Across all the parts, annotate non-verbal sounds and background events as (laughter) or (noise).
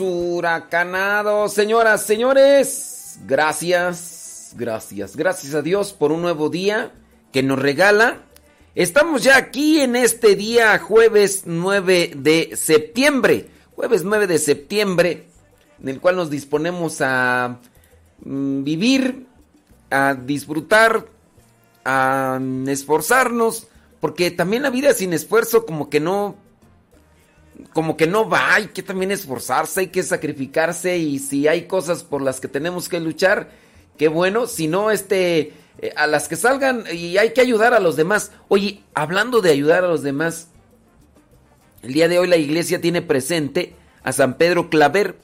Huracanados. Señoras, señores, gracias, gracias, gracias a Dios por un nuevo día que nos regala. Estamos ya aquí en este día, jueves 9 de septiembre. Jueves 9 de septiembre, en el cual nos disponemos a mm, vivir, a disfrutar, a esforzarnos, porque también la vida sin esfuerzo como que no como que no va, hay que también esforzarse, hay que sacrificarse y si hay cosas por las que tenemos que luchar, qué bueno, si no, este, eh, a las que salgan y hay que ayudar a los demás. Oye, hablando de ayudar a los demás, el día de hoy la iglesia tiene presente a San Pedro Claver,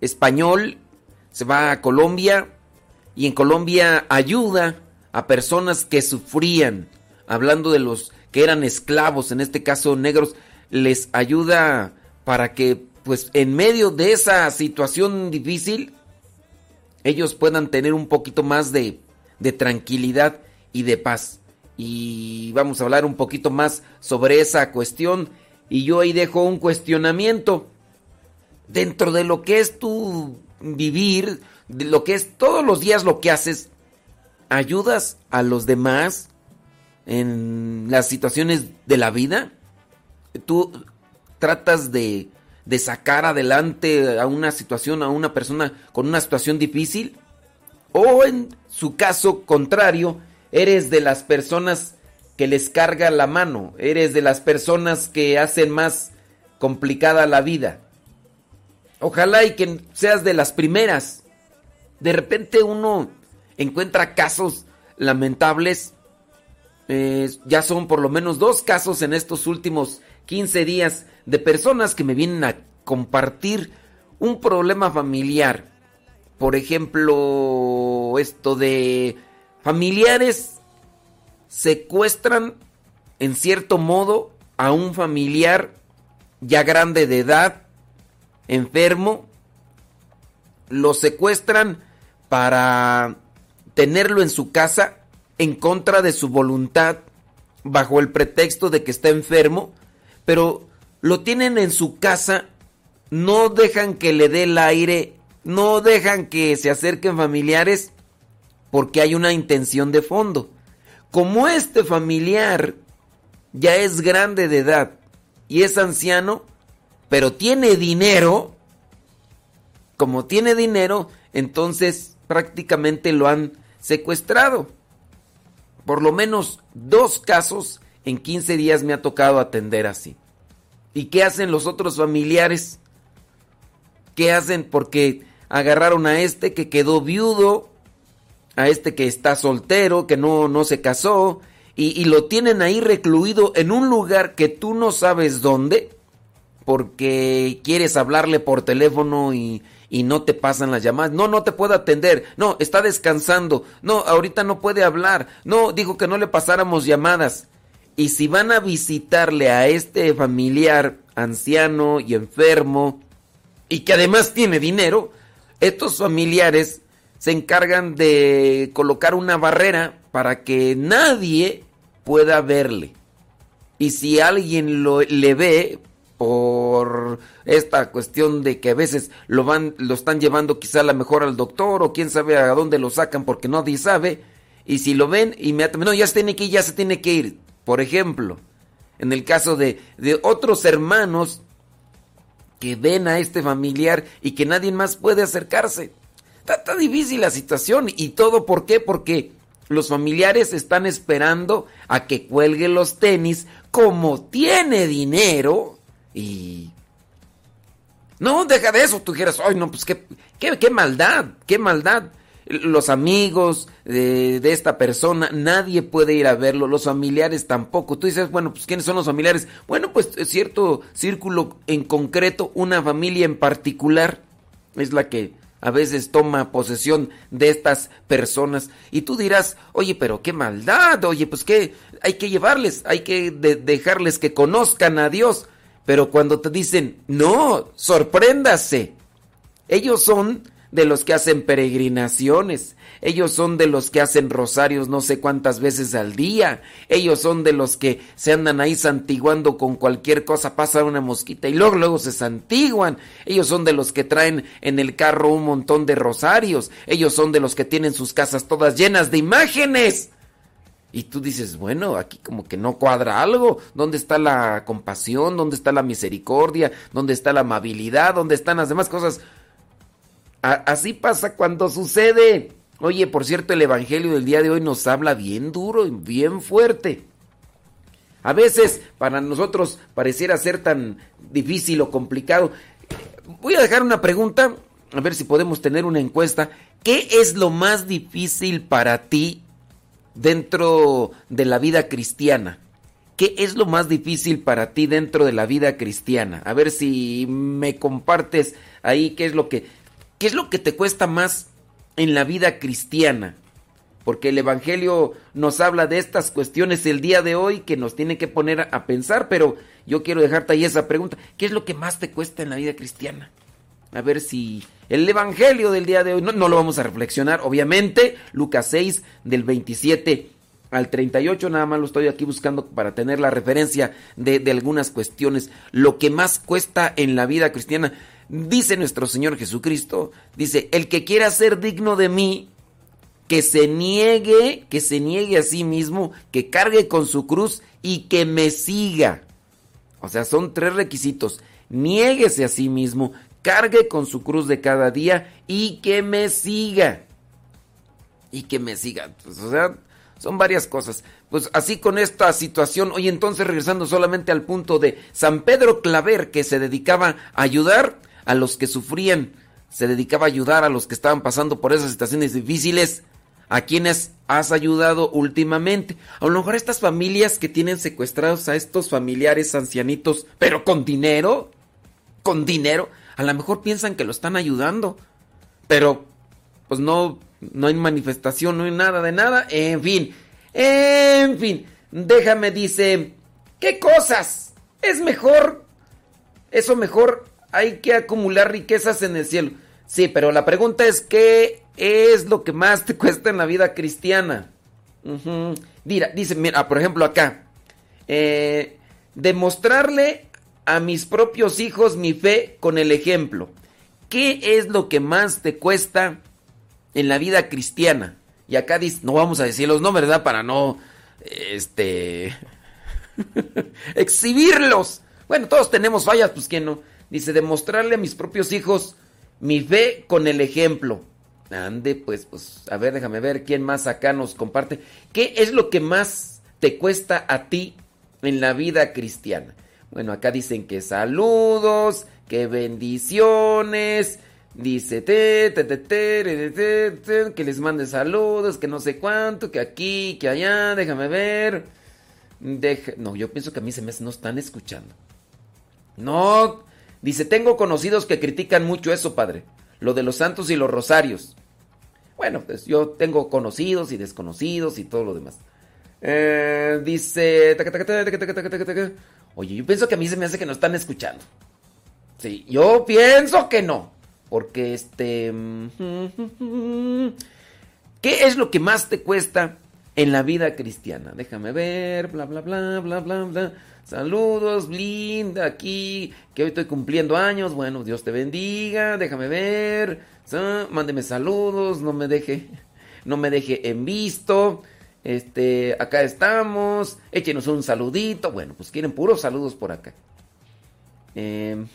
español, se va a Colombia y en Colombia ayuda a personas que sufrían, hablando de los que eran esclavos, en este caso negros, les ayuda para que pues en medio de esa situación difícil ellos puedan tener un poquito más de, de tranquilidad y de paz. Y vamos a hablar un poquito más sobre esa cuestión. Y yo ahí dejo un cuestionamiento. Dentro de lo que es tu vivir, de lo que es todos los días lo que haces, ¿ayudas a los demás en las situaciones de la vida? Tú tratas de, de sacar adelante a una situación, a una persona con una situación difícil? ¿O en su caso contrario, eres de las personas que les carga la mano? ¿Eres de las personas que hacen más complicada la vida? Ojalá y que seas de las primeras. De repente uno encuentra casos lamentables. Eh, ya son por lo menos dos casos en estos últimos 15 días de personas que me vienen a compartir un problema familiar. Por ejemplo, esto de familiares secuestran en cierto modo a un familiar ya grande de edad, enfermo, lo secuestran para tenerlo en su casa en contra de su voluntad, bajo el pretexto de que está enfermo, pero lo tienen en su casa, no dejan que le dé el aire, no dejan que se acerquen familiares porque hay una intención de fondo. Como este familiar ya es grande de edad y es anciano, pero tiene dinero, como tiene dinero, entonces prácticamente lo han secuestrado. Por lo menos dos casos en 15 días me ha tocado atender así. ¿Y qué hacen los otros familiares? ¿Qué hacen? Porque agarraron a este que quedó viudo, a este que está soltero, que no, no se casó, y, lo tienen ahí recluido en un lugar que tú no sabes dónde, porque quieres hablarle por teléfono y, y no te pasan las llamadas. No, no te puedo atender. No, está descansando. No, ahorita no puede hablar. No, dijo que no le pasáramos llamadas. Y si van a visitarle a este familiar anciano y enfermo, y que además tiene dinero, estos familiares se encargan de colocar una barrera para que nadie pueda verle. Y si alguien lo, le ve por esta cuestión de que a veces lo van lo están llevando quizá a la mejor al doctor o quién sabe a dónde lo sacan porque nadie sabe y si lo ven inmediatamente no ya se tiene que ir ya se tiene que ir por ejemplo, en el caso de, otros hermanos que ven a este familiar y que nadie más puede acercarse. Está, difícil la situación y todo ¿por qué? Porque los familiares están esperando a que cuelgue los tenis como tiene dinero y... No, deja de eso, tú dijeras, ay no, pues qué, qué, qué maldad, qué maldad los amigos de, esta persona, nadie puede ir a verlo, los familiares tampoco. Tú dices, bueno, pues ¿quiénes son los familiares? Bueno, pues cierto círculo en concreto, una familia en particular, es la que a veces toma posesión de estas personas. Y tú dirás, oye, pero qué maldad, oye, pues qué, hay que llevarles, hay que dejarles que conozcan a Dios. Pero cuando te dicen, no, sorpréndase, ellos son de los que hacen peregrinaciones, ellos son de los que hacen rosarios no sé cuántas veces al día, ellos son de los que se andan ahí santiguando con cualquier cosa, pasa una mosquita y luego luego se santiguan, ellos son de los que traen en el carro un montón de rosarios, ellos son de los que tienen sus casas todas llenas de imágenes. Y tú dices, bueno, aquí como que no cuadra algo. ¿Dónde está la compasión? ¿Dónde está la misericordia? ¿Dónde está la amabilidad? ¿Dónde están las demás cosas? Así pasa cuando sucede. Oye, por cierto, el Evangelio del día de hoy nos habla bien duro y bien fuerte. A veces para nosotros pareciera ser tan difícil o complicado. Voy a dejar una pregunta, a ver si podemos tener una encuesta. ¿Qué es lo más difícil para ti dentro de la vida cristiana? ¿Qué es lo más difícil para ti dentro de la vida cristiana? A ver si me compartes ahí qué es lo que qué es lo que te cuesta más en la vida cristiana. Porque el evangelio nos habla de estas cuestiones el día de hoy que nos tiene que poner a pensar, pero yo quiero dejarte ahí esa pregunta, ¿qué es lo que más te cuesta en la vida cristiana? A ver si el Evangelio del día de hoy, no, lo vamos a reflexionar, obviamente, Lucas 6 del 27 al 38, nada más lo estoy aquí buscando para tener la referencia de, de algunas cuestiones. Lo que más cuesta en la vida cristiana, dice nuestro Señor Jesucristo, dice, el que quiera ser digno de mí, que se niegue, que se niegue a sí mismo, que cargue con su cruz y que me siga. O sea, son tres requisitos. Niéguese a sí mismo, cargue con su cruz de cada día y que me siga. Y que me siga. Pues, o sea, son varias cosas. Pues así con esta situación, hoy entonces regresando solamente al punto de San Pedro Claver, que se dedicaba a ayudar a los que sufrían, se dedicaba a ayudar a los que estaban pasando por esas situaciones difíciles. ¿A quienes has ayudado últimamente? A lo mejor estas familias que tienen secuestrados a estos familiares ancianitos, pero con dinero, con dinero, a lo mejor piensan que lo están ayudando, pero pues no, no hay manifestación, no hay nada de nada, en fin, en fin, déjame, dice, ¿qué cosas? Es mejor, eso mejor, hay que acumular riquezas en el cielo. Sí, pero la pregunta es, ¿qué es lo que más te (laughs) cuesta en la vida cristiana? Mira, dice, mira, por ejemplo acá, eh, demostrarle a mis propios hijos mi fe con el ejemplo. ¿Qué es lo que más te cuesta en la vida cristiana? Y acá dice, no vamos a decir los nombres, ¿verdad? Para no, este, (laughs) exhibirlos. Bueno, todos tenemos fallas, pues quién no. Dice, demostrarle a mis propios hijos mi fe con el ejemplo. Ande, pues, pues, a ver, déjame ver quién más acá nos comparte. ¿Qué es lo que más te cuesta a ti en la vida cristiana? Bueno, acá dicen que saludos, que bendiciones. Dice te, te, te, que les mande saludos, que no sé cuánto, que aquí, que allá, déjame ver. no, yo pienso que a mí se me no están escuchando. No, dice, tengo conocidos que critican mucho eso, padre. Lo de los santos y los rosarios. Bueno, pues yo tengo conocidos y desconocidos y todo lo demás. Eh, dice... Oye, yo pienso que a mí se me hace que no están escuchando. Sí, yo pienso que no. Porque este... (laughs) ¿Qué es lo que más te cuesta en la vida cristiana? Déjame ver, bla, bla, bla, bla, bla, bla. Saludos, linda, aquí, que hoy estoy cumpliendo años. Bueno, Dios te bendiga, déjame ver. Mándeme saludos, no me deje, no me deje en visto. Este, acá estamos. Échenos un saludito. Bueno, pues quieren puros saludos por acá. Em,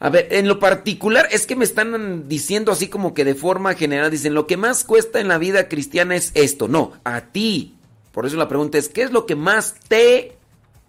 a ver, en lo particular es que me están diciendo así como que de forma general, dicen, lo que más cuesta en la vida cristiana es esto. No, a ti. Por eso la pregunta es, ¿qué es lo que más te,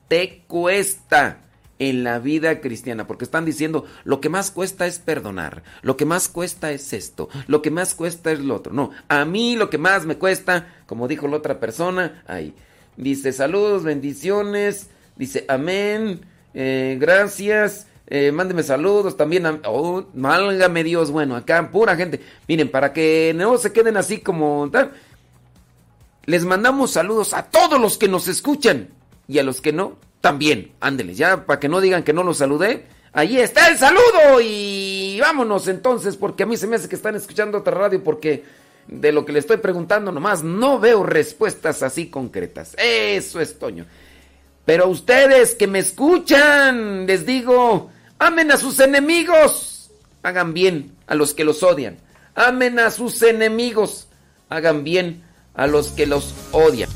te cuesta? en la vida cristiana, porque están diciendo, lo que más cuesta es perdonar, lo que más cuesta es esto, lo que más cuesta es lo otro. No, a mí lo que más me cuesta, como dijo la otra persona, ahí, dice saludos, bendiciones, dice amén, eh, gracias, eh, mándeme saludos también, oh, málgame Dios, bueno, acá pura gente, miren, para que no se queden así como tal, les mandamos saludos a todos los que nos escuchan y a los que no, también, ándeles, ya para que no digan que no los saludé, Ahí está el saludo y vámonos entonces porque a mí se me hace que están escuchando otra radio porque de lo que le estoy preguntando nomás no veo respuestas así concretas. Eso es Toño. Pero ustedes que me escuchan, les digo, amen a sus enemigos, hagan bien a los que los odian. Amen a sus enemigos, hagan bien a los que los odian.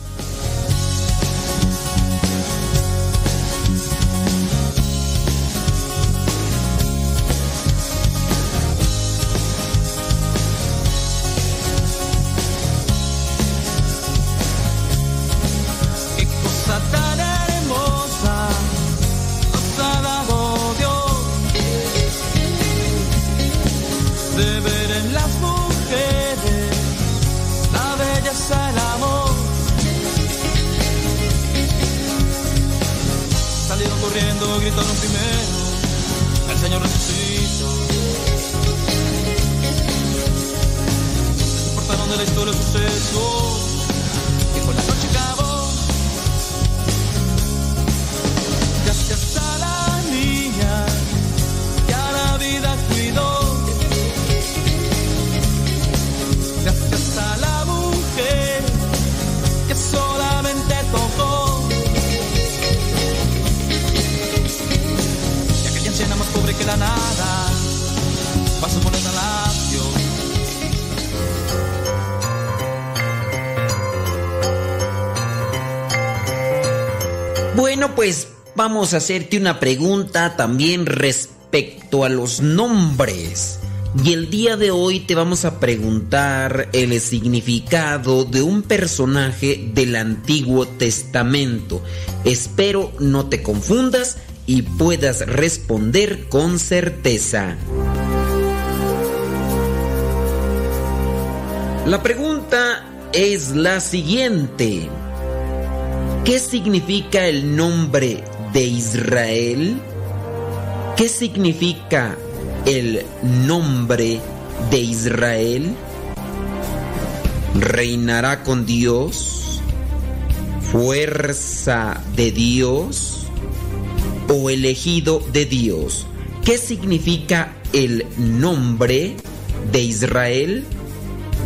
Vamos a hacerte una pregunta también respecto a los nombres. Y el día de hoy te vamos a preguntar el significado de un personaje del Antiguo Testamento. Espero no te confundas y puedas responder con certeza. La pregunta es la siguiente. ¿Qué significa el nombre de Israel? ¿Qué significa el nombre de Israel? ¿Reinará con Dios? ¿Fuerza de Dios? ¿O elegido de Dios? ¿Qué significa el nombre de Israel?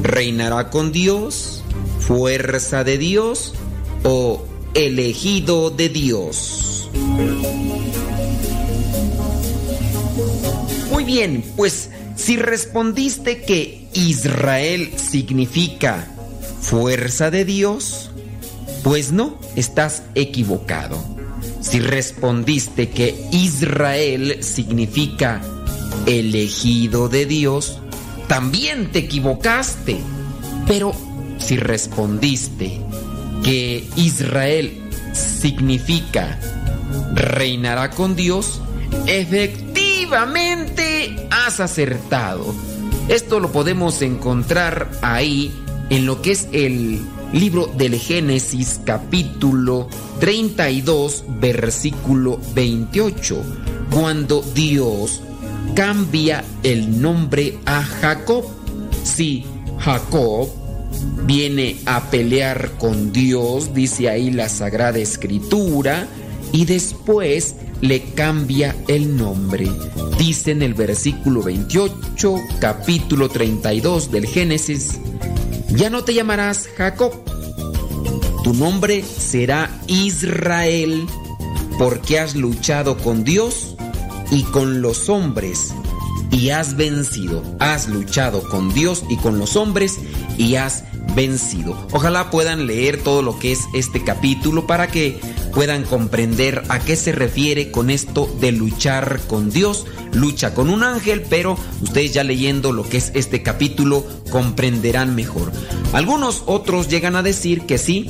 ¿Reinará con Dios? ¿Fuerza de Dios? ¿O elegido de Dios? Bien, pues si respondiste que Israel significa fuerza de Dios, pues no, estás equivocado. Si respondiste que Israel significa elegido de Dios, también te equivocaste. Pero si respondiste que Israel significa reinará con Dios, efectivamente has acertado. Esto lo podemos encontrar ahí en lo que es el libro del Génesis capítulo 32 versículo 28, cuando Dios cambia el nombre a Jacob. Si Jacob viene a pelear con Dios, dice ahí la Sagrada Escritura, y después le cambia el nombre. Dice en el versículo 28, capítulo 32 del Génesis, ya no te llamarás Jacob, tu nombre será Israel, porque has luchado con Dios y con los hombres y has vencido. Has luchado con Dios y con los hombres y has vencido. Ojalá puedan leer todo lo que es este capítulo para que puedan comprender a qué se refiere con esto de luchar con Dios. Lucha con un ángel, pero ustedes ya leyendo lo que es este capítulo comprenderán mejor. Algunos otros llegan a decir que sí,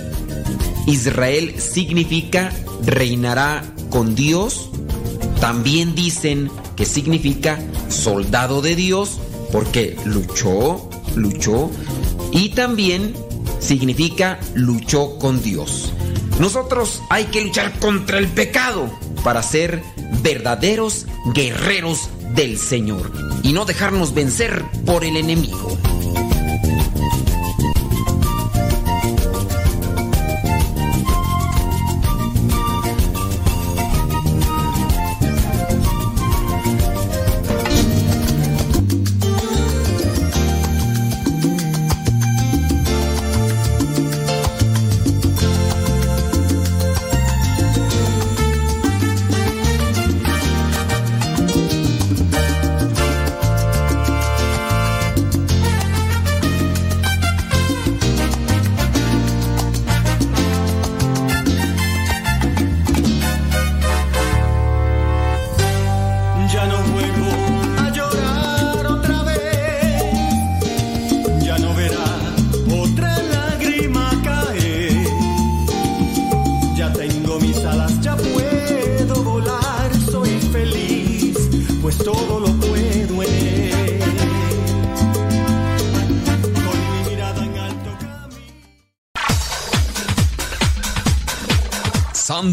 Israel significa reinará con Dios. También dicen que significa soldado de Dios porque luchó, luchó y también significa luchó con Dios. Nosotros hay que luchar contra el pecado para ser verdaderos guerreros del Señor y no dejarnos vencer por el enemigo.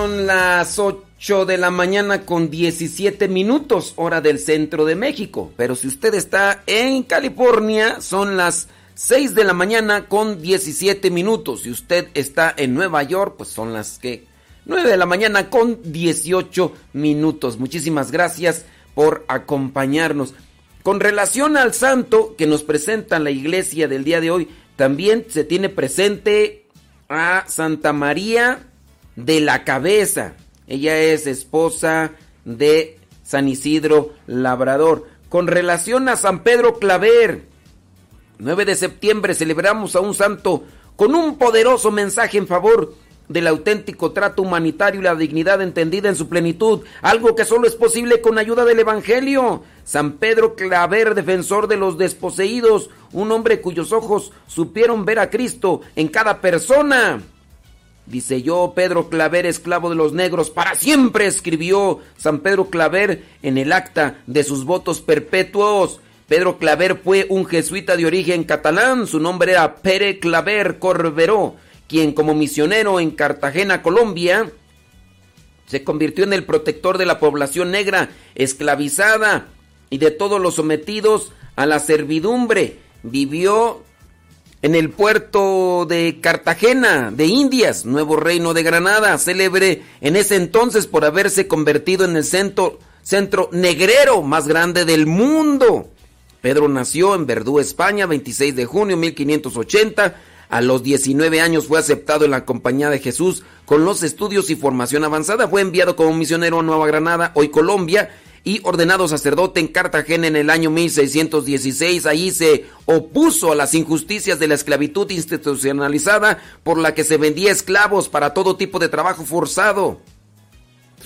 Son las 8 de la mañana con 17 minutos, hora del centro de México. Pero si usted está en California, son las 6 de la mañana con 17 minutos. Si usted está en Nueva York, pues son las que 9 de la mañana con 18 minutos. Muchísimas gracias por acompañarnos. Con relación al santo que nos presenta la iglesia del día de hoy, también se tiene presente a Santa María de la cabeza. Ella es esposa de San Isidro Labrador. Con relación a San Pedro Claver, 9 de septiembre celebramos a un santo con un poderoso mensaje en favor del auténtico trato humanitario y la dignidad entendida en su plenitud, algo que solo es posible con ayuda del Evangelio. San Pedro Claver, defensor de los desposeídos, un hombre cuyos ojos supieron ver a Cristo en cada persona. Dice yo, Pedro Claver, esclavo de los negros, para siempre escribió San Pedro Claver en el acta de sus votos perpetuos. Pedro Claver fue un jesuita de origen catalán, su nombre era Pere Claver Corberó, quien como misionero en Cartagena, Colombia, se convirtió en el protector de la población negra esclavizada y de todos los sometidos a la servidumbre. Vivió en el puerto de Cartagena, de Indias, nuevo reino de Granada, célebre en ese entonces por haberse convertido en el centro, centro negrero más grande del mundo. Pedro nació en Verdú, España, 26 de junio de 1580. A los 19 años fue aceptado en la Compañía de Jesús con los estudios y formación avanzada. Fue enviado como misionero a Nueva Granada, hoy Colombia, y ordenado sacerdote en Cartagena en el año 1616. Allí se opuso a las injusticias de la esclavitud institucionalizada por la que se vendía esclavos para todo tipo de trabajo forzado.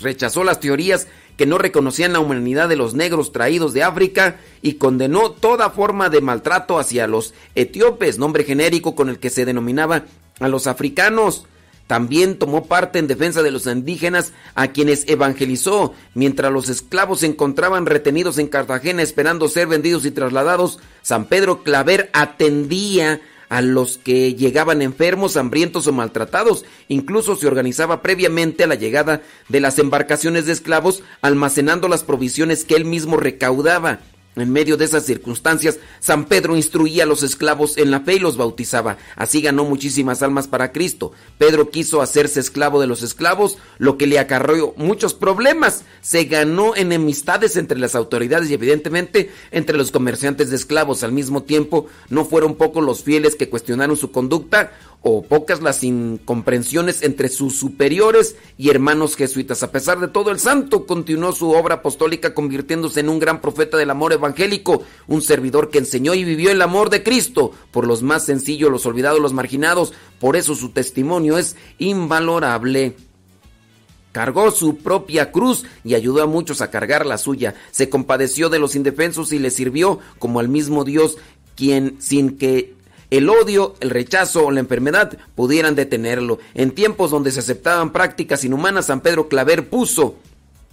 Rechazó las teorías que no reconocían la humanidad de los negros traídos de África y condenó toda forma de maltrato hacia los etíopes, nombre genérico con el que se denominaba a los africanos. También tomó parte en defensa de los indígenas a quienes evangelizó, mientras los esclavos se encontraban retenidos en Cartagena esperando ser vendidos y trasladados. San Pedro Claver atendía a los que llegaban enfermos, hambrientos o maltratados. Incluso se organizaba previamente a la llegada de las embarcaciones de esclavos, almacenando las provisiones que él mismo recaudaba. En medio de esas circunstancias, San Pedro instruía a los esclavos en la fe y los bautizaba. Así ganó muchísimas almas para Cristo. Pedro quiso hacerse esclavo de los esclavos, lo que le acarreó muchos problemas. Se ganó enemistades entre las autoridades y evidentemente entre los comerciantes de esclavos. Al mismo tiempo, no fueron pocos los fieles que cuestionaron su conducta o pocas las incomprensiones entre sus superiores y hermanos jesuitas. A pesar de todo, el santo continuó su obra apostólica convirtiéndose en un gran profeta del amor evangélico, un servidor que enseñó y vivió el amor de Cristo por los más sencillos, los olvidados, los marginados. Por eso su testimonio es invalorable. Cargó su propia cruz y ayudó a muchos a cargar la suya. Se compadeció de los indefensos y le sirvió como al mismo Dios, quien sin que el odio, el rechazo o la enfermedad pudieran detenerlo. En tiempos donde se aceptaban prácticas inhumanas, San Pedro Claver puso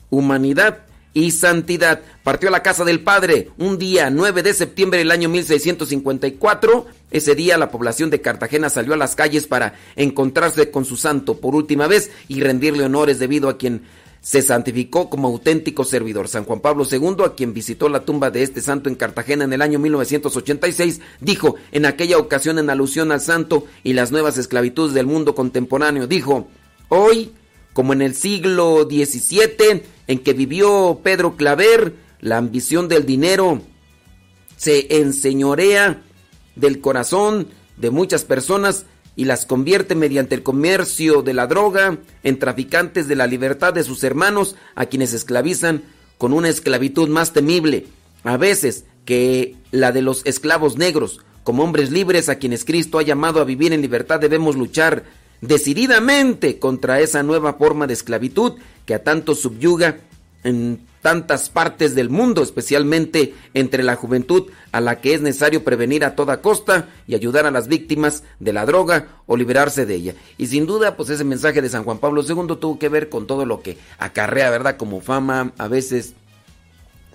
humanidad y santidad. Partió a la casa del Padre un día 9 de septiembre del año 1654. Ese día la población de Cartagena salió a las calles para encontrarse con su santo por última vez y rendirle honores debido a quien se santificó como auténtico servidor. San Juan Pablo II, a quien visitó la tumba de este santo en Cartagena en el año 1986, dijo en aquella ocasión en alusión al santo y las nuevas esclavitudes del mundo contemporáneo, dijo, hoy, como en el siglo XVII, en que vivió Pedro Claver, la ambición del dinero se enseñorea del corazón de muchas personas y las convierte mediante el comercio de la droga en traficantes de la libertad de sus hermanos a quienes esclavizan con una esclavitud más temible, a veces que la de los esclavos negros. Como hombres libres a quienes Cristo ha llamado a vivir en libertad debemos luchar decididamente contra esa nueva forma de esclavitud que a tanto subyuga en tantas partes del mundo, especialmente entre la juventud a la que es necesario prevenir a toda costa y ayudar a las víctimas de la droga o liberarse de ella. Y sin duda, pues ese mensaje de San Juan Pablo II tuvo que ver con todo lo que acarrea, ¿verdad? Como fama, a veces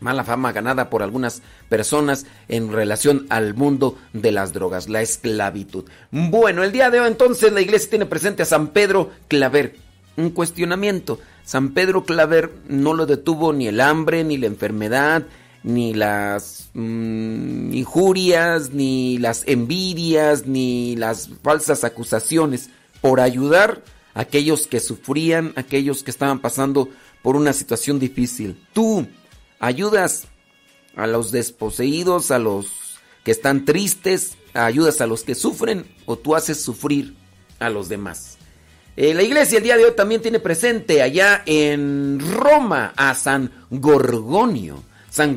mala fama ganada por algunas personas en relación al mundo de las drogas, la esclavitud. Bueno, el día de hoy entonces la iglesia tiene presente a San Pedro Claver. Un cuestionamiento. San Pedro Claver no lo detuvo ni el hambre, ni la enfermedad, ni las mm, injurias, ni las envidias, ni las falsas acusaciones, por ayudar a aquellos que sufrían, aquellos que estaban pasando por una situación difícil. Tú ayudas a los desposeídos, a los que están tristes, ayudas a los que sufren o tú haces sufrir a los demás. Eh, la iglesia el día de hoy también tiene presente allá en Roma a San Gorgonio. San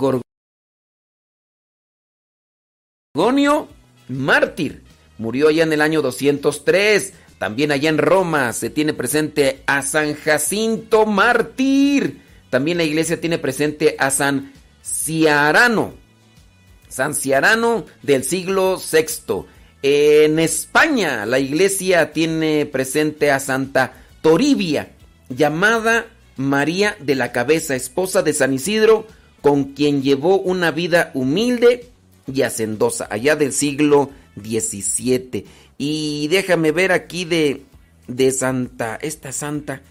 Gorgonio, mártir, murió allá en el año 203. También allá en Roma se tiene presente a San Jacinto, mártir. También la iglesia tiene presente a San Ciarano. San Ciarano del siglo VI. En España la iglesia tiene presente a Santa Toribia, llamada María de la Cabeza, esposa de San Isidro, con quien llevó una vida humilde y hacendosa, allá del siglo XVII. Y déjame ver aquí de, de Santa, esta santa,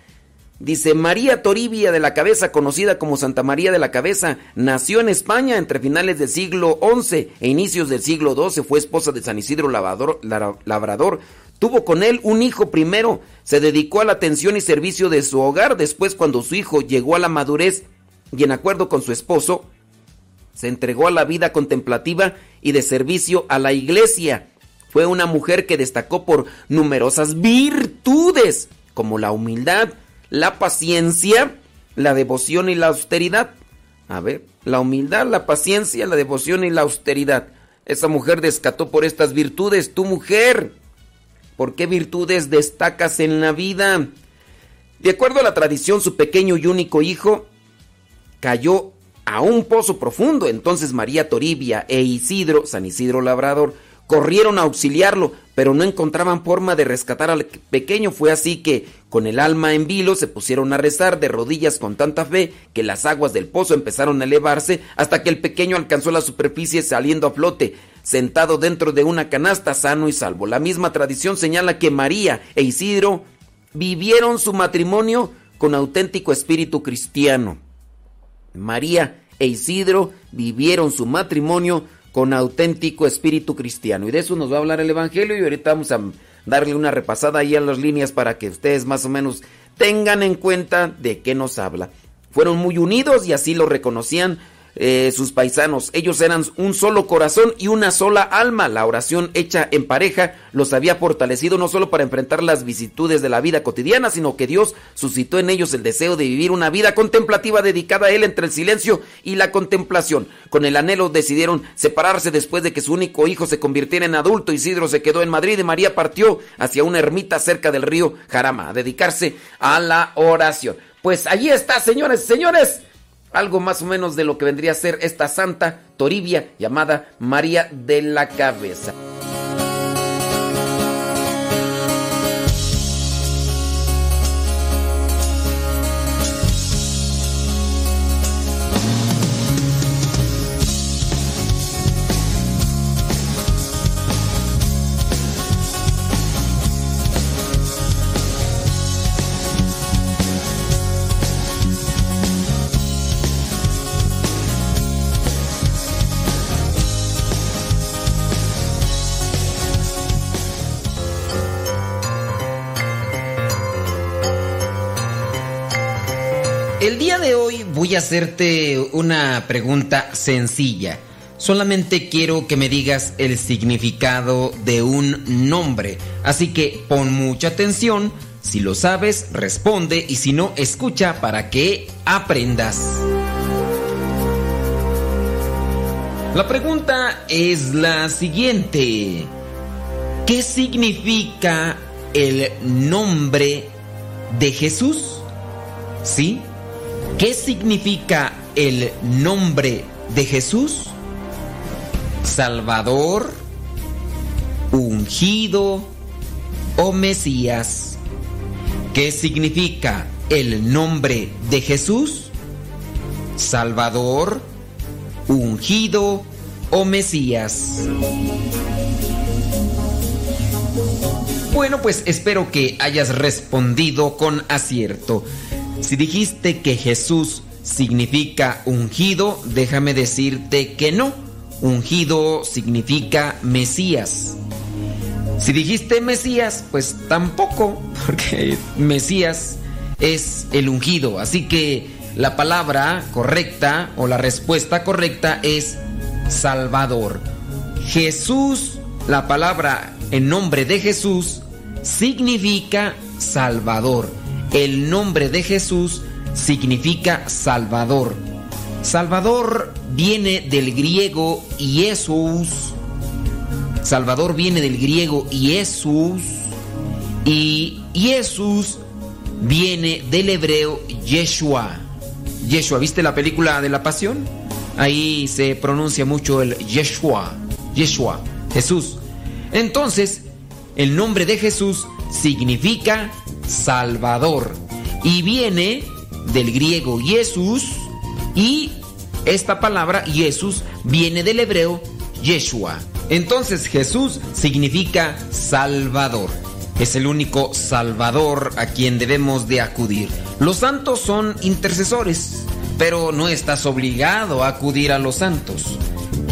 Dice María Toribia de la Cabeza, conocida como Santa María de la Cabeza, nació en España entre finales del siglo XI e inicios del siglo XII. Fue esposa de San Isidro Labrador. Tuvo con él un hijo primero. Se dedicó a la atención y servicio de su hogar. Después, cuando su hijo llegó a la madurez y en acuerdo con su esposo, se entregó a la vida contemplativa y de servicio a la iglesia. Fue una mujer que destacó por numerosas virtudes, como la humildad, la paciencia, la devoción y la austeridad. A ver, la humildad, la paciencia, la devoción y la austeridad. Esa mujer descató por estas virtudes. Tu mujer, ¿por qué virtudes destacas en la vida? De acuerdo a la tradición, su pequeño y único hijo cayó a un pozo profundo. Entonces María Toribia e Isidro, San Isidro Labrador, corrieron a auxiliarlo, pero no encontraban forma de rescatar al pequeño. Fue así que, con el alma en vilo, se pusieron a rezar de rodillas con tanta fe que las aguas del pozo empezaron a elevarse hasta que el pequeño alcanzó la superficie saliendo a flote, sentado dentro de una canasta sano y salvo. La misma tradición señala que María e Isidro vivieron su matrimonio con auténtico espíritu cristiano. María e Isidro vivieron su matrimonio con auténtico espíritu cristiano. Y de eso nos va a hablar el Evangelio y ahorita vamos a darle una repasada ahí a las líneas para que ustedes más o menos tengan en cuenta de qué nos habla. Fueron muy unidos y así lo reconocían eh, sus paisanos. Ellos eran un solo corazón y una sola alma. La oración hecha en pareja los había fortalecido no solo para enfrentar las vicisitudes de la vida cotidiana, sino que Dios suscitó en ellos el deseo de vivir una vida contemplativa dedicada a Él entre el silencio y la contemplación. Con el anhelo decidieron separarse después de que su único hijo se convirtiera en adulto. Isidro se quedó en Madrid y María partió hacia una ermita cerca del río Jarama a dedicarse a la oración. Pues allí está, señores, señores algo más o menos de lo que vendría a ser esta santa Toribia llamada María de la Cabeza. Voy a hacerte una pregunta sencilla. Solamente quiero que me digas el significado de un nombre. Así que pon mucha atención. Si lo sabes, responde y si no, escucha para que aprendas. La pregunta es la siguiente. ¿Qué significa el nombre de Jesús? ¿Sí? ¿Qué significa el nombre de Jesús? Salvador, ungido o Mesías. ¿Qué significa el nombre de Jesús? Salvador, ungido o Mesías. Bueno, pues espero que hayas respondido con acierto. Si dijiste que Jesús significa ungido, déjame decirte que no. Ungido significa Mesías. Si dijiste Mesías, pues tampoco, (laughs) porque Mesías es el ungido. Así que la palabra correcta o la respuesta correcta es Salvador. Jesús, la palabra en nombre de Jesús, significa Salvador. El nombre de Jesús significa Salvador. Salvador viene del griego Jesús. Salvador viene del griego Jesús. Y Jesús viene del hebreo Yeshua. Yeshua, ¿viste la película de la pasión? Ahí se pronuncia mucho el Yeshua. Yeshua, Jesús. Entonces, el nombre de Jesús significa Salvador y viene del griego Jesús y esta palabra Jesús viene del hebreo Yeshua. Entonces Jesús significa Salvador. Es el único Salvador a quien debemos de acudir. Los santos son intercesores, pero no estás obligado a acudir a los santos.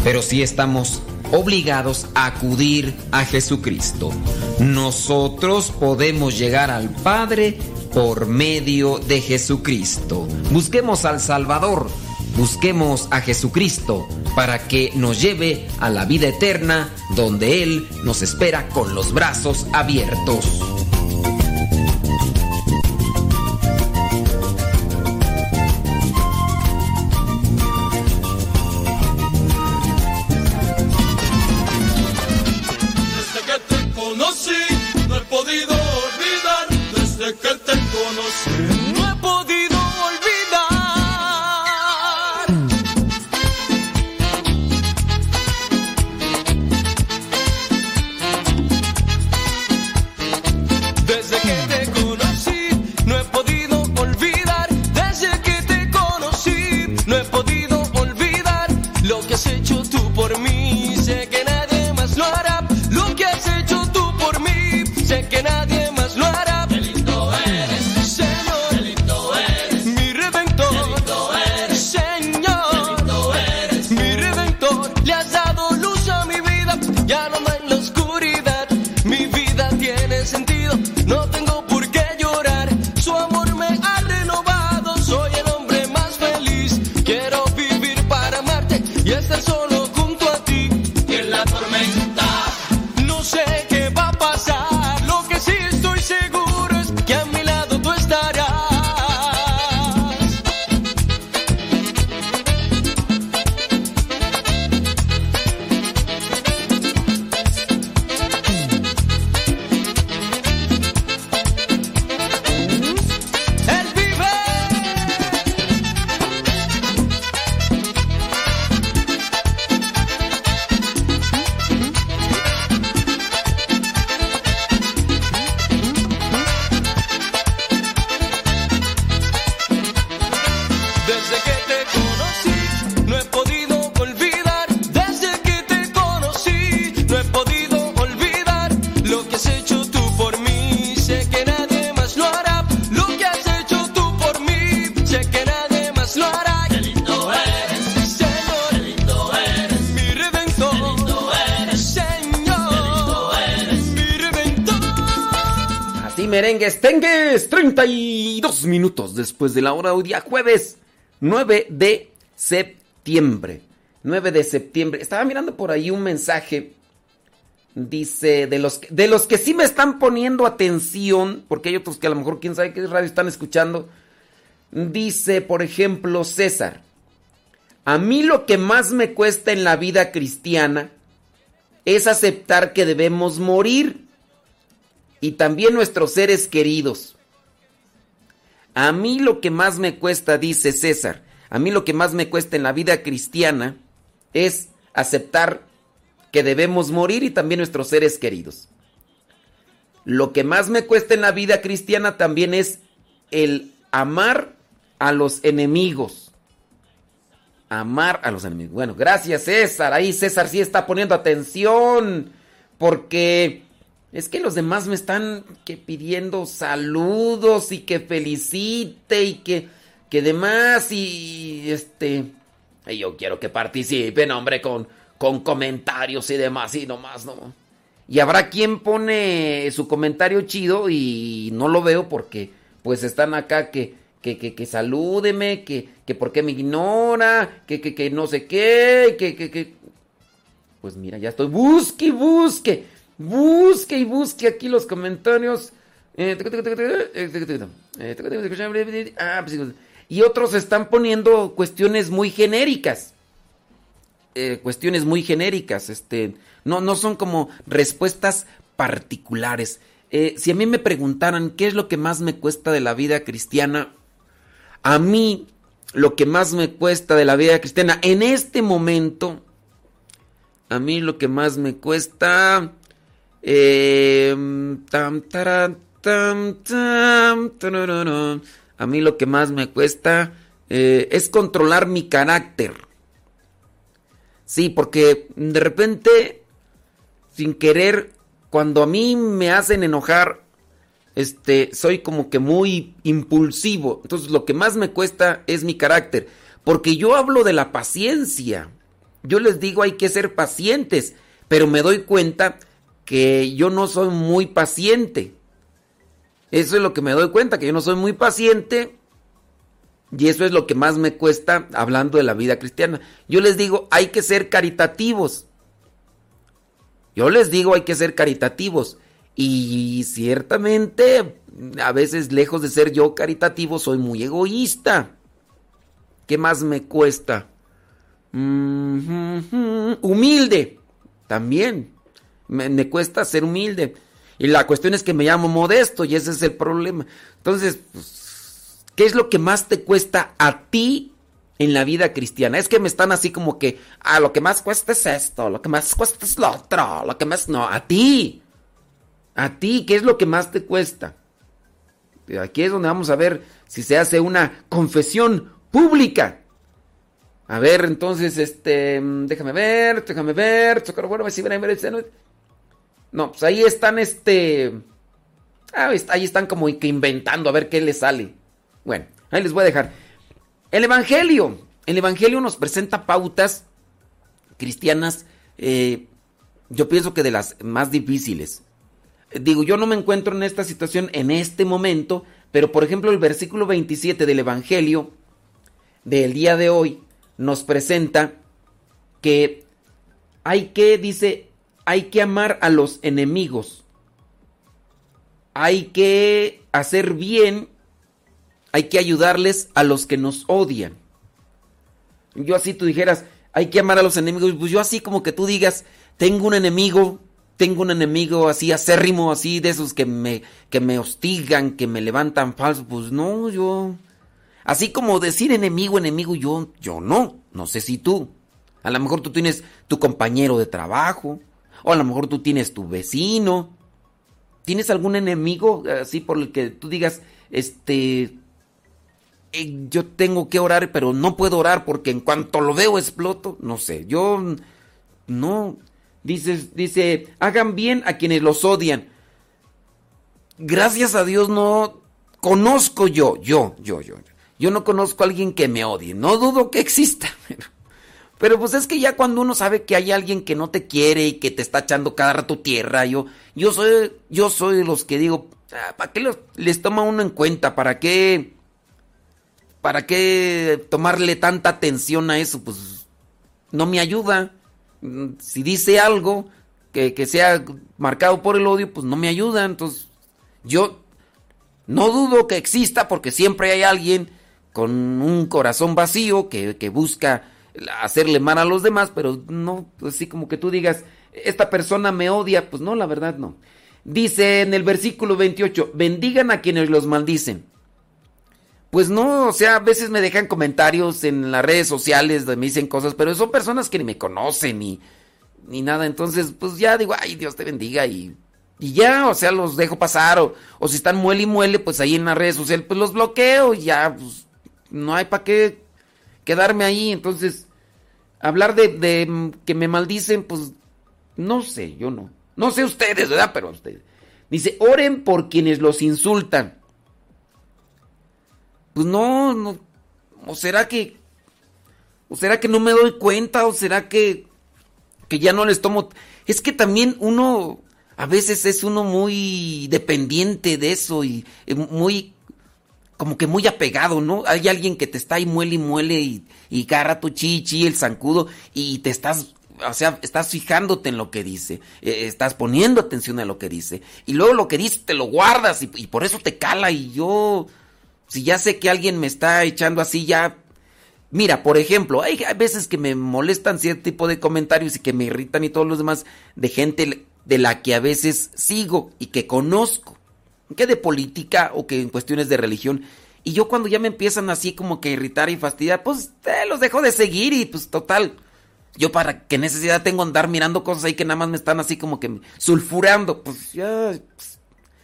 Pero sí estamos obligados a acudir a Jesucristo. Nosotros podemos llegar al Padre por medio de Jesucristo. Busquemos al Salvador, busquemos a Jesucristo para que nos lleve a la vida eterna donde Él nos espera con los brazos abiertos. Merengues, tengues, 32 minutos después de la hora hoy día jueves 9 de septiembre. 9 de septiembre. Estaba mirando por ahí un mensaje. Dice, de los, de los que sí me están poniendo atención, porque hay otros que a lo mejor quién sabe qué radio están escuchando. Dice, por ejemplo, César, a mí lo que más me cuesta en la vida cristiana es aceptar que debemos morir y también nuestros seres queridos. A mí lo que más me cuesta, dice César, a mí lo que más me cuesta en la vida cristiana es aceptar que debemos morir y también nuestros seres queridos. Lo que más me cuesta en la vida cristiana también es el amar a los enemigos. Amar a los enemigos. Bueno, gracias César. Ahí César sí está poniendo atención. Porque es que los demás me están que pidiendo saludos y que felicite y que, que demás y este... Y yo quiero que participen, hombre, con, con comentarios y demás y nomás, ¿no? Y habrá quien pone su comentario chido y no lo veo porque pues están acá que, que, que, que salúdeme, que, que por qué me ignora, que, que, que no sé qué, que, que, que... Pues mira, ya estoy, busque, busque, busque y busque aquí los comentarios. Y otros están poniendo cuestiones muy genéricas. Eh, cuestiones muy genéricas, este, no, no son como respuestas particulares. Eh, si a mí me preguntaran qué es lo que más me cuesta de la vida cristiana, a mí lo que más me cuesta de la vida cristiana en este momento, a mí lo que más me cuesta, eh, a mí lo que más me cuesta es controlar mi carácter. Sí, porque de repente, sin querer, cuando a mí me hacen enojar, este, soy como que muy impulsivo. Entonces lo que más me cuesta es mi carácter. Porque yo hablo de la paciencia. Yo les digo hay que ser pacientes. Pero me doy cuenta que yo no soy muy paciente. Eso es lo que me doy cuenta, que yo no soy muy paciente y eso es lo que más me cuesta hablando de la vida cristiana. Yo les digo, hay que ser caritativos. Yo les digo, hay que ser caritativos. Y ciertamente, a veces lejos de ser yo caritativo, soy muy egoísta. ¿Qué más me cuesta? humilde. También. Me, cuesta ser humilde. Y la cuestión es que me llamo modesto y ese es el problema. Entonces, pues, ¿Qué es lo que más te cuesta a ti en la vida cristiana? Es que me están así como que, ah, lo que más cuesta es esto, lo que más cuesta es lo otro, lo que más... No, a ti. A ti, ¿qué es lo que más te cuesta? Aquí es donde vamos a ver si se hace una confesión pública. A ver, entonces, este, déjame ver, déjame ver, No, pues ahí están, este, ah, ahí están como que inventando a ver qué le sale. Bueno, ahí les voy a dejar. El Evangelio. El Evangelio nos presenta pautas cristianas, eh, yo pienso que de las más difíciles. Digo, yo no me encuentro en esta situación en este momento, pero por ejemplo el versículo 27 del Evangelio del día de hoy nos presenta que hay que, dice, hay que amar a los enemigos. Hay que hacer bien hay que ayudarles a los que nos odian. Yo así tú dijeras, hay que amar a los enemigos. Pues yo así como que tú digas, tengo un enemigo, tengo un enemigo así acérrimo, así de esos que me, que me hostigan, que me levantan falso. Pues no, yo... Así como decir enemigo, enemigo, yo, yo no. No sé si tú. A lo mejor tú tienes tu compañero de trabajo. O a lo mejor tú tienes tu vecino. ¿Tienes algún enemigo así por el que tú digas, este, eh, yo tengo que orar, pero no puedo orar porque en cuanto lo veo exploto. No sé, yo no. Dice, dice, hagan bien a quienes los odian. Gracias a Dios no conozco yo, yo, yo, yo. Yo no conozco a alguien que me odie. No dudo que exista. (laughs) Pero pues es que ya cuando uno sabe que hay alguien que no te quiere y que te está echando cada rato tierra, yo, yo soy, yo soy de los que digo, ah, ¿para qué les toma uno en cuenta? ¿Para qué? ¿Para qué tomarle tanta atención a eso? Pues no me ayuda. Si dice algo que, sea marcado por el odio, pues no me ayuda. Entonces, yo no dudo que exista porque siempre hay alguien con un corazón vacío que, que busca hacerle mal a los demás, pero no, así como que tú digas, esta persona me odia, pues no, la verdad no. Dice en el versículo 28, bendigan a quienes los maldicen. Pues no, o sea, a veces me dejan comentarios en las redes sociales donde me dicen cosas, pero son personas que ni me conocen ni, ni nada. Entonces, pues ya digo, ay, Dios te bendiga y, y ya, o sea, los dejo pasar. O, o si están muele y muele, pues ahí en las redes sociales, pues los bloqueo y ya, pues no hay para qué quedarme ahí. Entonces, hablar de, que me maldicen, pues no sé, yo no. No sé ustedes, ¿verdad? Pero ustedes. Dice, oren por quienes los insultan. Pues no, no. ¿O será que... ¿O será que no me doy cuenta? ¿O será que... Que ya no les tomo... Es que también uno... A veces es uno muy dependiente de eso y muy... Como que muy apegado, ¿no? Hay alguien que te está ahí muele y muele y, y garra tu chichi, el zancudo, y te estás o sea, estás fijándote en lo que dice, eh, estás poniendo atención a lo que dice, y luego lo que dice te lo guardas y, y, por eso te cala y yo, si ya sé que alguien me está echando así, ya... Mira, por ejemplo, hay veces que me molestan cierto tipo de comentarios y que me irritan y todos los demás de gente de la que a veces sigo y que conozco, que de política o que en cuestiones de religión. Y yo cuando ya me empiezan así como que irritar y fastidiar, pues te los dejo de seguir y pues total, yo para qué necesidad tengo andar mirando cosas ahí que nada más me están así como que sulfurando. Pues ya, pues,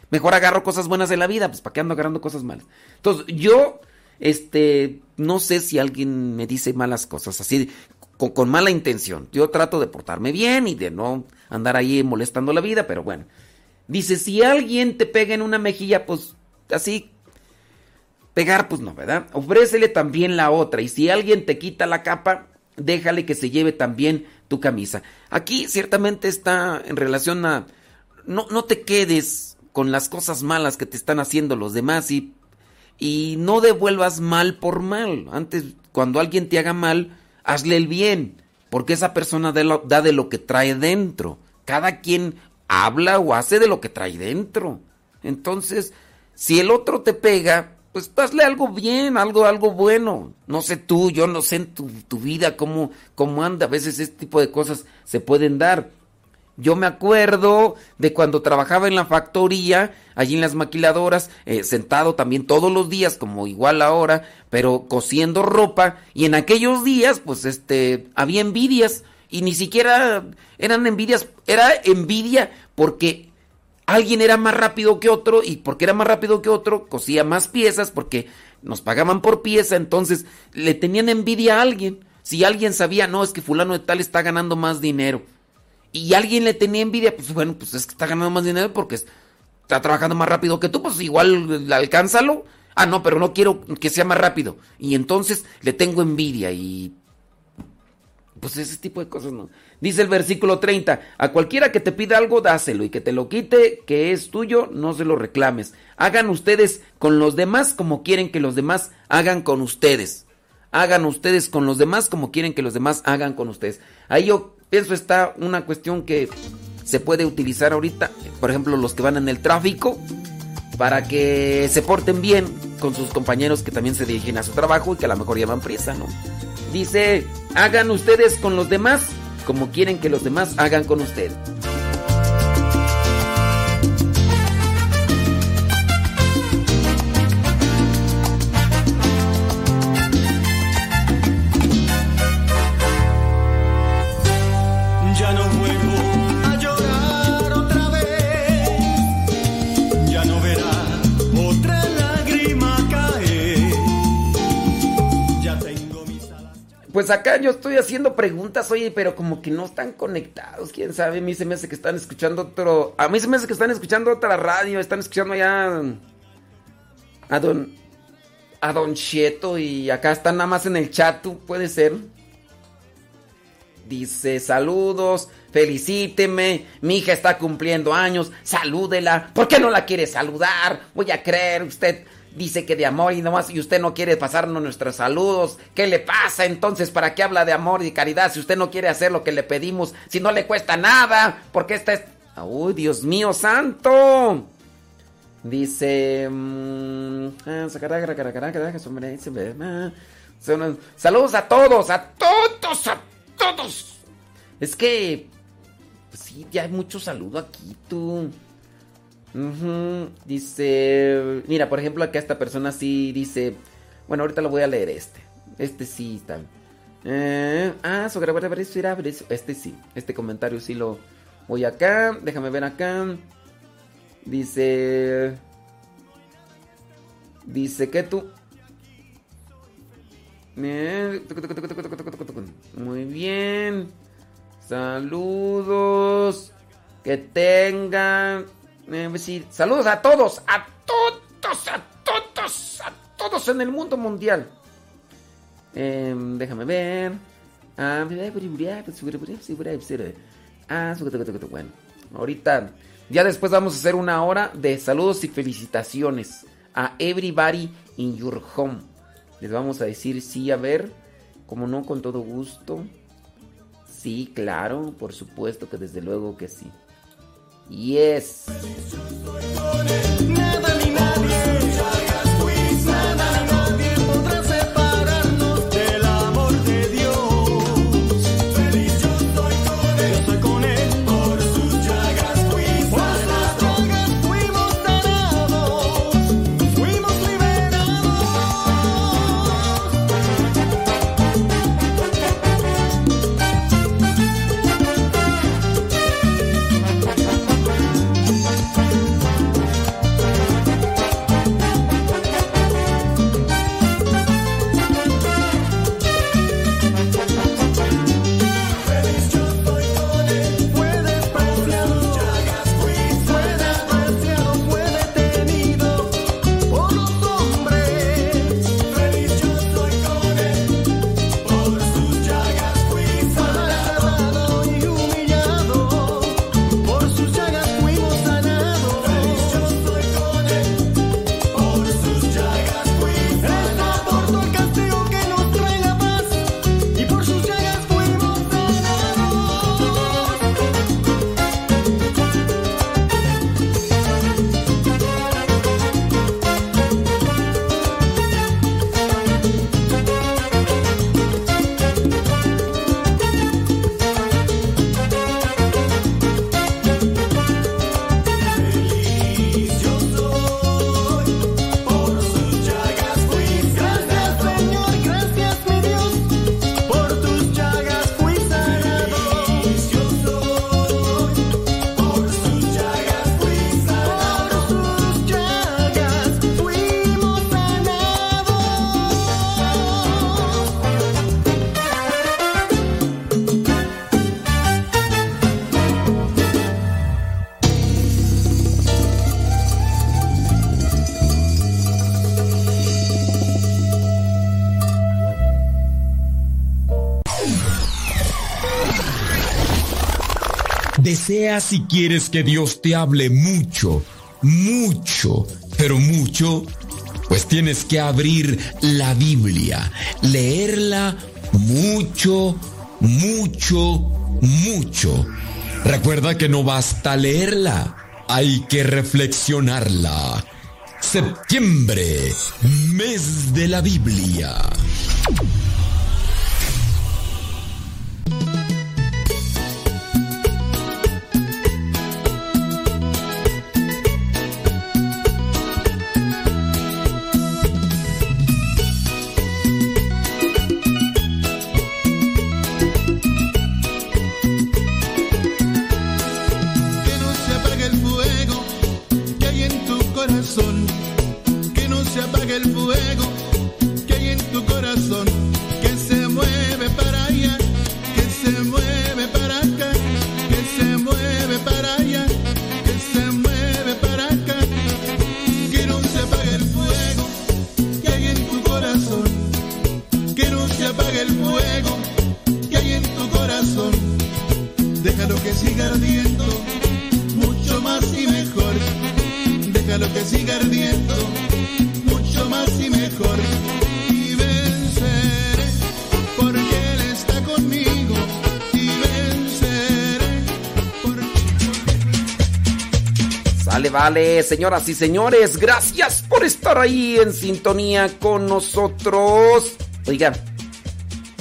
mejor agarro cosas buenas de la vida, pues para qué ando agarrando cosas malas. Entonces, yo, este, no sé si alguien me dice malas cosas, así, con mala intención. Yo trato de portarme bien y de no andar ahí molestando la vida, pero bueno. Dice, si alguien te pega en una mejilla, pues así, pegar, pues no, ¿verdad? Ofrécele también la otra. Y si alguien te quita la capa, déjale que se lleve también tu camisa. Aquí ciertamente está en relación a... No, no te quedes con las cosas malas que te están haciendo los demás y, y no devuelvas mal por mal. Antes, cuando alguien te haga mal, hazle el bien, porque esa persona da de lo que trae dentro. Cada quien habla o hace de lo que trae dentro. Entonces, si el otro te pega, pues hazle algo bien, algo, algo bueno. No sé tú, yo no sé en tu, tu, vida cómo, cómo anda. A veces este tipo de cosas se pueden dar. Yo me acuerdo de cuando trabajaba en la factoría, allí en las maquiladoras, eh, sentado también todos los días, como igual ahora, pero cosiendo ropa. Y en aquellos días, pues este, había envidias. Y ni siquiera eran envidias, era envidia porque alguien era más rápido que otro y porque era más rápido que otro, cosía más piezas porque nos pagaban por pieza, entonces le tenían envidia a alguien. Si alguien sabía, no, es que fulano de tal está ganando más dinero. Y alguien le tenía envidia, pues bueno, pues es que está ganando más dinero porque está trabajando más rápido que tú, pues igual alcánzalo. Ah, no, pero no quiero que sea más rápido. Y entonces le tengo envidia y... Pues ese tipo de cosas no. Dice el versículo 30, a cualquiera que te pida algo, dáselo y que te lo quite, que es tuyo, no se lo reclames. Hagan ustedes con los demás como quieren que los demás hagan con ustedes. Hagan ustedes con los demás como quieren que los demás hagan con ustedes. Ahí yo pienso está una cuestión que se puede utilizar ahorita, por ejemplo, los que van en el tráfico, para que se porten bien con sus compañeros que también se dirigen a su trabajo y que a lo mejor llevan prisa, ¿no? Dice, hagan ustedes con los demás como quieren que los demás hagan con usted. Pues acá yo estoy haciendo preguntas, oye, pero como que no están conectados, quién sabe. A mí se me hace que están escuchando otro. A mí se me hace que están escuchando otra radio, están escuchando allá a don. a don Cheto y acá están nada más en el chat, puede ser. Dice, saludos, felicíteme, mi hija está cumpliendo años, salúdela. ¿Por qué no la quiere saludar? Voy a creer, usted dice que de amor y nomás, y usted no quiere pasarnos nuestros saludos. ¿Qué le pasa entonces? ¿Para qué habla de amor y caridad si usted no quiere hacer lo que le pedimos? Si no le cuesta nada, porque esta es... ¡Uy, Dios mío santo! Dice... mm, ah, Saludos a todos, a todos, a todos. Es que... Pues sí, ya hay mucho saludo aquí, tú. Dice, mira, por ejemplo, acá esta persona sí dice, bueno, ahorita lo voy a leer este. Este sí está. Eh, ah, este sí, este comentario sí lo voy acá, déjame ver acá. Dice, dice que tú muy bien. Saludos. Que tengan. Eh, saludos a todos. A todos. A todos. A todos en el mundo mundial. Em, déjame ver. Bueno, ahorita. Ya después vamos a hacer una hora de saludos y felicitaciones a everybody in your home. Les vamos a decir sí, a ver, como no, con todo gusto. Sí, claro, por supuesto que desde luego que sí. Yes. Desea si quieres que Dios te hable mucho, mucho, pero mucho, pues tienes que abrir la Biblia, leerla mucho, mucho, mucho. Recuerda que no basta leerla, hay que reflexionarla. Septiembre, mes de la Biblia. Señoras y señores, gracias por estar ahí en sintonía con nosotros. Oiga,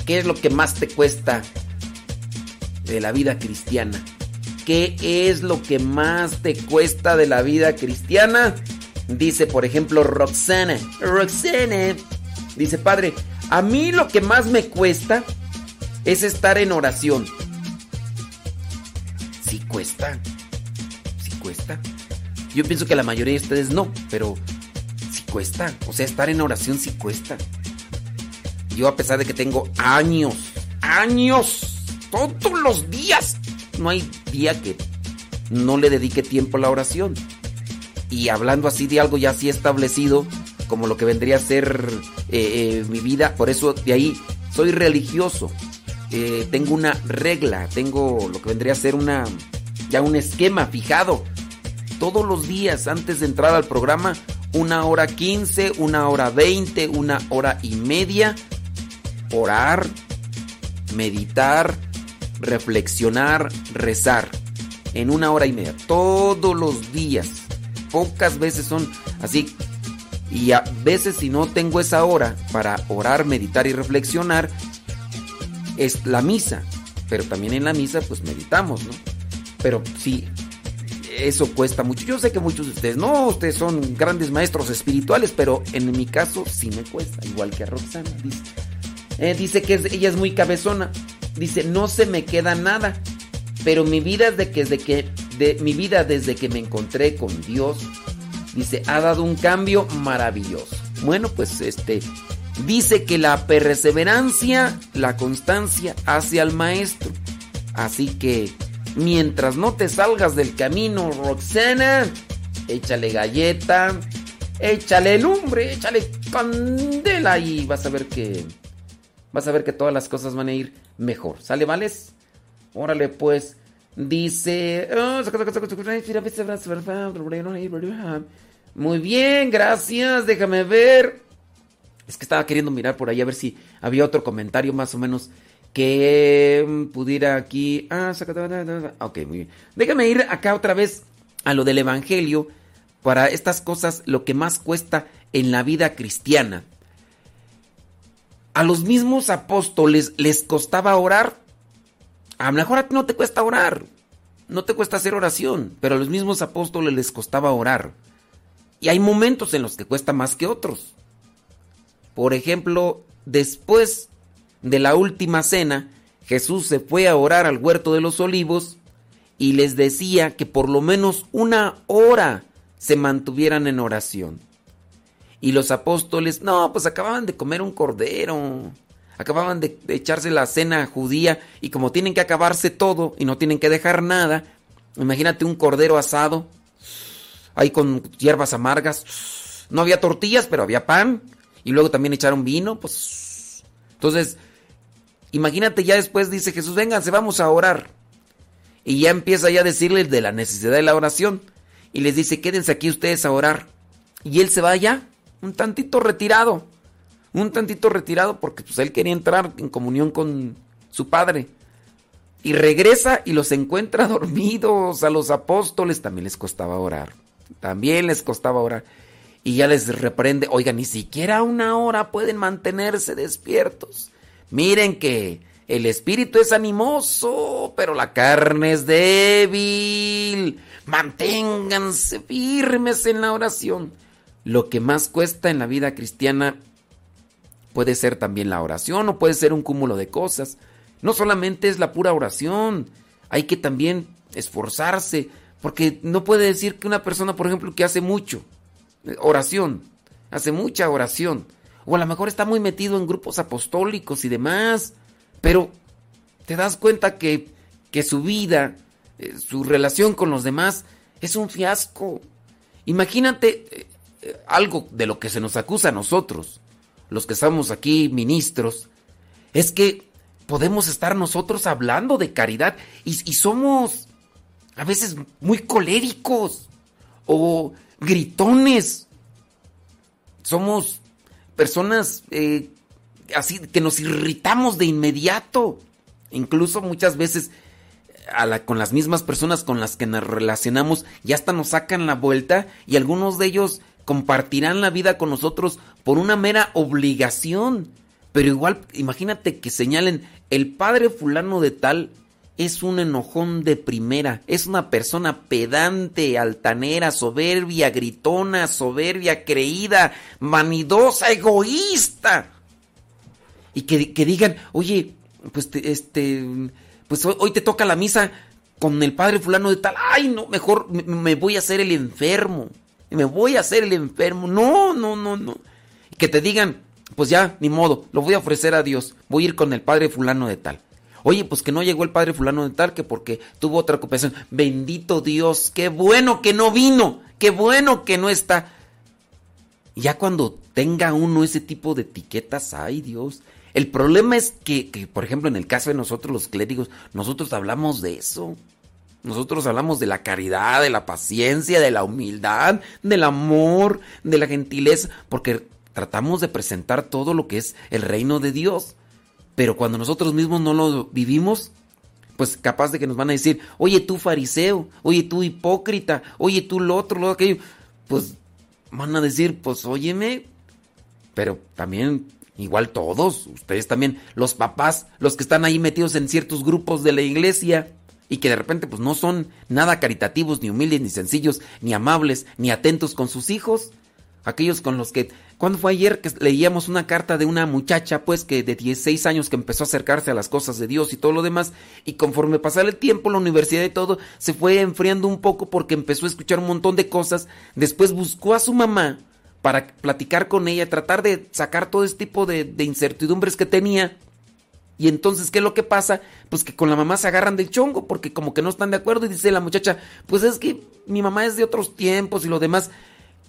¿qué es lo que más te cuesta de la vida cristiana? ¿qué es lo que más te cuesta de la vida cristiana? Dice, por ejemplo, Roxana. Roxana. Dice, padre, a mí lo que más me cuesta es estar en oración. Yo pienso que la mayoría de ustedes no, pero sí cuesta. O sea, estar en oración sí cuesta. Yo a pesar de que tengo años, años, todos los días, no hay día que no le dedique tiempo a la oración. Y hablando así de algo ya así establecido, como lo que vendría a ser eh, eh, mi vida, por eso de ahí soy religioso. Eh, tengo una regla, tengo lo que vendría a ser una ya un esquema fijado. Todos los días antes de entrar al programa, una hora quince, una hora veinte, una hora y media, orar, meditar, reflexionar, rezar. En una hora y media, todos los días. Pocas veces son así. Y a veces si no tengo esa hora para orar, meditar y reflexionar, es la misa. Pero también en la misa pues meditamos, ¿no? Pero sí, eso cuesta mucho. Yo sé que muchos de ustedes, no, ustedes son grandes maestros espirituales, pero en mi caso sí me cuesta, igual que a Roxana. Dice, eh, que ella es muy cabezona. Dice, no se me queda nada. Pero mi vida desde que, desde que, de, mi vida desde que me encontré con Dios, dice, ha dado un cambio maravilloso. Bueno, pues este, dice que la perseverancia, la constancia hace al maestro. Así que, mientras no te salgas del camino, Roxana, échale galleta, échale lumbre, échale candela y vas a ver que vas a ver que todas las cosas van a ir mejor. ¿Sale, vales? Órale, pues. Dice. Muy bien, gracias. Déjame ver. Es que estaba queriendo mirar por ahí a ver si había otro comentario más o menos que pudiera aquí. Ah, ok, muy bien. Déjame ir acá otra vez a lo del Evangelio. Para estas cosas, lo que más cuesta en la vida cristiana. A los mismos apóstoles les costaba orar. A lo mejor a ti no te cuesta orar. No te cuesta hacer oración. Pero a los mismos apóstoles les costaba orar. Y hay momentos en los que cuesta más que otros. Por ejemplo, después de la última cena, Jesús se fue a orar al huerto de los olivos y les decía que por lo menos una hora se mantuvieran en oración. Y los apóstoles, no, pues acababan de comer un cordero. Acababan de, echarse la cena judía y como tienen que acabarse todo y no tienen que dejar nada, imagínate un cordero asado, ahí con hierbas amargas. No había tortillas, pero había pan. Y luego también echaron vino, pues. Entonces, imagínate ya después dice Jesús, vénganse, vamos a orar. Y ya empieza ya a decirles de la necesidad de la oración. Y les dice, quédense aquí ustedes a orar. Y él se va allá un tantito retirado, un tantito retirado porque pues él quería entrar en comunión con su padre. Y regresa y los encuentra (laughs) dormidos a los apóstoles, también les costaba orar, también les costaba orar. Y ya les reprende, oigan, ni siquiera una hora pueden mantenerse despiertos. Miren que el espíritu es animoso, pero la carne es débil. Manténganse firmes en la oración lo que más cuesta en la vida cristiana puede ser también la oración o puede ser un cúmulo de cosas. No solamente es la pura oración, hay que también esforzarse, porque no puede decir que una persona, por ejemplo, que hace mucho eh, oración, hace mucha oración, o a lo mejor está muy metido en grupos apostólicos y demás, pero te das cuenta que, que su vida, eh, su relación con los demás es un fiasco. Imagínate eh, algo de lo que se nos acusa a nosotros, los que estamos aquí ministros, es que podemos estar nosotros hablando de caridad y, somos a veces muy coléricos o gritones. Somos personas eh, así que nos irritamos de inmediato. Incluso muchas veces con las mismas personas con las que nos relacionamos ya hasta nos sacan la vuelta y algunos de ellos compartirán la vida con nosotros por una mera obligación. Pero igual, imagínate que señalen, el padre fulano de tal es un enojón de primera, es una persona pedante, altanera, soberbia, gritona, soberbia, creída, vanidosa, egoísta. Y que, digan, oye, pues este, pues hoy, te toca la misa con el padre fulano de tal, ay no, mejor me, me voy a hacer el enfermo, me voy a hacer el enfermo, no, no, no, no. Y que te digan, pues ya, ni modo, lo voy a ofrecer a Dios, voy a ir con el padre fulano de tal. Oye, pues que no llegó el padre fulano de tal, que porque tuvo otra ocupación. Bendito Dios, qué bueno que no vino, qué bueno que no está. ya cuando tenga uno ese tipo de etiquetas, ay Dios. El problema es que, que, por ejemplo, en el caso de nosotros los clérigos, nosotros hablamos de eso. Nosotros hablamos de la caridad, de la paciencia, de la humildad, del amor, de la gentileza, porque tratamos de presentar todo lo que es el reino de Dios. Pero cuando nosotros mismos no lo vivimos, pues capaz de que nos van a decir, oye tú fariseo, oye tú hipócrita, oye tú lo otro, lo aquello. Pues van a decir, pues óyeme, pero también igual todos, ustedes también, los papás, los que están ahí metidos en ciertos grupos de la iglesia y que de repente pues no son nada caritativos, ni humildes, ni sencillos, ni amables, ni atentos con sus hijos. Aquellos con los que cuando fue ayer que leíamos una carta de una muchacha, pues que de 16 años que empezó a acercarse a las cosas de Dios y todo lo demás, y conforme pasaba el tiempo, la universidad y todo, se fue enfriando un poco porque empezó a escuchar un montón de cosas, después buscó a su mamá para platicar con ella, tratar de sacar todo este tipo de, de incertidumbres que tenía. Y entonces, ¿qué es lo que pasa? Pues que con la mamá se agarran del chongo porque como que no están de acuerdo y dice la muchacha, pues es que mi mamá es de otros tiempos y lo demás.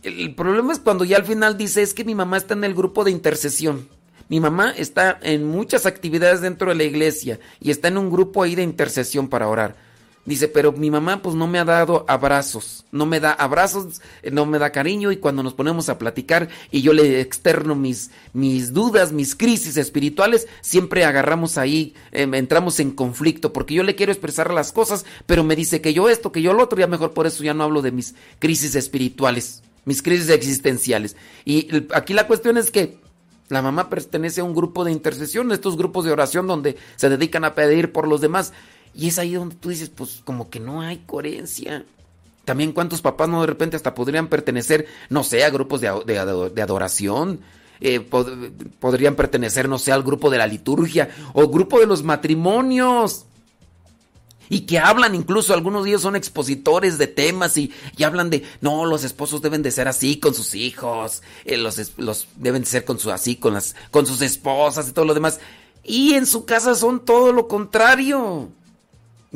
El problema es cuando ya al final dice, es que mi mamá está en el grupo de intercesión. Mi mamá está en muchas actividades dentro de la iglesia y está en un grupo ahí de intercesión para orar. Dice, pero mi mamá pues no me ha dado abrazos, no me da abrazos, no me da cariño y cuando nos ponemos a platicar y yo le externo mis, mis dudas, mis crisis espirituales, siempre agarramos ahí, em, entramos en conflicto porque yo le quiero expresar las cosas, pero me dice que yo esto, que yo lo otro, ya mejor por eso ya no hablo de mis crisis espirituales mis crisis existenciales. Y aquí la cuestión es que la mamá pertenece a un grupo de intercesión, estos grupos de oración donde se dedican a pedir por los demás. Y es ahí donde tú dices, pues como que no hay coherencia. También cuántos papás no de repente hasta podrían pertenecer, no sé, a grupos de, adoración. Eh, podrían pertenecer, no sé, al grupo de la liturgia o grupo de los matrimonios y que hablan incluso algunos de ellos son expositores de temas y, hablan de no los esposos deben de ser así con sus hijos eh, los, los, deben de ser con su así con las con sus esposas y todo lo demás. Y en su casa son todo lo contrario.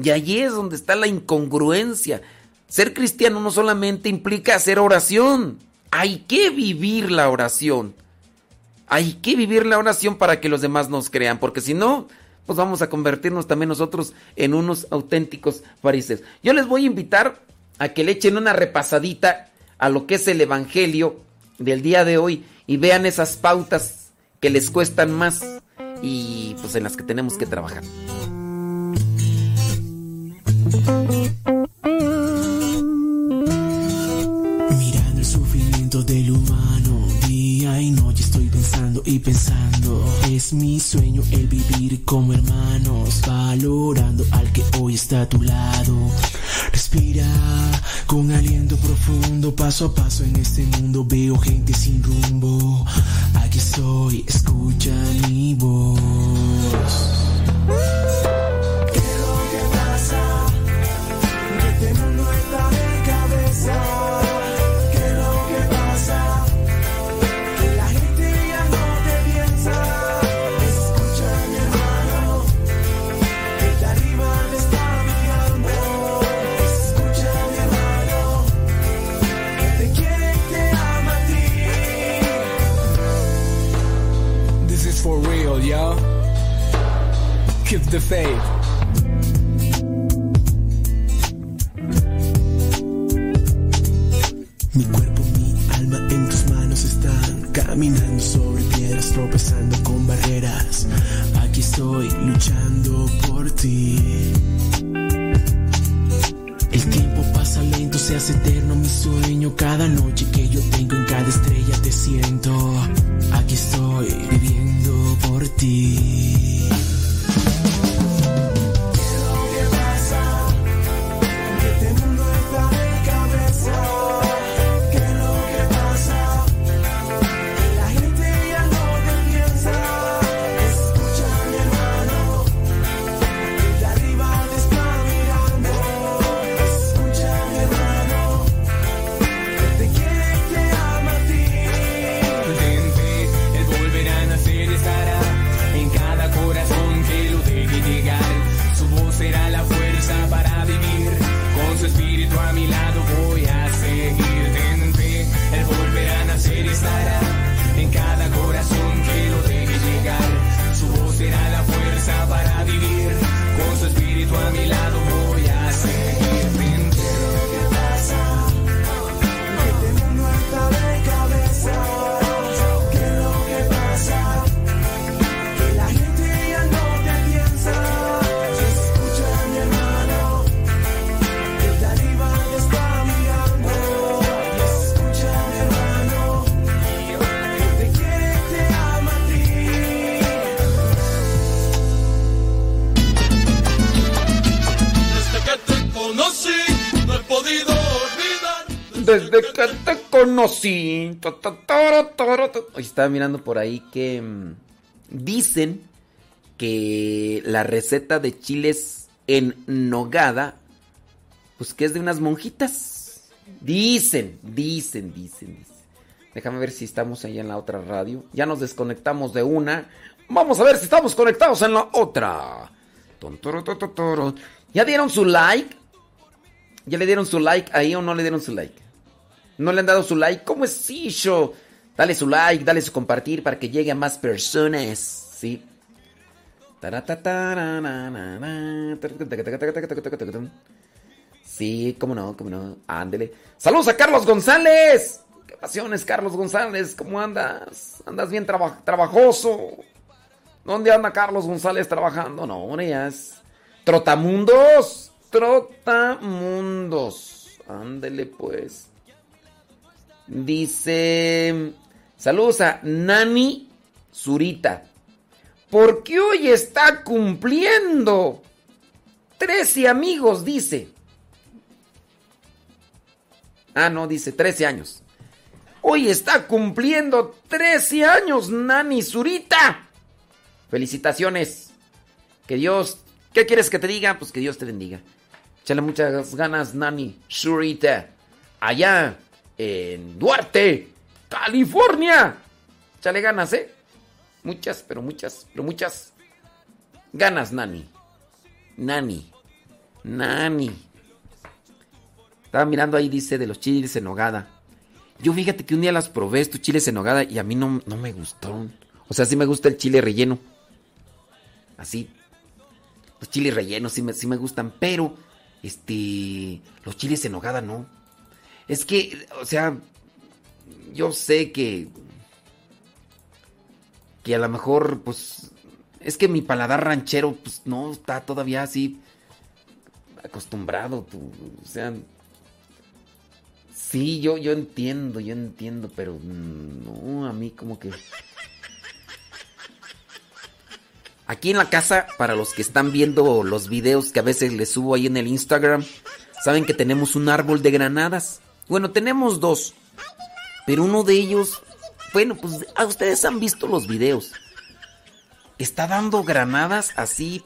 Y allí es donde está la incongruencia. Ser cristiano no solamente implica hacer oración hay que vivir la oración. Hay que vivir la oración para que los demás nos crean porque si no pues vamos a convertirnos también nosotros en unos auténticos fariseos. Yo les voy a invitar a que le echen una repasadita a lo que es el Evangelio del día de hoy y vean esas pautas que les cuestan más y pues en las que tenemos que trabajar. Mirando el sufrimiento del humano, día y noche estoy pensando y pensando es mi sueño el vivir como hermanos, valorando al que hoy está a tu lado. Respira con aliento profundo, paso a paso en este mundo veo gente sin rumbo. Aquí estoy, escucha mi voz. Mi cuerpo, mi alma en tus manos están caminando sobre piedras, tropezando con barreras. Aquí estoy luchando por ti. El tiempo pasa lento, se hace eterno mi sueño. Cada noche que yo tengo en cada estrella te siento. Aquí estoy viviendo por ti. Desde que te conocí. Hoy estaba mirando por ahí que mm, dicen que la receta de chiles en nogada, pues que es de unas monjitas. Dicen, dicen, dicen, dicen. Déjame ver si estamos ahí en la otra radio. Ya nos desconectamos de una. Vamos a ver si estamos conectados en la otra. ¿Ya dieron su like? ¿Ya le dieron su like ahí o no le dieron su like? ¿No le han dado su like? ¿Cómo es eso? Dale su like, dale su compartir para que llegue a más personas. ¿Sí? Sí, cómo no, cómo no. Ándele. Saludos a Carlos González. ¿Qué pasiones, Carlos González? ¿Cómo andas? ¿Andas bien trabajoso? ¿Dónde anda Carlos González trabajando? No, hombre, ya es. Trotamundos. Trotamundos. Ándele pues. Dice, saludos a Nani Zurita. Porque hoy está cumpliendo 13 amigos, dice. Ah, no, dice 13 años. Hoy está cumpliendo 13 años, Nani Zurita. Felicitaciones. Que Dios, ¿qué quieres que te diga? Pues que Dios te bendiga. Échale muchas ganas, Nani Shurita. Allá en Duarte, California. Échale ganas, ¿eh? Muchas, pero muchas, pero muchas ganas, Nani. Nani. Nani. Estaba mirando ahí, dice, de los chiles en nogada. Yo fíjate que un día las probé, estos chiles en nogada, y a mí no, no me gustaron. O sea, sí me gusta el chile relleno. Así. Los chiles rellenos sí me, sí me gustan, pero este, los chiles en nogada no. Es que, o sea, yo sé que que a lo mejor pues es que mi paladar ranchero pues no está todavía así acostumbrado, o sea, sí, yo yo entiendo, yo entiendo, pero no, a mí como que Aquí en la casa, para los que están viendo los videos que a veces les subo ahí en el Instagram, saben que tenemos un árbol de granadas. Bueno, tenemos dos. Pero uno de ellos, bueno, pues a ustedes han visto los videos. Está dando granadas así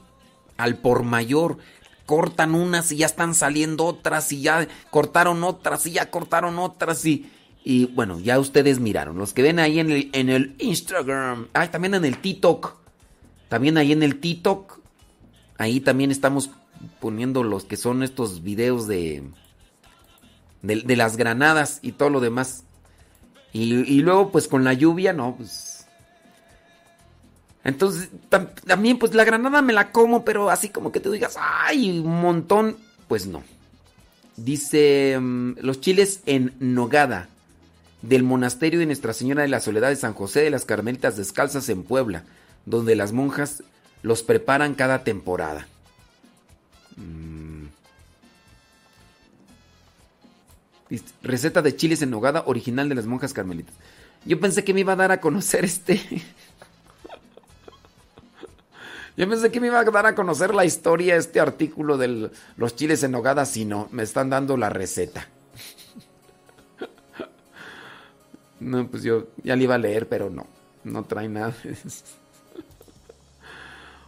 al por mayor. Cortan unas y ya están saliendo otras y ya cortaron otras y ya cortaron otras y... Y bueno, ya ustedes miraron. Los que ven ahí en el, en el Instagram. Ay, también en el TikTok. También ahí en el TikTok, ahí también estamos poniendo los que son estos videos de, de, las granadas y todo lo demás. Y, luego pues con la lluvia, no, pues... Entonces, también pues la granada me la como, pero así como que te digas, ay, un montón, pues no. Dice mm, los chiles en nogada del monasterio de Nuestra Señora de la Soledad de San José de las Carmelitas Descalzas en Puebla donde las monjas los preparan cada temporada. Mm. Receta de chiles en nogada original de las monjas carmelitas. Yo pensé que me iba a dar a conocer este. (laughs) Yo pensé que me iba a dar a conocer la historia, este artículo de los chiles en nogada, si no, me están dando la receta. (laughs) No, pues yo ya le iba a leer, pero no, no trae nada. (laughs)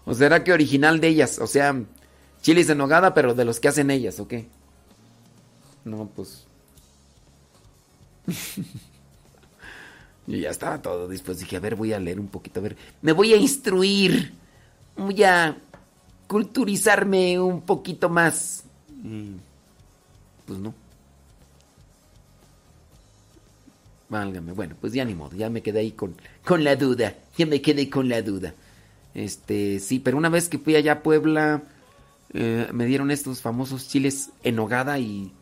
¿O será que original de ellas? O sea, chiles en nogada, pero de los que hacen ellas, ¿o qué? No, pues. (laughs) Yo ya estaba todo después Dije, a ver, voy a leer un poquito. A ver, me voy a instruir. Voy a culturizarme un poquito más. pues no. Válgame. Bueno, pues ya ni modo. Ya me quedé ahí con, con la duda. Ya me quedé con la duda. Este, sí, pero una vez que fui allá a Puebla, eh, me dieron estos famosos chiles en hogada y...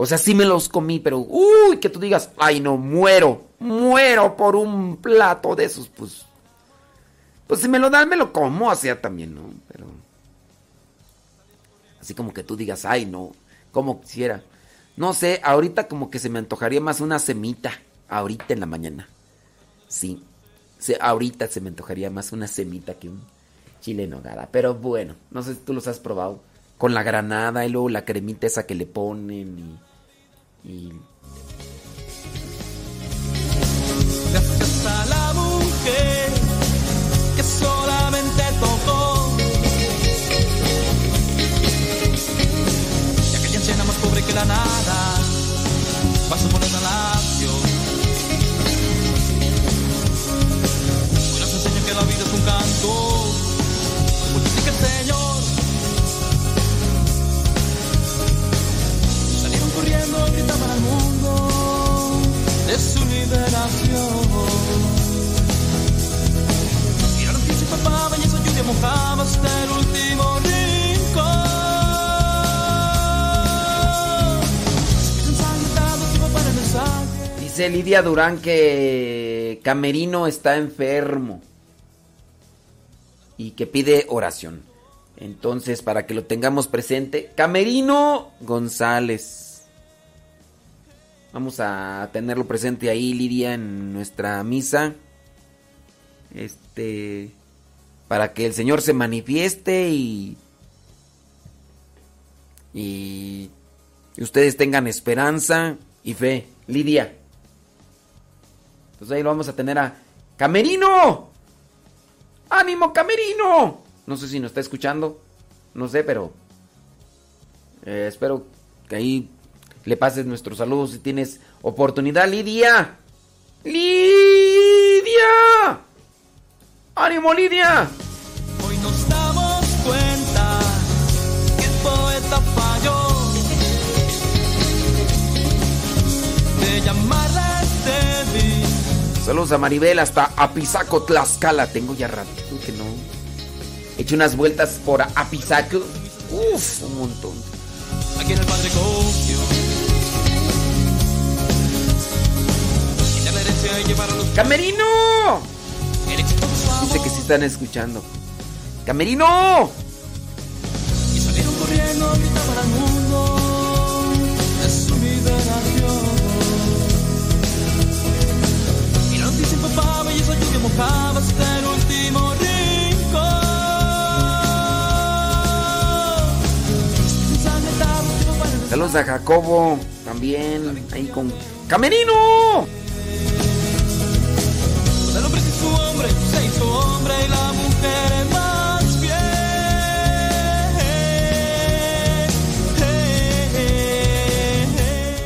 O sea, sí me los comí, pero... Uy, que tú digas, ay no, muero, muero por un plato de esos, pues... Pues si me lo dan, me lo como, o sea, también, ¿no? Pero... Así como que tú digas, ay no, como quisiera. No sé, ahorita como que se me antojaría más una semita, ahorita en la mañana. Sí ahorita se me antojaría más una semita que un chile en nogada. Pero bueno, no sé si tú los has probado. Con la granada y luego la cremita esa que le ponen. Y Gracias a la mujer que solamente tocó. Y aquella anciana más pobre que la nada va a suponer la nación. Hoy nos enseña que la vida es un canto. Multiplica el Señor. Corriendo, gritaban al mundo de su liberación. Y la noticia empapaba y esa lluvia mojaba hasta el último rincón. Dice Lidia Durán que Camerino está enfermo y que pide oración. Entonces, para que lo tengamos presente, Camerino González. Vamos a tenerlo presente ahí, Lidia, en nuestra misa. Este. Para que el Señor se manifieste y. Y. ustedes tengan esperanza y fe. Lidia. Entonces ahí lo vamos a tener a. ¡Camerino! ¡Ánimo, Camerino! No sé si nos está escuchando. No sé, pero. eh, espero que ahí le pases nuestros saludos si tienes oportunidad, Lidia. ¡Lidia! ¡Ánimo, Lidia! Hoy nos damos cuenta que el poeta falló de débil. Saludos a Maribel hasta Apizaco, Tlaxcala. Tengo ya rato que no. He hecho unas vueltas por Apizaco. Uf, un montón. Aquí en el Padre Cogio. Quitar la herencia y llevar a los ¡Camerino! Dice que sí están escuchando. ¡Camerino! Y salieron corriendo, gritaban al mundo de su liberación. Y la noticia empapaba y esa lluvia mojaba hasta el último rincón. Saludos a Jacobo. También ahí con. ¡Camerino! El hombre hombre se hizo hombre y la mujer más bien.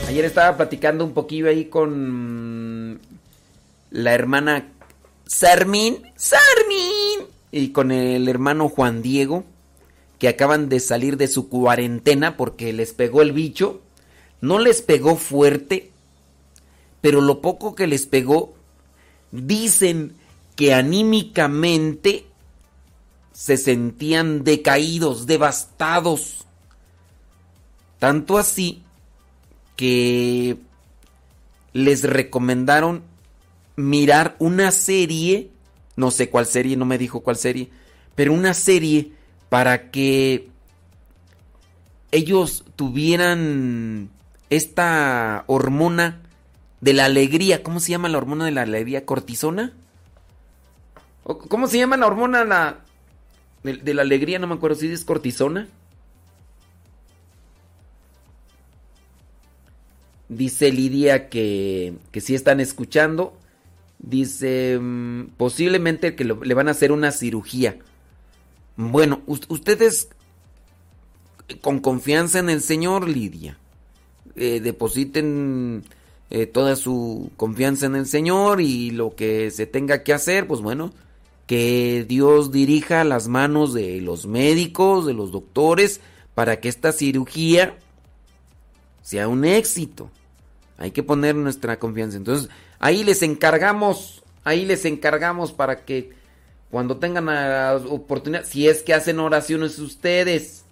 Ayer estaba platicando un poquillo ahí con la hermana Sarmin. ¡Sarmin! Y con el hermano Juan Diego, que acaban de salir de su cuarentena porque les pegó el bicho. No les pegó fuerte, pero lo poco que les pegó, dicen que anímicamente se sentían decaídos, devastados. Tanto así que les recomendaron mirar una serie, no sé cuál serie, no me dijo cuál serie, pero una serie para que ellos tuvieran esta hormona de la alegría, ¿cómo se llama la hormona de la alegría? ¿Cortisona? ¿O ¿Cómo se llama la hormona la, de, la alegría? No me acuerdo si es cortisona. Dice Lidia que, que sí están escuchando. Dice, mm, posiblemente que le van a hacer una cirugía. Bueno, us- ustedes con confianza en el Señor, Lidia, eh, depositen eh, toda su confianza en el Señor y lo que se tenga que hacer, pues bueno, que Dios dirija las manos de los médicos, de los doctores, para que esta cirugía sea un éxito. Hay que poner nuestra confianza. Entonces, ahí les encargamos, ahí les encargamos para que cuando tengan la oportunidad, si es que hacen oraciones ustedes,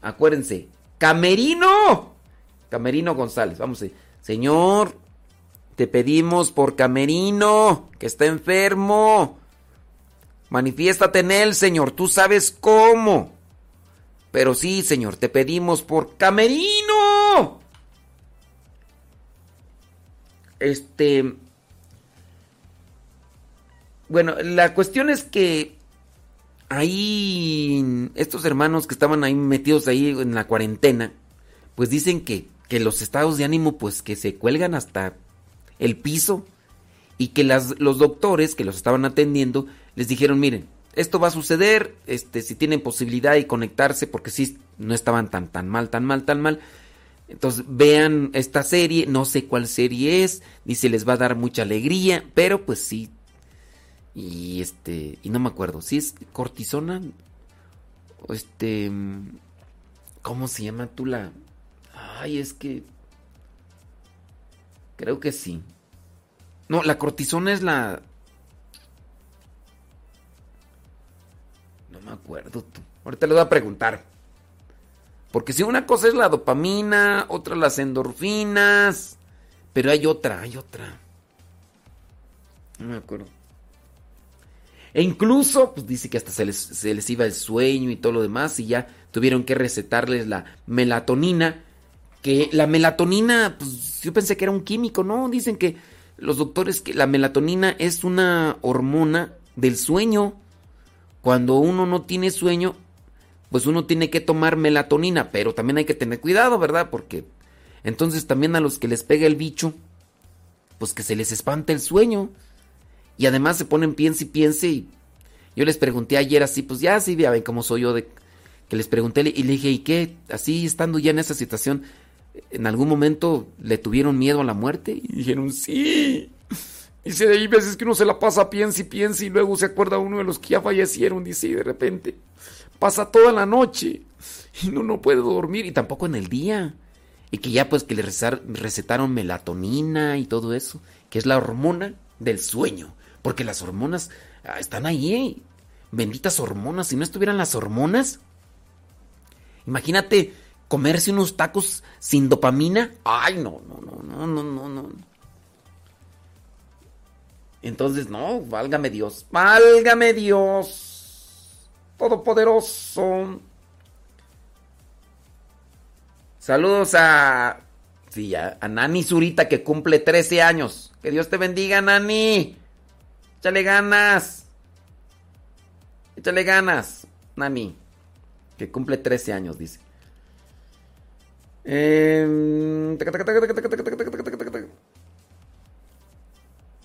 acuérdense, Camerino, Camerino González, vamos a Señor, te pedimos por Camerino, que está enfermo. Manifiéstate en él, Señor, tú sabes cómo. Pero sí, Señor, te pedimos por Camerino. Este... Bueno, la cuestión es que ahí estos hermanos que estaban ahí metidos ahí en la cuarentena, pues dicen que, que los estados de ánimo pues que se cuelgan hasta el piso y que las, los doctores que los estaban atendiendo les dijeron, miren, esto va a suceder, este, si tienen posibilidad de conectarse, porque sí, no estaban tan, tan mal, tan mal, tan mal. Entonces vean esta serie, no sé cuál serie es, dice les va a dar mucha alegría, pero pues sí. Y este, y no me acuerdo, si es cortisona este, ¿cómo se llama tú la? Ay, es que creo que sí. No, la cortisona es la No me acuerdo tú. Ahorita le voy a preguntar. Porque si una cosa es la dopamina, otra las endorfinas, pero hay otra, hay otra. No me acuerdo. E incluso, pues dice que hasta se les, iba el sueño y todo lo demás y ya tuvieron que recetarles la melatonina. Que la melatonina, pues yo pensé que era un químico, ¿no? Dicen que los doctores que la melatonina es una hormona del sueño. Cuando uno no tiene sueño, pues uno tiene que tomar melatonina, pero también hay que tener cuidado, ¿verdad? Porque entonces también a los que les pega el bicho, pues que se les espante el sueño. Y además se ponen piense y piense y yo les pregunté ayer así, pues ya sí, ya ven cómo soy yo de que les pregunté y le dije, ¿y qué? Así estando ya en esa situación, ¿en algún momento le tuvieron miedo a la muerte? Y dijeron, sí. Dice, hay veces que uno se la pasa piensa y piensa y luego se acuerda uno de los que ya fallecieron, dice, y de repente pasa toda la noche y uno no puede dormir y tampoco en el día. Y que ya pues que le recetaron melatonina y todo eso, que es la hormona del sueño. Porque las hormonas ah, están ahí, ¿eh? benditas hormonas. Si no estuvieran las hormonas, imagínate comerse unos tacos sin dopamina. Ay, no, no, no, no, no, no, no. Entonces, no, válgame Dios, válgame Dios. Todopoderoso. Saludos a. Sí, a, Nani Zurita que cumple 13 años. Que Dios te bendiga, Nani. Échale ganas. Échale ganas, Nani. Que cumple 13 años, dice.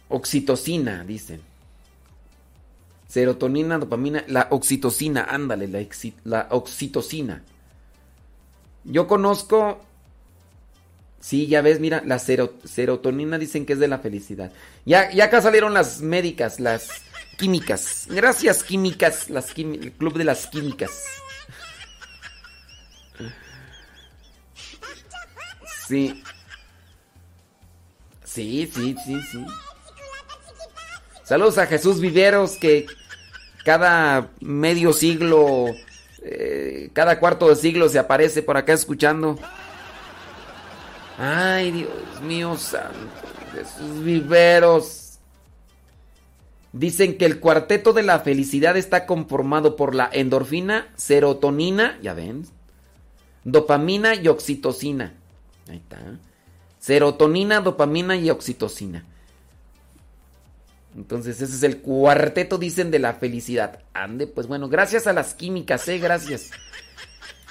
Oxitocina, dicen. Serotonina, dopamina, la oxitocina, ándale, la, la oxitocina. Yo conozco, sí, ya ves, mira, la serotonina dicen que es de la felicidad. Ya, ya acá salieron las médicas, las químicas. Gracias, químicas, las el club de las químicas. Sí. Sí, sí, sí, sí. Saludos a Jesús Viveros que cada medio siglo, eh, cada cuarto de siglo se aparece por acá escuchando. Ay, Dios mío santo, Jesús Viveros. Dicen que el cuarteto de la felicidad está conformado por la endorfina, serotonina, ya ven, dopamina y oxitocina. Ahí está. Serotonina, dopamina y oxitocina. Entonces ese es el cuarteto, dicen, de la felicidad. Ande, pues bueno, gracias a las químicas, ¿eh? Gracias.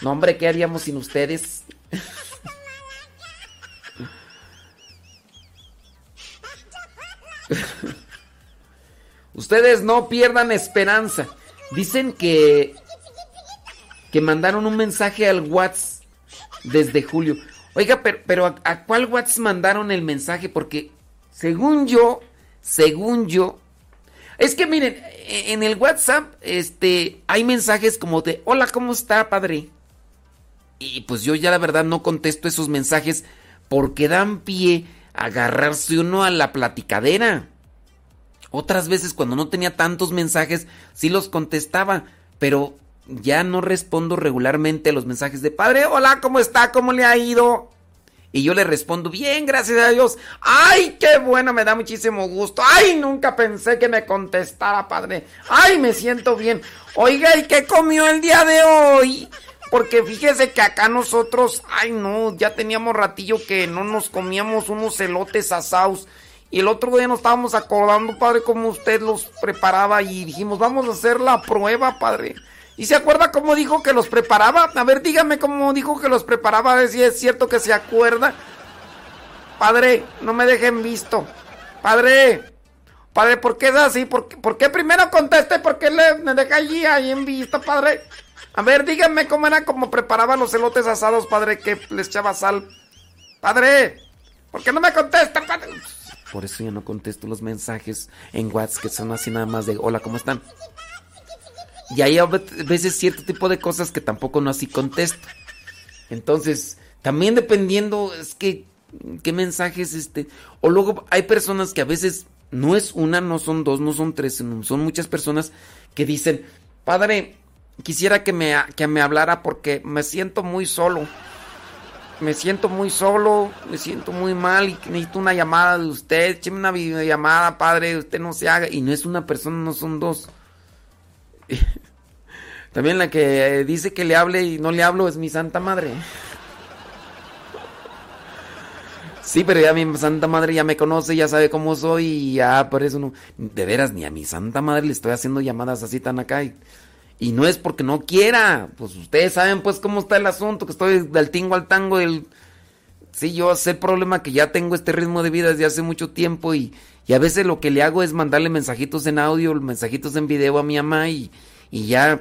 No, hombre, ¿qué haríamos sin ustedes? (laughs) (laughs) ustedes no pierdan esperanza. Dicen que que mandaron un mensaje al WhatsApp desde julio. Oiga, pero, ¿a, ¿a, cuál WhatsApp mandaron el mensaje? Porque según yo, según yo, es que miren, en el WhatsApp este, hay mensajes como de, hola, ¿cómo está, padre? Y pues yo ya la verdad no contesto esos mensajes porque dan pie agarrarse uno a la platicadera. Otras veces cuando no tenía tantos mensajes sí los contestaba, pero ya no respondo regularmente a los mensajes de padre, hola, ¿cómo está? ¿Cómo le ha ido? Y yo le respondo, bien, gracias a Dios. Ay, qué bueno, me da muchísimo gusto. Ay, nunca pensé que me contestara, padre. Ay, me siento bien. Oiga, ¿y qué comió el día de hoy? Porque fíjese que acá nosotros, ay no, ya teníamos ratillo que no nos comíamos unos elotes asados. Y el otro día nos estábamos acordando, padre, cómo usted los preparaba y dijimos, vamos a hacer la prueba, padre. ¿Y se acuerda cómo dijo que los preparaba? A ver, dígame cómo dijo que los preparaba, a ver si es cierto que se acuerda. Padre, no me dejen visto. Padre, padre, ¿por qué es así? ¿Por qué, primero conteste? ¿Por qué le, me deja allí, ahí en visto, padre? A ver, dígame cómo era como preparaba los elotes asados, padre, que les echaba sal. Padre, ¿por qué no me contesta, padre? Por eso yo no contesto los mensajes en WhatsApp que son así nada más de hola, ¿cómo están? Y hay a veces cierto tipo de cosas que tampoco no así contesto. Entonces, también dependiendo, es que, qué mensajes, este, o luego hay personas que a veces no es una, no son dos, no son tres, son muchas personas que dicen, padre, quisiera que me, que me hablara porque me siento muy solo. Me siento muy solo, me siento muy mal y necesito una llamada de usted. Écheme una videollamada, padre, usted no se haga. Y no es una persona, no son dos. (laughs) También la que dice que le hable y no le hablo es mi santa madre. Sí, pero ya mi santa madre ya me conoce, ya sabe cómo soy y ya por eso no. De veras, ni a mi santa madre le estoy haciendo llamadas así tan acá. Y, y no es porque no quiera. Pues ustedes saben pues cómo está el asunto, que estoy del tingo al tango del... Sí, yo sé problema que ya tengo este ritmo de vida desde hace mucho tiempo y, y a veces lo que le hago es mandarle mensajitos en audio, mensajitos en video a mi mamá y, y ya,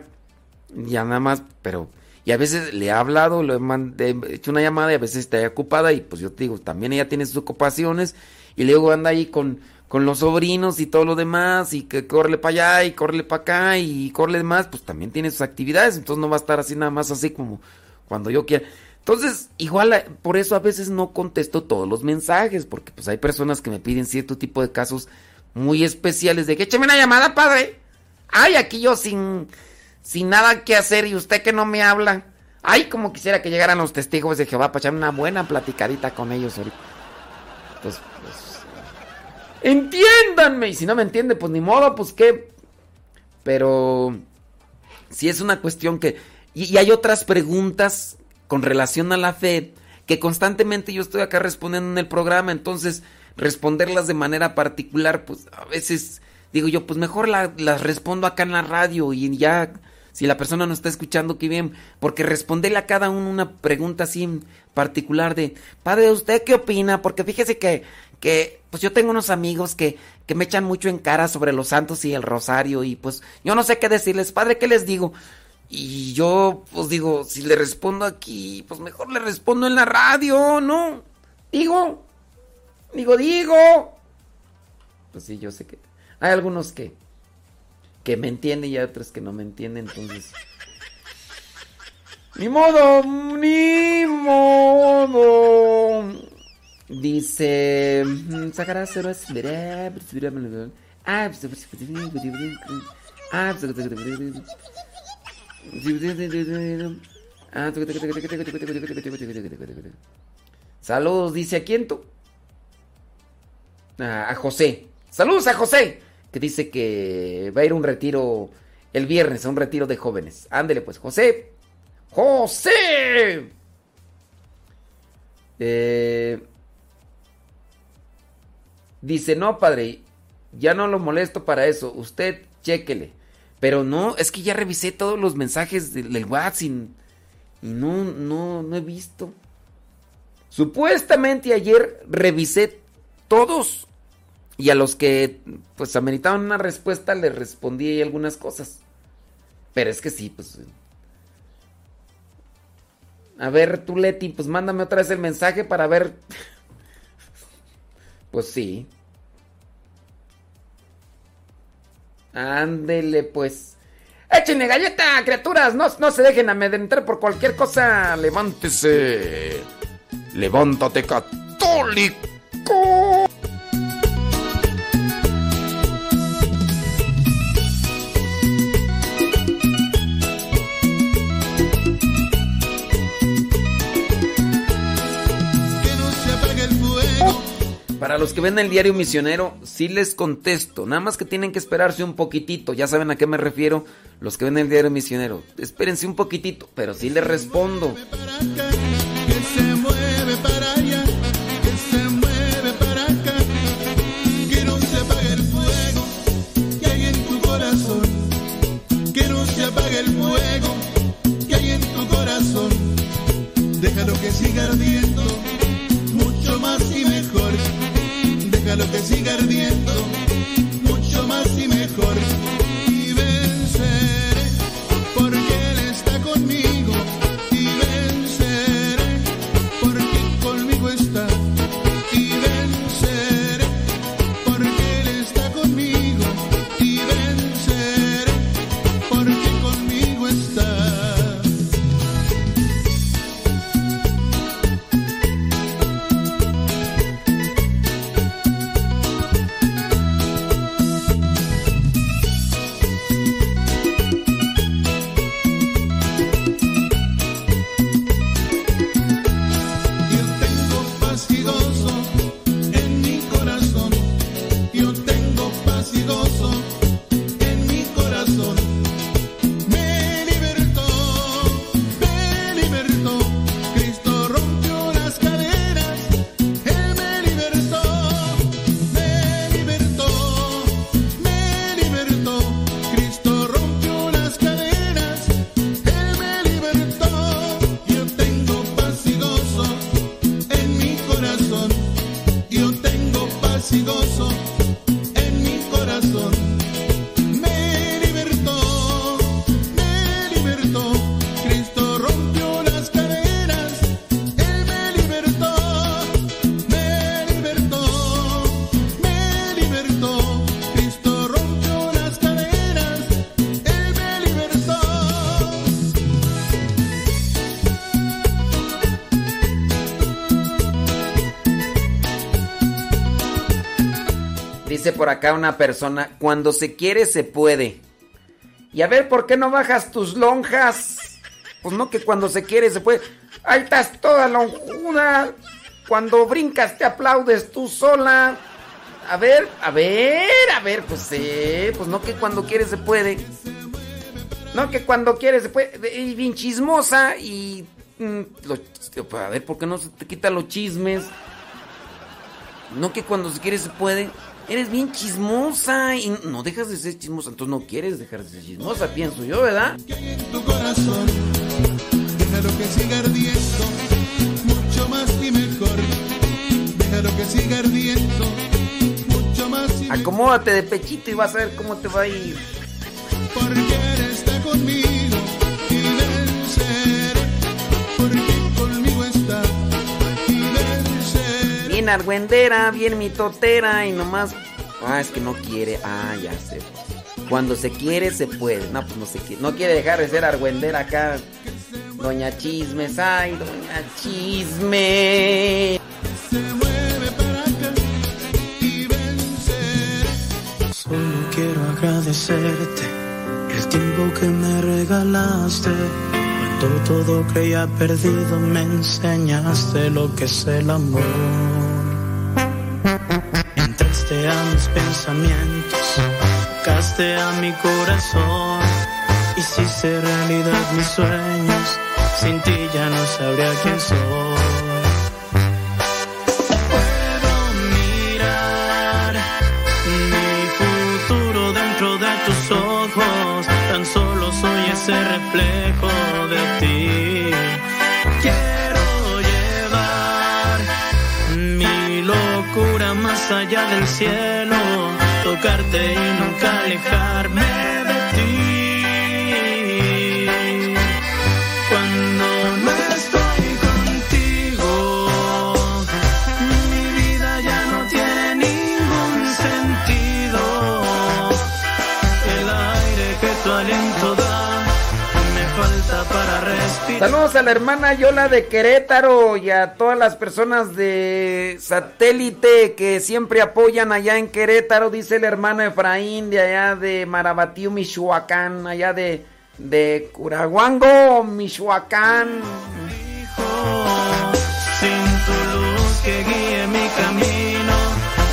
ya nada más, pero y a veces le he hablado, le he, hecho una llamada y a veces está ocupada y pues yo te digo, también ella tiene sus ocupaciones y luego anda ahí con, con los sobrinos y todo lo demás y que corre para allá y corre para acá y corre más, pues también tiene sus actividades, entonces no va a estar así nada más así como cuando yo quiera. Entonces, igual eh, por eso a veces no contesto todos los mensajes, porque pues hay personas que me piden cierto tipo de casos muy especiales de que écheme una llamada, padre. Ay, aquí yo sin sin nada que hacer y usted que no me habla. Ay, como quisiera que llegaran los testigos de Jehová para echar una buena platicadita con ellos ahorita. Pues, pues, entiéndanme. Y si no me entiende, pues ni modo, pues qué. Pero si es una cuestión que... Y, hay otras preguntas con relación a la fe que constantemente yo estoy acá respondiendo en el programa. Entonces, responderlas de manera particular, pues a veces digo yo, pues mejor las respondo acá en la radio y ya si la persona no está escuchando, qué bien, porque responderle a cada uno una pregunta así particular de, padre, ¿usted qué opina? Porque fíjese que, que pues yo tengo unos amigos que, que me echan mucho en cara sobre los santos y el rosario y pues yo no sé qué decirles, padre, ¿qué les digo? Y yo pues digo, si le respondo aquí, pues mejor le respondo en la radio, ¿no? Digo, digo, digo. Pues sí, yo sé que hay algunos que que me entiende y hay otros que no me entienden, entonces... (laughs) Ni modo, ni modo. Dice... Saludos, dice a quién tú. a José. Saludos a José que dice que va a ir a un retiro el viernes, a un retiro de jóvenes. Ándele pues, José. José. Eh, dice, no, padre, ya no lo molesto para eso. Usted chéquele. Pero no, es que ya revisé todos los mensajes del, WhatsApp y, no, no, no he visto. Supuestamente ayer revisé todos y a los que pues ameritaban una respuesta les respondí algunas cosas. Pero es que sí, pues... A ver, tú Leti, pues mándame otra vez el mensaje para ver... (laughs) pues sí. Ándele pues. Échenle galleta, criaturas. No, no se dejen amedrentar por cualquier cosa. Levántese. Levántate, católico. Para los que ven el diario misionero, sí les contesto. Nada más que tienen que esperarse un poquitito. Ya saben a qué me refiero los que ven el diario misionero. Espérense un poquitito, pero sí les respondo. Déjalo que siga ardiendo. Déjalo que siga ardiendo, Por acá una persona, cuando se quiere se puede. Y a ver, ¿por qué no bajas tus lonjas? Pues no que cuando se quiere se puede. Ahí estás toda lonjuda. Cuando brincas te aplaudes tú sola. A ver, a ver, a ver, pues sí, pues no que cuando quiere se puede. No que cuando quiere se puede. Y bien chismosa y... mm, lo- a ver, ¿por qué no se te quitan los chismes? No que cuando se quiere se puede. Eres bien chismosa y no dejas de ser chismosa. Entonces no quieres dejar de ser chismosa, pienso yo, ¿verdad? tu corazón. Déjalo que siga ardiendo, mucho más y mejor. Déjalo que siga ardiendo, mucho más y mejor. Acomódate de pechito y vas a ver cómo te va a ir. Porque Bien argüendera, bien mitotera y nomás. Ah, es que no quiere. Ah, ya sé. Cuando se quiere, se puede. No, pues no se quiere. No quiere dejar de ser argüendera acá. Doña Chismes, ay, Doña Chisme. Solo quiero agradecerte el tiempo que me regalaste. Cuando todo creía perdido, me enseñaste lo que es el amor. A mis pensamientos, tocaste a mi corazón. Hiciste realidad mis sueños, sin ti ya no sabría quién soy. Puedo más allá del cielo. Tocarte y nunca alejarme Saludos a la hermana Yola de Querétaro y a todas las personas de satélite que siempre apoyan allá en Querétaro, dice el hermano Efraín de allá de Marabatío, Michoacán, allá de, de Curaguango, Michoacán. Sin tu luz que guíe mi camino,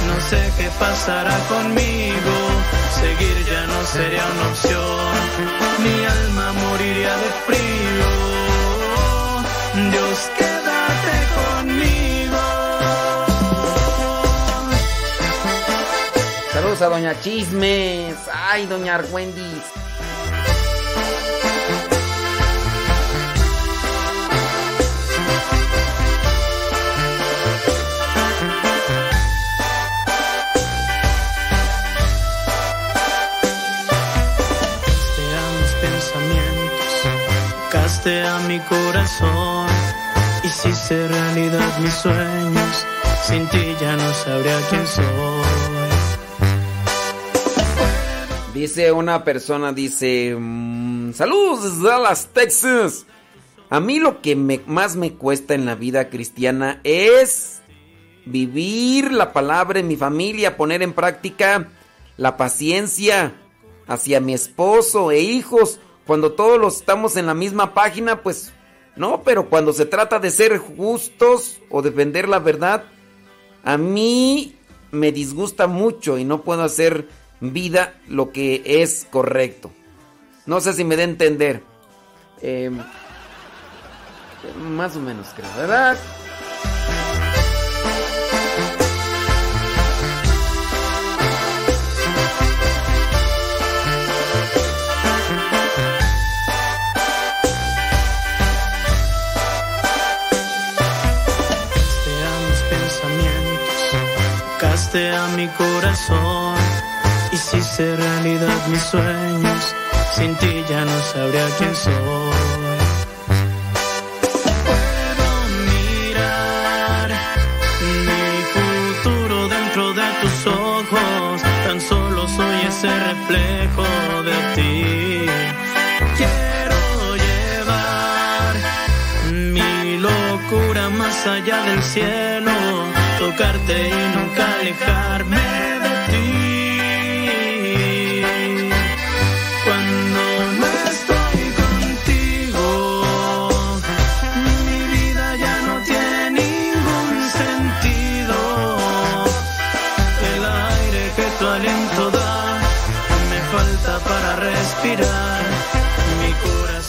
no sé qué pasará conmigo. Seguir ya no sería una opción, mi alma moriría de frío. Dios, quédate conmigo. Saludos a Doña Chismes, ay, Doña Argüendis. Corazón. Y si se realidad mis sueños, sin ti ya no sabría quién soy. Dice una persona, dice, mm, saludos Dallas, Texas. A mí lo que me- más me cuesta en la vida cristiana es vivir la palabra en mi familia, poner en práctica la paciencia hacia mi esposo e hijos. Cuando todos los estamos en la misma página, pues no, pero cuando se trata de ser justos o defender la verdad, a mí me disgusta mucho y no puedo hacer vida lo que es correcto. No sé si me da a entender. Eh, más o menos creo, ¿verdad? Castea mi corazón. Y si se realidad mis sueños, sin ti ya no sabría quién soy. Puedo mirar mi futuro dentro de tus ojos, tan solo soy ese reflejo de ti. Quiero llevar mi locura más allá del cielo, y nunca alejarme de ti. Cuando no estoy contigo, mi vida ya no tiene ningún sentido. El aire que tu aliento da me falta para respirar.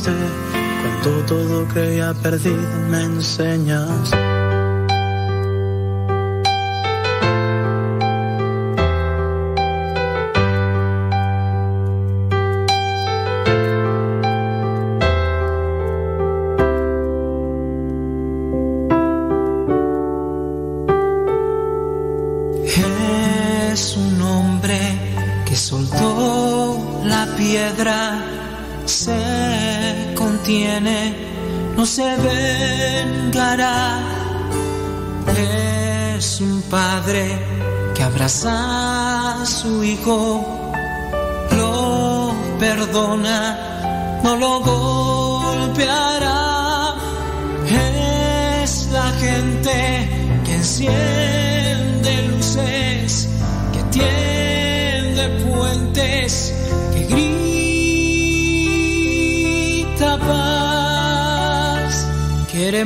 Cuando todo creía perdido, me enseñas.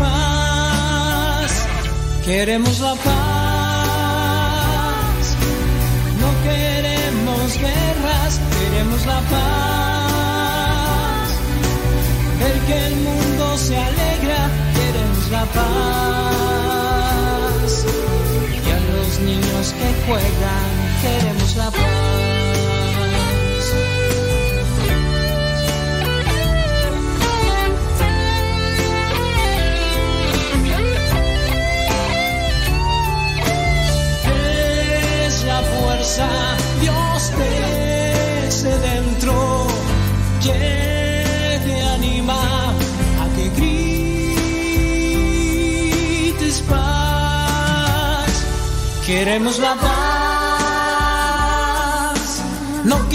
Paz. Queremos la paz. No queremos guerras, queremos la paz. Ver que el mundo se alegra, queremos la paz. Y a los niños que juegan, queremos la paz. Queremos la paz, no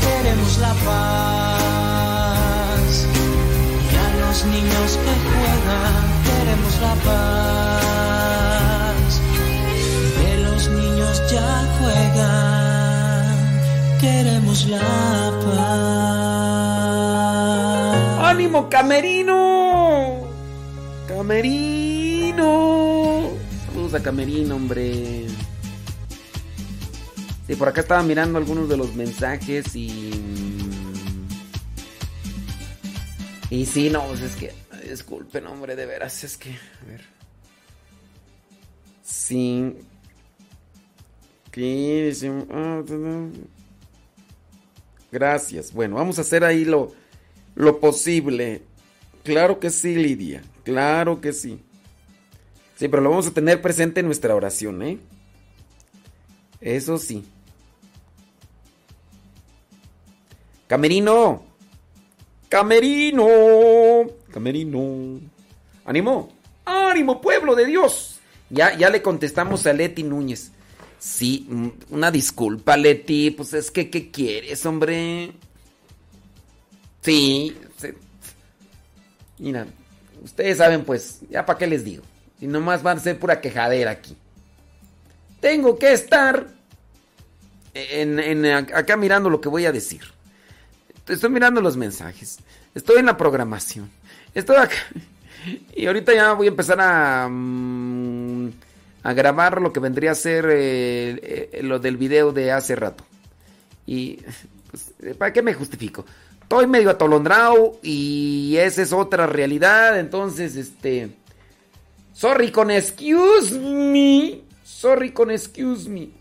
queremos la paz. Y a los niños que juegan, queremos la paz. Que los niños ya juegan, queremos la paz. ¡Ánimo, Camerino! ¡Camerino! Saludos a Camerino, hombre. Sí, por acá estaba mirando algunos de los mensajes y. Y sí, no, pues es que. Disculpen, hombre, de veras, es que. A ver. Sí. ¿Qué? Ah. Gracias. Bueno, vamos a hacer ahí lo, lo posible. Claro que sí, Lidia. Claro que sí. Sí, pero lo vamos a tener presente en nuestra oración, ¿eh? Eso sí. Camerino. Camerino. Camerino. Ánimo. Ánimo, pueblo de Dios. Ya, ya le contestamos a Leti Núñez. Sí, mm, una disculpa, Leti. Pues es que, ¿qué quieres, hombre? Sí. sí. Mira, ustedes saben, pues, ya para qué les digo. Si nomás van a ser pura quejadera aquí. Tengo que estar en- acá mirando lo que voy a decir. Estoy mirando los mensajes. Estoy en la programación. Estoy acá. (laughs) Y ahorita ya voy a empezar a, mm, a grabar lo que vendría a ser eh, eh, lo del video de hace rato. Y pues, ¿para qué me justifico? Estoy medio atolondrado y esa es otra realidad. Entonces, este... Sorry con excuse me. Sorry con excuse me.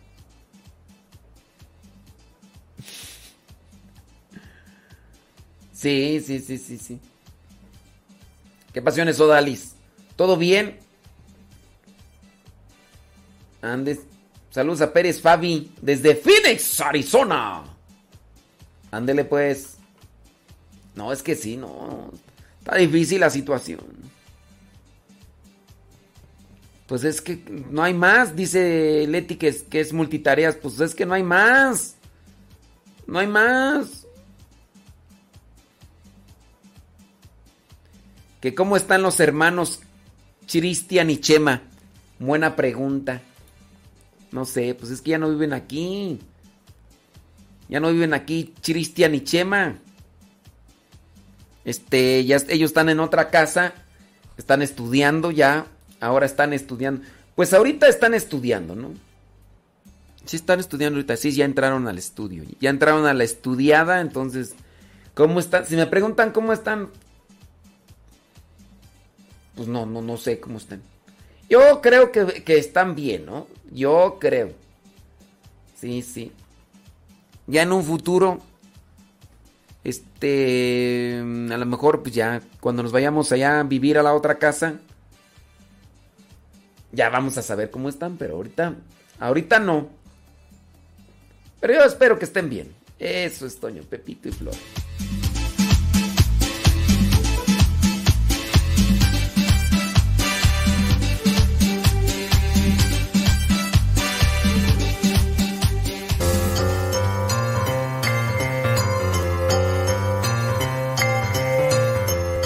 Sí, sí, sí, sí, sí. ¿Qué pasiones, Odalis? ¿Todo bien? Andes. Saludos a Pérez Fabi desde Phoenix, Arizona. Ándele pues. No, es que sí, no. Está difícil la situación. Pues es que no hay más, dice Leti que es, que es multitareas. Pues es que no hay más. No hay más. Que cómo están los hermanos Cristian y Chema. Buena pregunta. No sé, pues es que ya no viven aquí. Ya no viven aquí Cristian y Chema. Este, ya ellos están en otra casa. Están estudiando ya. Ahora están estudiando. Pues ahorita están estudiando, ¿no? Sí están estudiando ahorita. Sí, ya entraron al estudio. Ya entraron a la estudiada. Entonces, ¿cómo están? Si me preguntan cómo están, pues no, no, no sé cómo están. Yo creo que, que están bien, ¿no? Yo creo. Sí, sí. Ya en un futuro, este, a lo mejor, pues ya, cuando nos vayamos allá a vivir a la otra casa, ya vamos a saber cómo están, pero ahorita, ahorita no. Pero yo espero que estén bien. Eso es Toño, Pepito y Flor.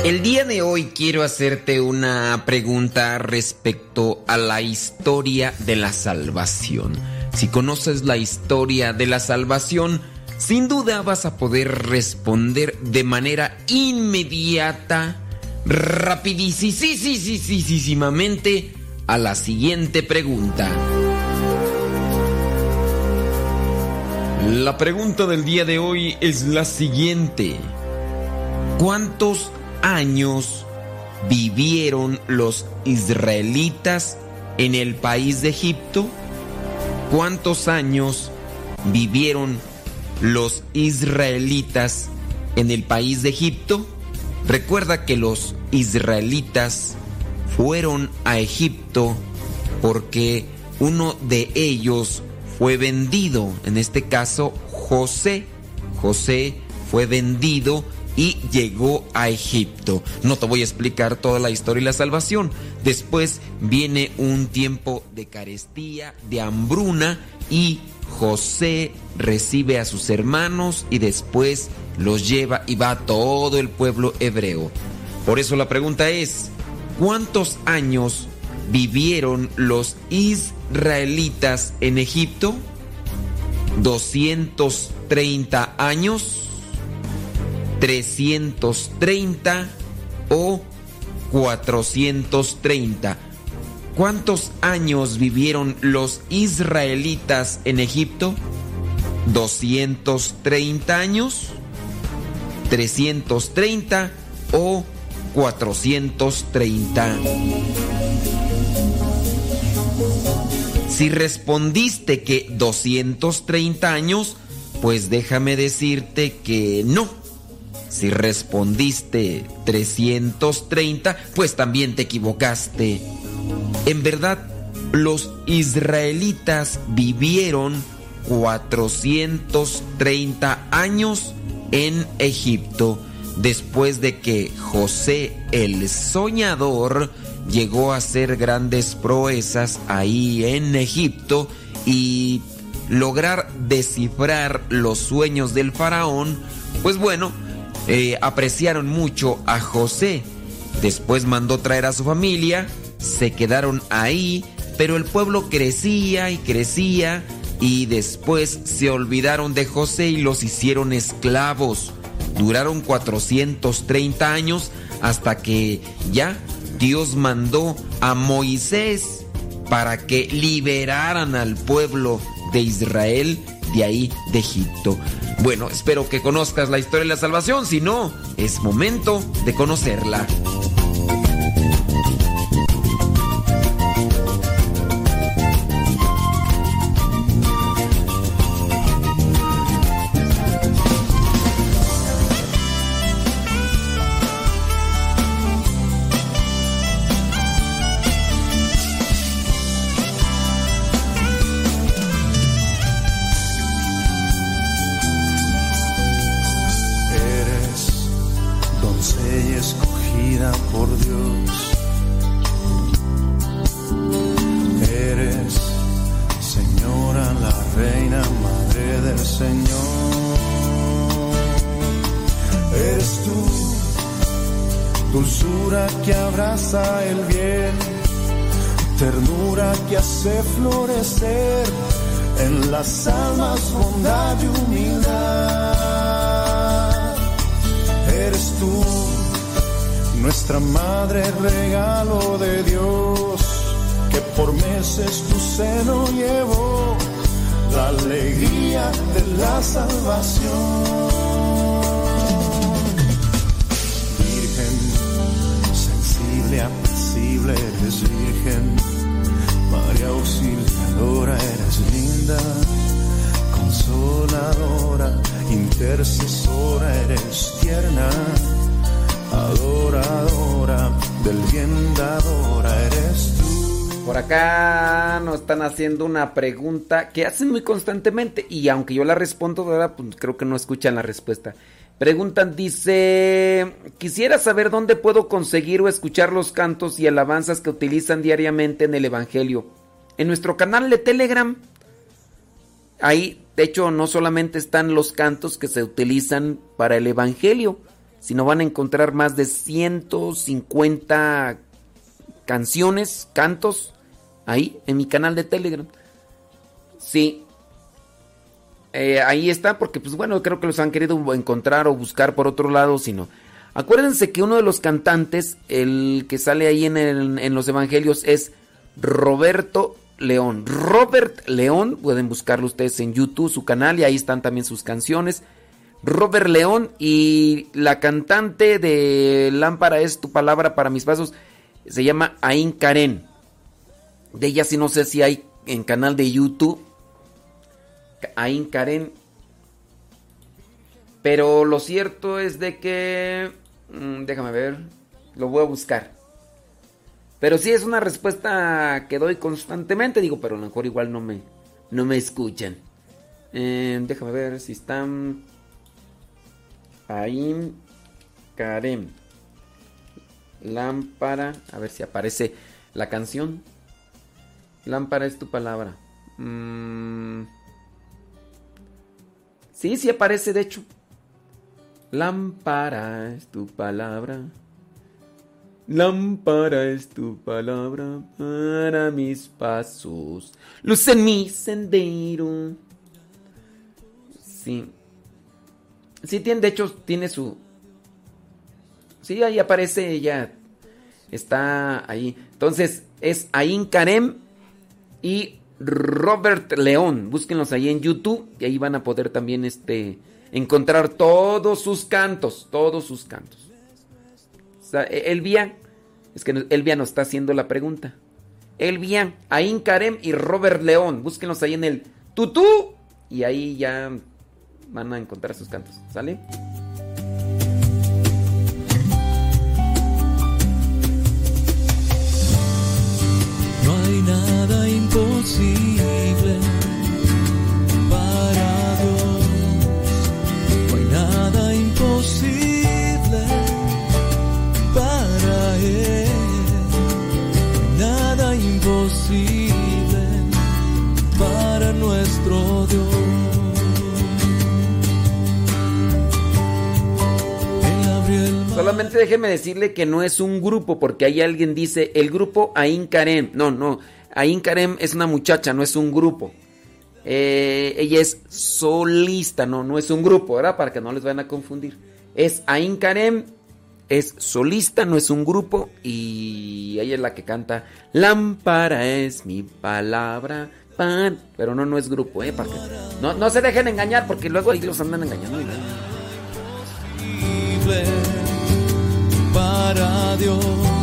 El día de hoy quiero hacerte una pregunta respecto a la historia de la salvación. Si conoces la historia de la salvación, sin duda vas a poder responder de manera inmediata, rapidísimamente a la siguiente pregunta. La pregunta del día de hoy es la siguiente. ¿Cuántos años vivieron los israelitas en el país de Egipto? ¿Cuántos años vivieron los israelitas en el país de Egipto? Recuerda que los israelitas fueron a Egipto porque uno de ellos fue vendido, en este caso José. José fue vendido y llegó a Egipto. No te voy a explicar toda la historia y la salvación. Después viene un tiempo de carestía, de hambruna y José recibe a sus hermanos y después los lleva y va a todo el pueblo hebreo. Por eso la pregunta es, ¿cuántos años vivieron los israelitas en Egipto? ¿230 años? 330 o 430. ¿Cuántos años vivieron los israelitas en Egipto? ¿230 años? ¿330 o 430? Si respondiste que 230 años, pues déjame decirte que no si respondiste 330, pues también te equivocaste. En verdad, los israelitas vivieron 430 años en Egipto después de que José el soñador llegó a hacer grandes proezas ahí en Egipto y lograr descifrar los sueños del faraón, pues bueno, eh, apreciaron mucho a José. Después mandó traer a su familia, se quedaron ahí, pero el pueblo crecía y crecía y después se olvidaron de José y los hicieron esclavos. Duraron 430 años hasta que ya Dios mandó a Moisés para que liberaran al pueblo de Israel de ahí de Egipto. Bueno, espero que conozcas la historia de la salvación, si no, es momento de conocerla. Pregunta que hacen muy constantemente y aunque yo la respondo. Pues creo que no escuchan la respuesta. Preguntan, dice, quisiera saber dónde puedo conseguir o escuchar los cantos y alabanzas que utilizan diariamente en el Evangelio. En nuestro canal de Telegram, ahí, de hecho, no solamente están los cantos que se utilizan para el Evangelio, sino van a encontrar más de 150 canciones, cantos, ahí, en mi canal de Telegram. Sí, eh, ahí está, porque pues bueno, creo que los han querido encontrar o buscar por otro lado, sino... Acuérdense que uno de los cantantes, el que sale ahí en, los evangelios, es Roberto León. Robert León, pueden buscarlo ustedes en YouTube, su canal, y ahí están también sus canciones. Robert León y la cantante de Lámpara es tu palabra para mis pasos, se llama Ain Karen. De ella sí no sé si hay en canal de YouTube Ain Karen. Pero lo cierto es de que... Mm, déjame ver. Lo voy a buscar. Pero sí es una respuesta que doy constantemente. Digo, pero a lo mejor igual no me, no me escuchan. Eh, déjame ver si están... Ain Karen. Lámpara. A ver si aparece la canción. Lámpara es tu palabra. Mmm... Sí, sí aparece, de hecho. Lámpara es tu palabra. Lámpara es tu palabra para mis pasos. Luz en mi sendero. Sí. Sí, tiene, de hecho, tiene su. Sí, ahí aparece ella. Está ahí. Entonces, es Ain Karem y Robert León. Búsquenlos ahí en YouTube y ahí van a poder también este, encontrar todos sus cantos, todos sus cantos. O e, Elvia, es que Elvia nos está haciendo la pregunta. Elvia, Ain Karem y Robert León. Búsquenlos ahí en el tutú y ahí ya van a encontrar sus cantos. ¿Sale? Imposible para Dios. No hay nada imposible para Él. No hay nada imposible para nuestro Dios. Solamente déjeme decirle que no es un grupo, porque ahí alguien dice el grupo Ain Karem. No, no. Ain Karem es una muchacha, no es un grupo. Eh, ella es solista, no, no es un grupo, ¿verdad? Para que no les vayan a confundir. Es Ain Karem, es solista, no es un grupo. Y ella es la que canta Lámpara es mi palabra. Pan. Pero no, no es grupo, ¿eh? Para que no, no se dejen engañar porque luego ahí los andan engañando. Para Dios.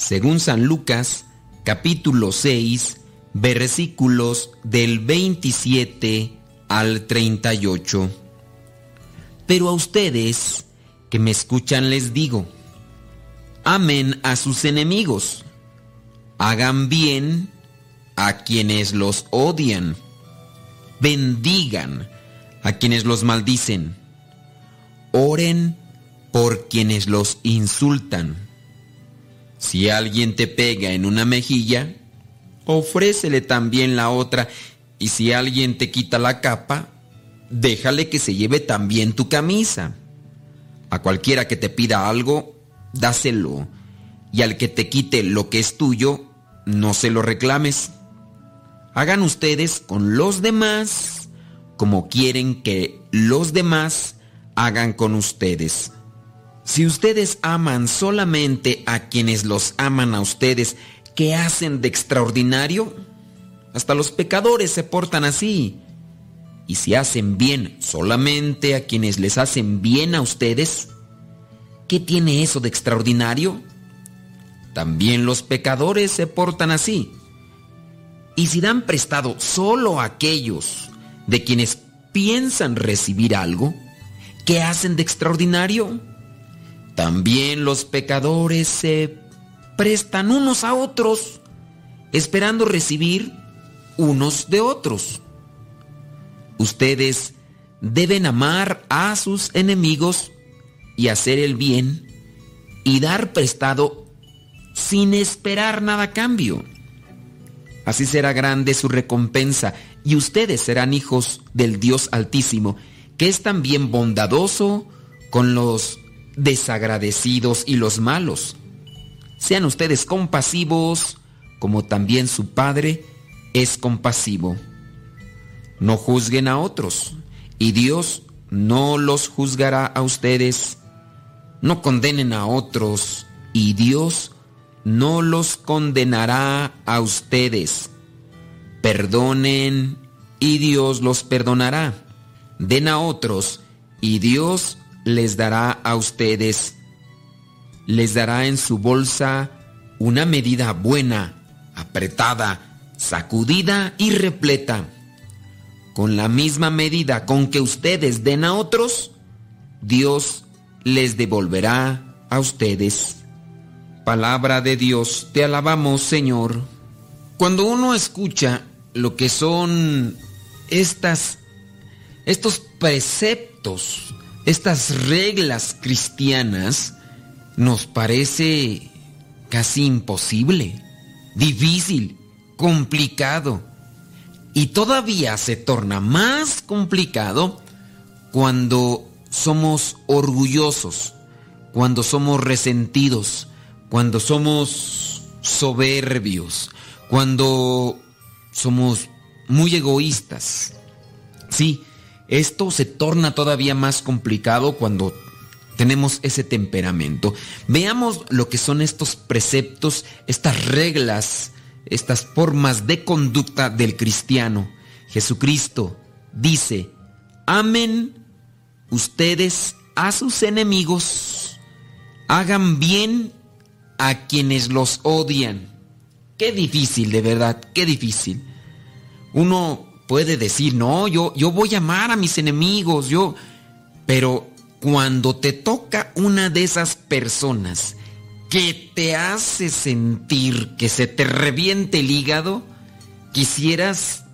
según San Lucas, capítulo 6, versículos del 27 al 38. Pero a ustedes que me escuchan les digo, amen a sus enemigos, hagan bien a quienes los odian, bendigan a quienes los maldicen, oren por quienes los insultan. Si alguien te pega en una mejilla, ofrécele también la otra, y si alguien te quita la capa, déjale que se lleve también tu camisa. A cualquiera que te pida algo, dáselo. Y al que te quite lo que es tuyo, no se lo reclames. Hagan ustedes con los demás como quieren que los demás hagan con ustedes. Si ustedes aman solamente a quienes los aman a ustedes, ¿qué hacen de extraordinario? Hasta los pecadores se portan así. Y si hacen bien solamente a quienes les hacen bien a ustedes, ¿qué tiene eso de extraordinario? También los pecadores se portan así. Y si dan prestado solo a aquellos de quienes piensan recibir algo, ¿qué hacen de extraordinario? También los pecadores se prestan unos a otros, esperando recibir unos de otros. Ustedes deben amar a sus enemigos y hacer el bien y dar prestado sin esperar nada a cambio. Así será grande su recompensa y ustedes serán hijos del Dios Altísimo, que es también bondadoso con los desagradecidos y los malos. Sean ustedes compasivos, como también su Padre es compasivo. No juzguen a otros, y Dios no los juzgará a ustedes. No condenen a otros, y Dios no los condenará a ustedes. Perdonen, y Dios los perdonará. Den a otros, y Dios les dará a ustedes. Les dará en su bolsa una medida buena, apretada, sacudida y repleta. Con la misma medida con que ustedes den a otros, Dios les devolverá a ustedes. Palabra de Dios, te alabamos Señor. Cuando uno escucha lo que son estas, estos preceptos, estas reglas cristianas, nos parece casi imposible, difícil, complicado. Y todavía se torna más complicado cuando somos orgullosos, cuando somos resentidos, cuando somos soberbios, cuando somos muy egoístas. Sí, esto se torna todavía más complicado cuando tenemos ese temperamento. Veamos lo que son estos preceptos, estas reglas, estas formas de conducta del cristiano. Jesucristo dice, amen ustedes a sus enemigos, hagan bien a quienes los odian. Qué difícil, de verdad, qué difícil. Uno puede decir, no, yo, yo voy a amar a mis enemigos, yo... Pero cuando te toca una de esas personas que te hace sentir que se te reviente el hígado, quisieras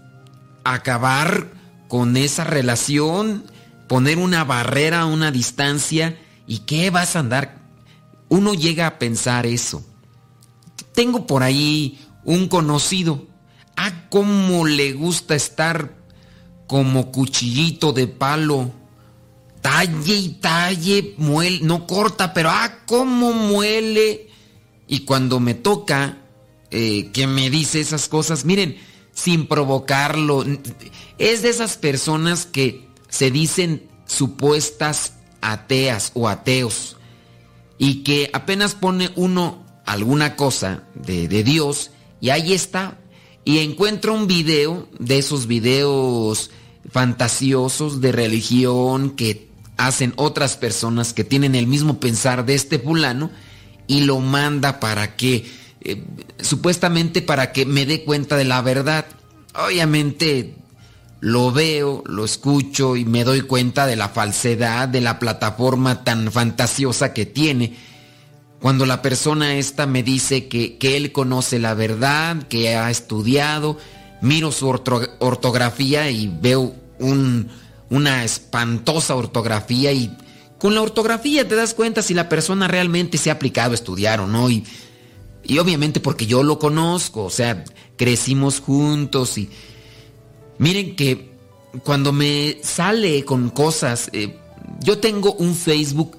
acabar con esa relación, poner una barrera, una distancia, ¿y qué vas a andar? Uno llega a pensar eso. Tengo por ahí un conocido, ah, cómo le gusta estar como cuchillito de palo talle y talle, muele, no corta, pero ah, cómo muele. Y cuando me toca eh, que me dice esas cosas, miren, sin provocarlo, es de esas personas que se dicen supuestas ateas o ateos y que apenas pone uno alguna cosa de, de Dios y ahí está. Y encuentra un video de esos videos fantasiosos de religión que hacen otras personas que tienen el mismo pensar de este fulano y lo manda para que, eh, supuestamente para que me dé cuenta de la verdad. Obviamente lo veo, lo escucho y me doy cuenta de la falsedad de la plataforma tan fantasiosa que tiene. Cuando la persona esta me dice que, que él conoce la verdad, que ha estudiado, miro su ortografía y veo un, una espantosa ortografía y con la ortografía te das cuenta si la persona realmente se ha aplicado a estudiar o no. Y, y obviamente porque yo lo conozco, o sea, crecimos juntos y miren que cuando me sale con cosas, eh, yo tengo un Facebook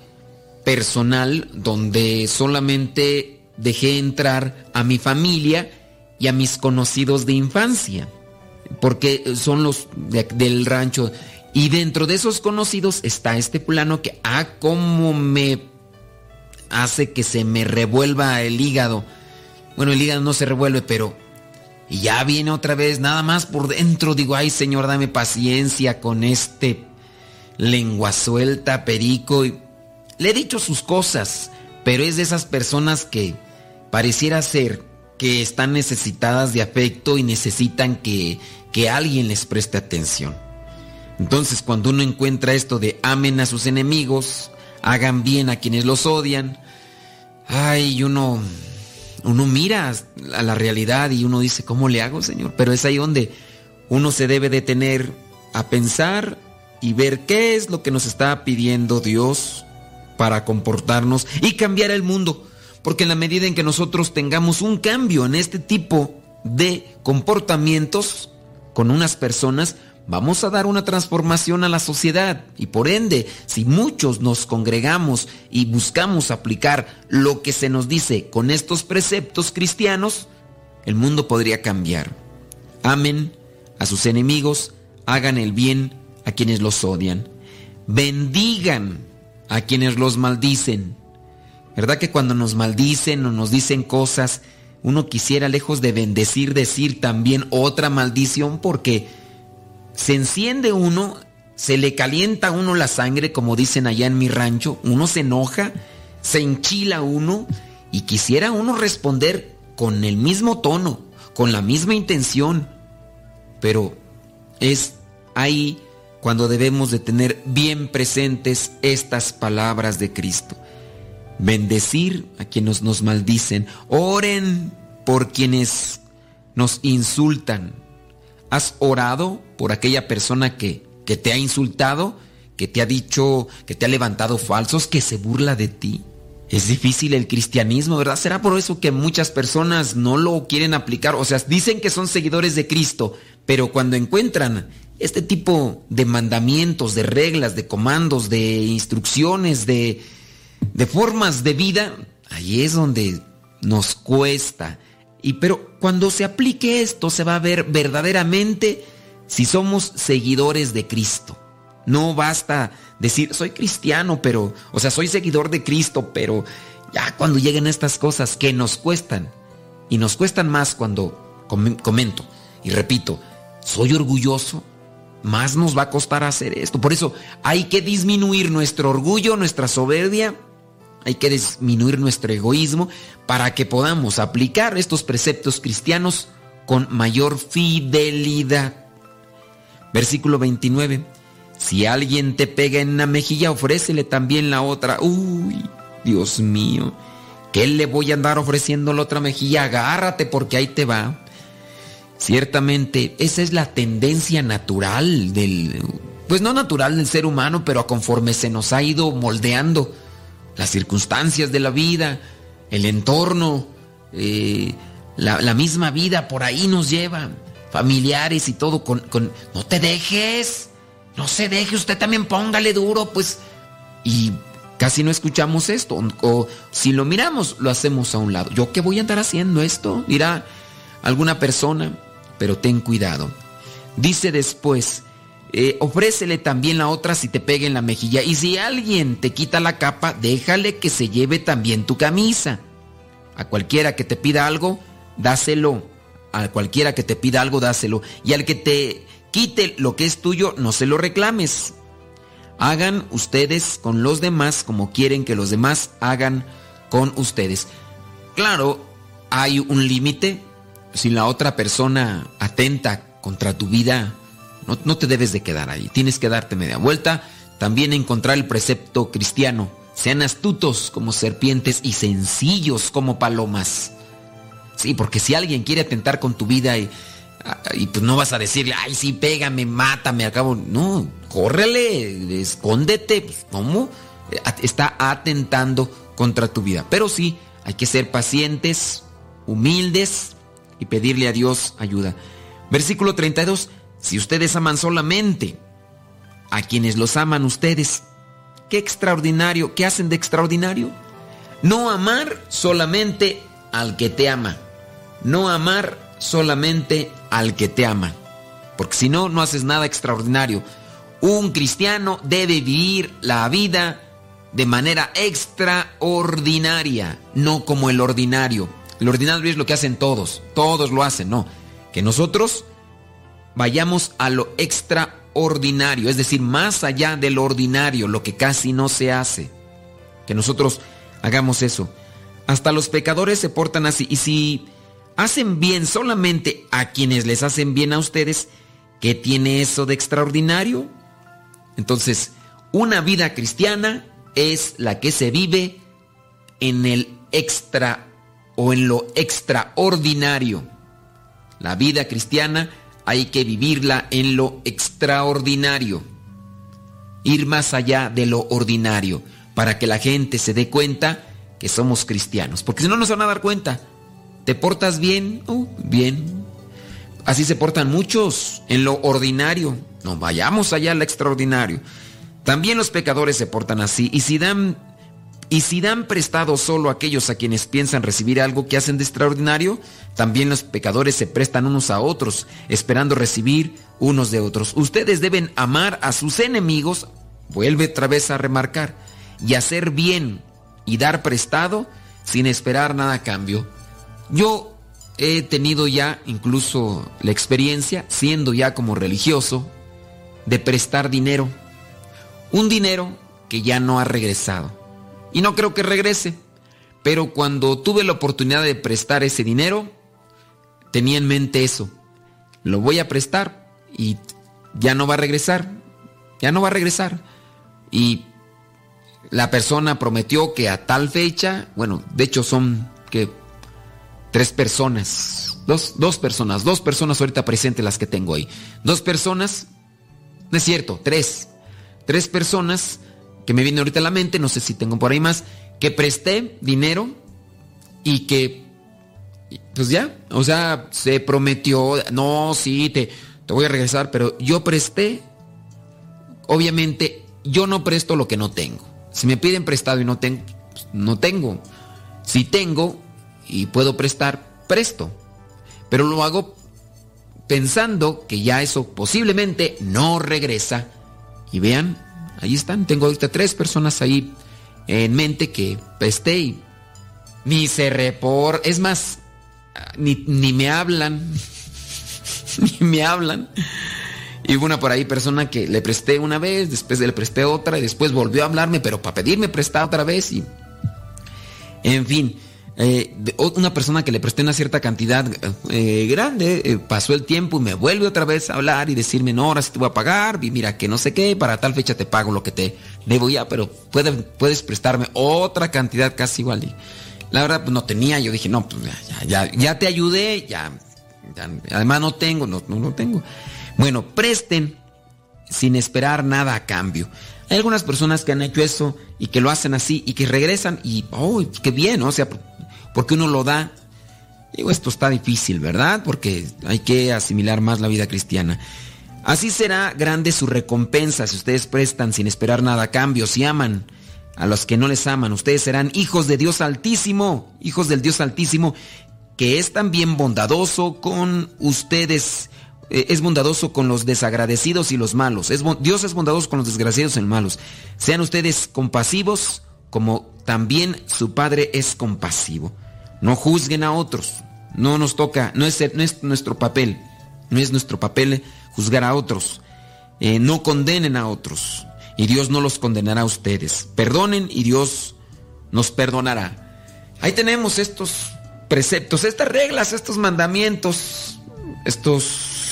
personal donde solamente dejé entrar a mi familia y a mis conocidos de infancia, porque son los del rancho. Y dentro de esos conocidos está este plano que, ah, cómo me hace que se me revuelva el hígado. Bueno, el hígado no se revuelve, pero ya viene otra vez, nada más por dentro. Digo, ay Señor, dame paciencia con este lengua suelta, perico. Y le he dicho sus cosas, pero es de esas personas que pareciera ser que están necesitadas de afecto y necesitan que, que alguien les preste atención. Entonces, cuando uno encuentra esto de amen a sus enemigos, hagan bien a quienes los odian, ay, uno uno mira a la realidad y uno dice, ¿cómo le hago, Señor? Pero es ahí donde uno se debe detener a pensar y ver qué es lo que nos está pidiendo Dios para comportarnos y cambiar el mundo. Porque en la medida en que nosotros tengamos un cambio en este tipo de comportamientos con unas personas, vamos a dar una transformación a la sociedad y por ende, si muchos nos congregamos y buscamos aplicar lo que se nos dice con estos preceptos cristianos, el mundo podría cambiar. Amen a sus enemigos, hagan el bien a quienes los odian, bendigan a quienes los maldicen. ¿Verdad que cuando nos maldicen o nos dicen cosas, uno quisiera lejos de bendecir decir también otra maldición porque se enciende uno, se le calienta a uno la sangre, como dicen allá en mi rancho, uno se enoja, se enchila uno y quisiera uno responder con el mismo tono, con la misma intención, pero es ahí cuando debemos de tener bien presentes estas palabras de Cristo. Bendecir a quienes nos maldicen, oren por quienes nos insultan, ¿Has orado por aquella persona que, que te ha insultado, que te ha dicho, que te ha levantado falsos, que se burla de ti? Es difícil el cristianismo, ¿verdad? ¿Será por eso que muchas personas no lo quieren aplicar? O sea, dicen que son seguidores de Cristo, pero cuando encuentran este tipo de mandamientos, de reglas, de comandos, de instrucciones, de, formas de vida, ahí es donde nos cuesta. Y pero cuando se aplique esto se va a ver verdaderamente si somos seguidores de Cristo. No basta decir soy cristiano, pero o sea, soy seguidor de Cristo, pero ya cuando lleguen estas cosas que nos cuestan y nos cuestan más cuando comento y repito, soy orgulloso, más nos va a costar hacer esto. Por eso hay que disminuir nuestro orgullo, nuestra soberbia hay que disminuir nuestro egoísmo para que podamos aplicar estos preceptos cristianos con mayor fidelidad. Versículo 29. Si alguien te pega en una mejilla, ofrécele también la otra. Uy, Dios mío. ¿Qué le voy a andar ofreciendo la otra mejilla? Agárrate porque ahí te va. Ciertamente, esa es la tendencia natural del... Pues no natural del ser humano, pero conforme se nos ha ido moldeando las circunstancias de la vida, el entorno, eh, la, misma vida por ahí nos lleva, familiares y todo, con, no te dejes, no se deje, usted también póngale duro, pues, y casi no escuchamos esto, o, si lo miramos, lo hacemos a un lado. ¿Yo qué voy a andar haciendo esto? Dirá alguna persona, pero ten cuidado. Dice después, eh, ofrécele también la otra si te pega en la mejilla. Y si alguien te quita la capa, déjale que se lleve también tu camisa. A cualquiera que te pida algo, dáselo. A cualquiera que te pida algo, dáselo. Y al que te quite lo que es tuyo, no se lo reclames. Hagan ustedes con los demás como quieren que los demás hagan con ustedes. Claro, hay un límite. Si la otra persona atenta contra tu vida, no, te debes de quedar ahí, tienes que darte media vuelta. También encontrar el precepto cristiano. Sean astutos como serpientes y sencillos como palomas. Sí, porque si alguien quiere atentar con tu vida y, y pues no vas a decirle, ay, sí, pégame, mátame, acabo. No, córrele, escóndete. Pues, ¿Cómo? Está atentando contra tu vida. Pero sí, hay que ser pacientes, humildes y pedirle a Dios ayuda. Versículo 32. Si ustedes aman solamente a quienes los aman ustedes, ¿Qué extraordinario? ¿Qué hacen de extraordinario? No amar solamente al que te ama. No amar solamente al que te ama. Porque si no, no haces nada extraordinario. Un cristiano debe vivir la vida de manera extraordinaria, no como el ordinario. El ordinario es lo que hacen todos, todos lo hacen, no. Que nosotros vayamos a lo extraordinario, es decir, más allá de lo ordinario, lo que casi no se hace. Que nosotros hagamos eso. Hasta los pecadores se portan así. Y si hacen bien solamente a quienes les hacen bien a ustedes, ¿qué tiene eso de extraordinario? Entonces, una vida cristiana es la que se vive en el extra o en lo extraordinario. La vida cristiana hay que vivirla en lo extraordinario. Ir más allá de lo ordinario para que la gente se dé cuenta que somos cristianos. Porque si no nos van a dar cuenta. ¿Te portas bien? Oh, bien. Así se portan muchos en lo ordinario. No vayamos allá al extraordinario. También los pecadores se portan así. Y si dan, y si dan prestado solo a aquellos a quienes piensan recibir algo que hacen de extraordinario, también los pecadores se prestan unos a otros, esperando recibir unos de otros. Ustedes deben amar a sus enemigos, vuelve otra vez a remarcar, y hacer bien y dar prestado sin esperar nada a cambio. Yo he tenido ya incluso la experiencia, siendo ya como religioso, de prestar dinero. Un dinero que ya no ha regresado. Y no creo que regrese. Pero cuando tuve la oportunidad de prestar ese dinero, tenía en mente eso. Lo voy a prestar y ya no va a regresar. Ya no va a regresar. Y la persona prometió que a tal fecha, bueno, de hecho son que tres personas, dos, dos personas, dos personas ahorita presentes las que tengo ahí. Dos personas, no es cierto, tres. Tres personas que me vienen ahorita a la mente, no sé si tengo por ahí más, que presté dinero y que, pues ya, o sea, se prometió, no, sí, te, te voy a regresar, pero yo presté, obviamente, yo no presto lo que no tengo. Si me piden prestado y no tengo, pues, no tengo. Si tengo y puedo prestar, presto. Pero lo hago pensando que ya eso posiblemente no regresa. Y vean, ahí están. Tengo ahorita tres personas ahí en mente que presté y ni se repor. Es más, ni, ni me hablan. (laughs) ni me hablan. Y una por ahí persona que le presté una vez, después le presté otra y después volvió a hablarme, pero para pedirme prestar otra vez y... En fin, eh, una persona que le presté una cierta cantidad eh, grande, eh, pasó el tiempo y me vuelve otra vez a hablar y decirme, no, ahora sí te voy a pagar, y mira que no sé qué, para tal fecha te pago lo que te debo ya, pero puedes, puedes prestarme otra cantidad casi igual. La verdad, pues no tenía, yo dije, no, pues ya, ya, ya te ayudé, ya, ya, además no tengo, no, no, no tengo. Bueno, presten sin esperar nada a cambio. Hay algunas personas que han hecho eso y que lo hacen así y que regresan y, oh, qué bien, ¿no? o sea, porque uno lo da. Digo, esto está difícil, ¿verdad? Porque hay que asimilar más la vida cristiana. Así será grande su recompensa si ustedes prestan sin esperar nada a cambio, si aman a los que no les aman. Ustedes serán hijos de Dios Altísimo, hijos del Dios Altísimo, que es también bondadoso con ustedes eh, es bondadoso con los desagradecidos y los malos. Es, Dios es bondadoso con los desgraciados y los malos. Sean ustedes compasivos como también su Padre es compasivo. No juzguen a otros. No nos toca, no es, nuestro papel. No es nuestro papel juzgar a otros. Eh, no condenen a otros. Y Dios no los condenará a ustedes. Perdonen y Dios nos perdonará. Ahí tenemos estos preceptos, estas reglas, estos mandamientos, estos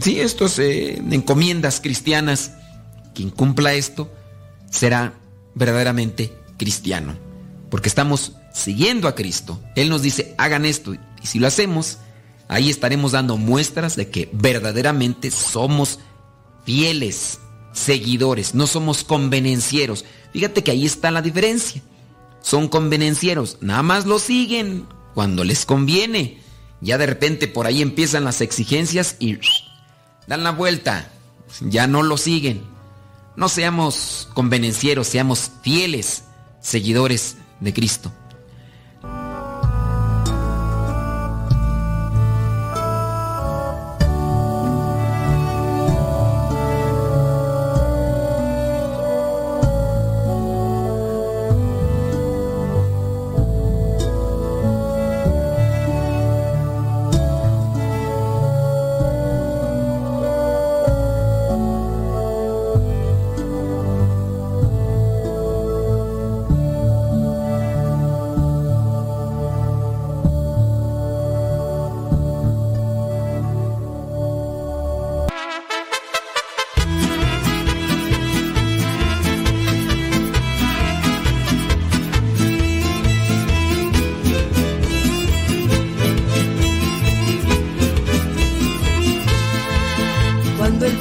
sí, estos eh, encomiendas cristianas, quien cumpla esto será verdaderamente cristiano, porque estamos siguiendo a Cristo. Él nos dice, hagan esto, y si lo hacemos, ahí estaremos dando muestras de que verdaderamente somos fieles seguidores, no somos convenencieros. Fíjate que ahí está la diferencia. Son convenencieros, nada más lo siguen cuando les conviene. Ya de repente por ahí empiezan las exigencias y dan la vuelta. Ya no lo siguen. No seamos convenencieros, seamos fieles seguidores de Cristo.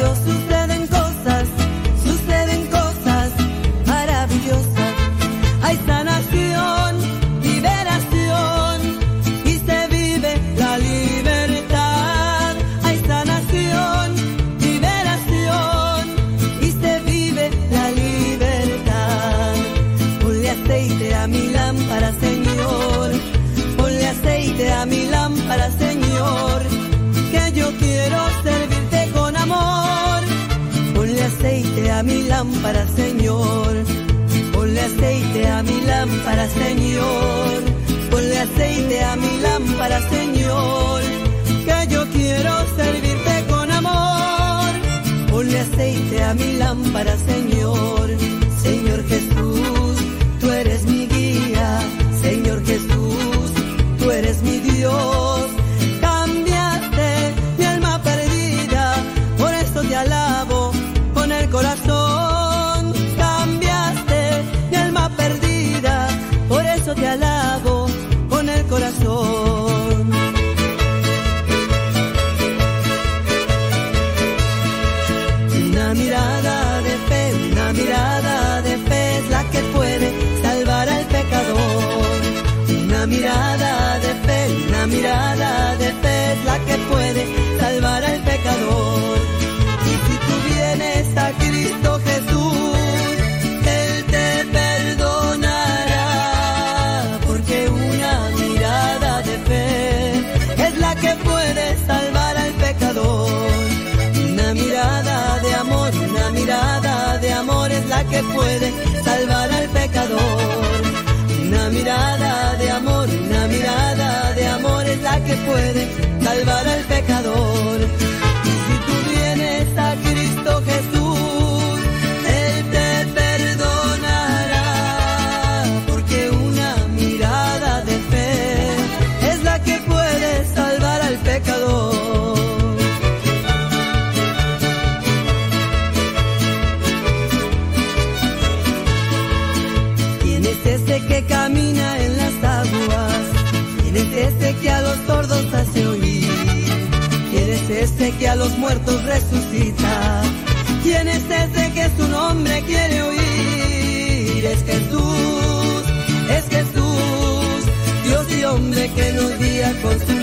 Dios lámpara, Señor. Ponle aceite a mi lámpara, Señor. Ponle aceite a mi lámpara, Señor. Que yo quiero servirte con amor. Ponle aceite a mi lámpara, Señor puede salvar al pecador. Una mirada de amor, una mirada de amor es la que puede salvar al pecador. muertos resucita. ¿Quién es ese que su nombre quiere oír? Es Jesús, es Jesús, Dios y hombre que nos guía con su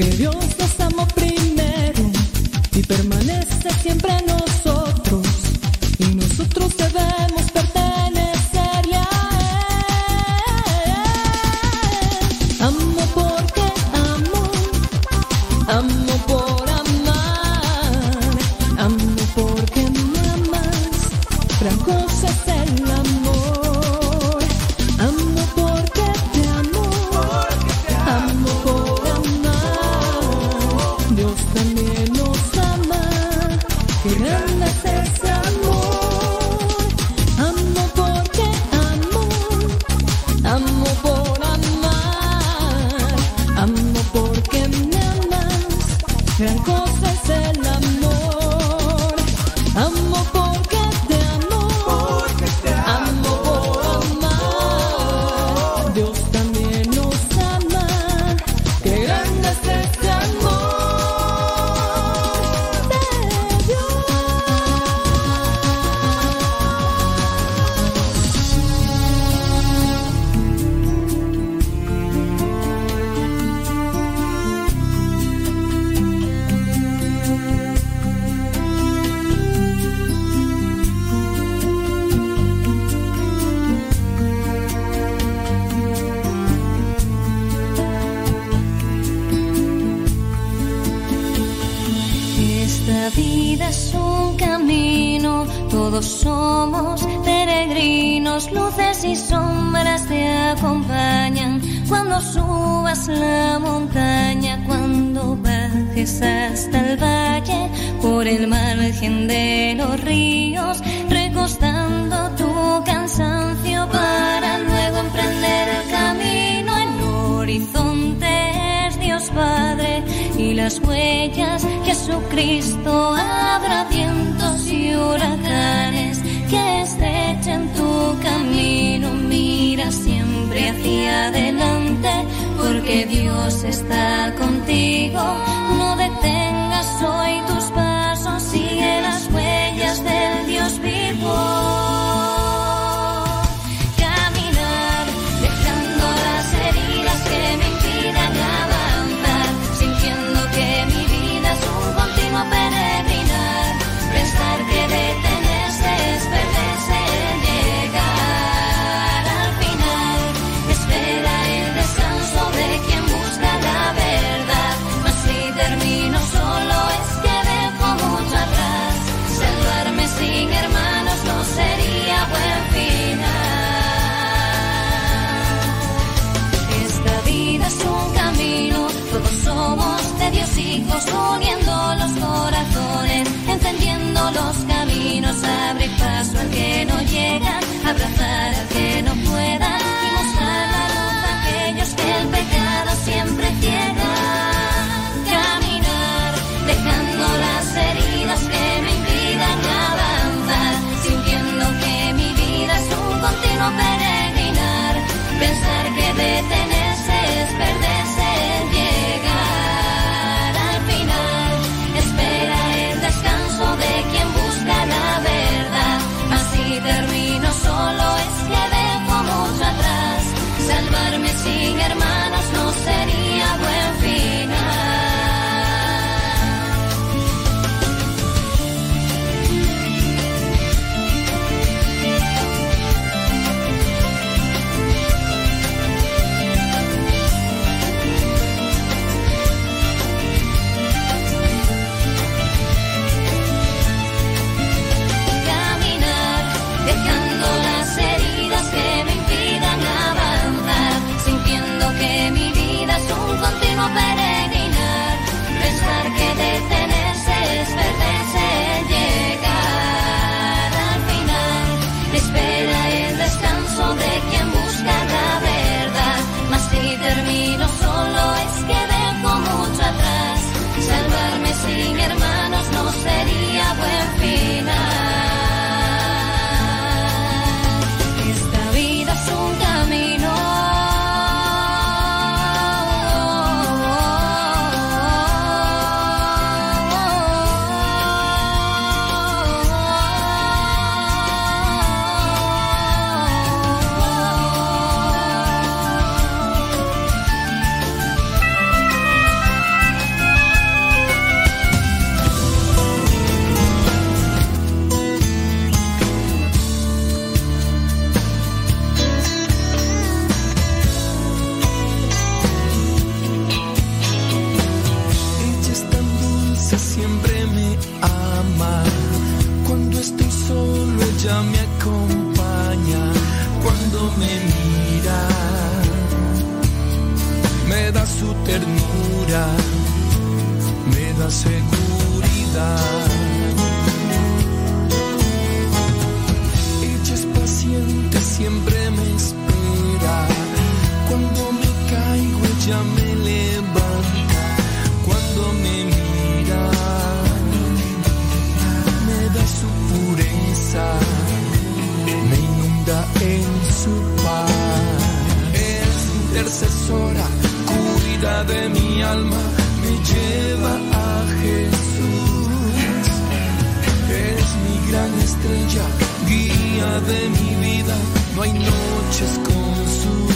que Dios nos amó primero y permanece siempre en nosotros. Y nosotros debemos de mi alma me lleva a Jesús. Es mi gran estrella, guía de mi vida, no hay noches con su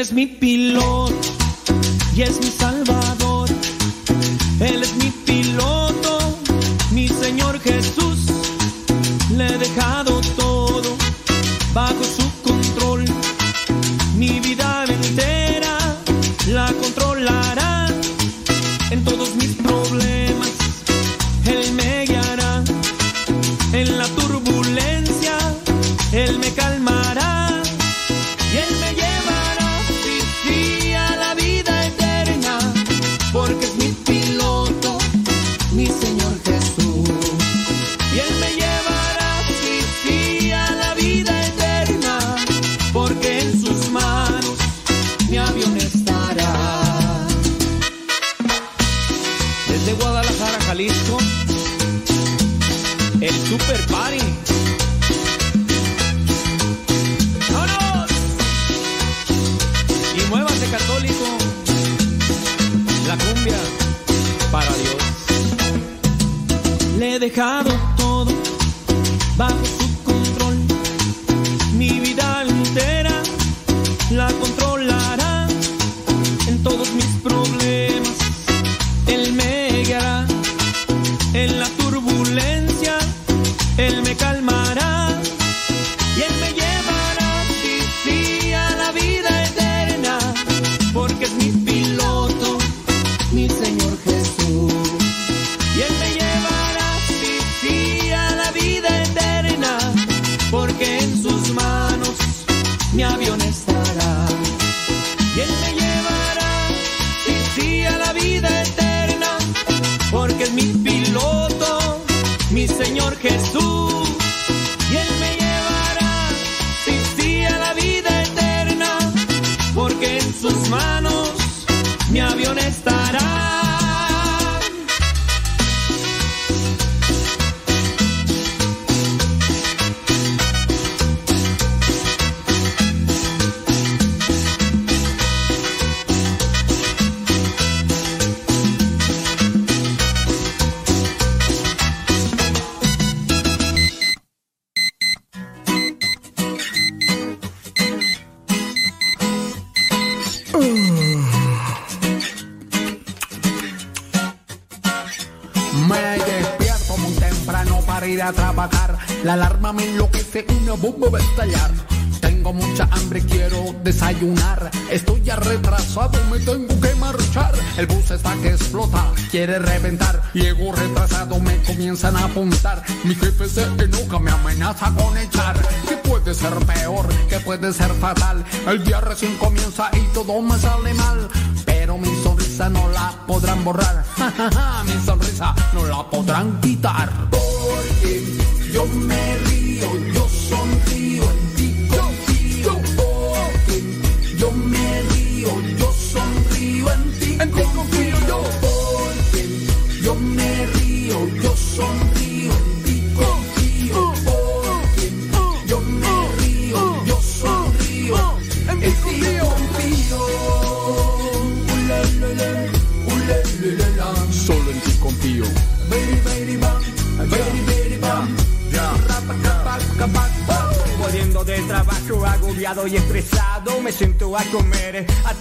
let's meet P. El día recién comienza y todo me sale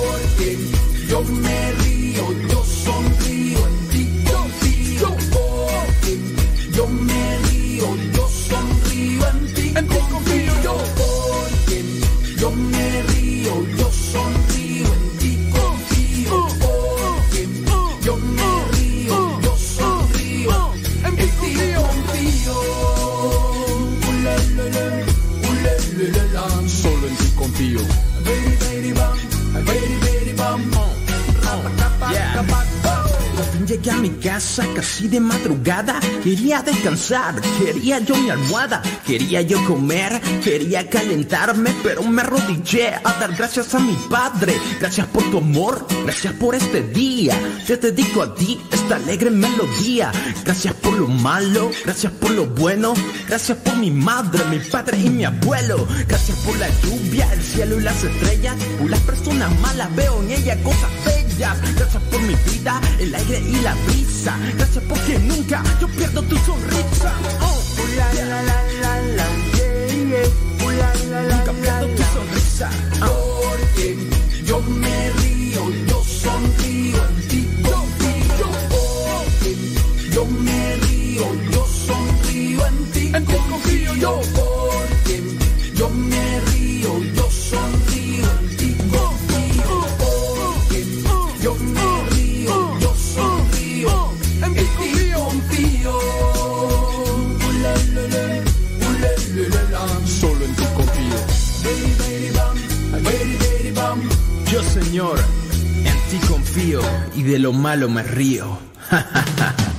Porque yo me río, yo sonrío casa casi de madrugada. Quería descansar, quería yo mi almohada, quería yo comer, quería calentarme, pero me arrodillé a dar gracias a mi padre. Gracias por tu amor, gracias por este día. Te dedico a ti esta alegre melodía. Gracias por lo malo, gracias por lo bueno, gracias por mi madre, mi padre y mi abuelo. Gracias por la lluvia, el cielo y las estrellas. Por las personas malas veo en ella cosas bellas. Gracias por mi vida, el aire y la brisa. Gracias porque nunca yo pierdo tu sonrisa. Oh, la, la, la, la, la, yeah, yeah. Uh, la, la, la, nunca pierdo tu sonrisa. Porque yo me y de lo malo me río. (laughs)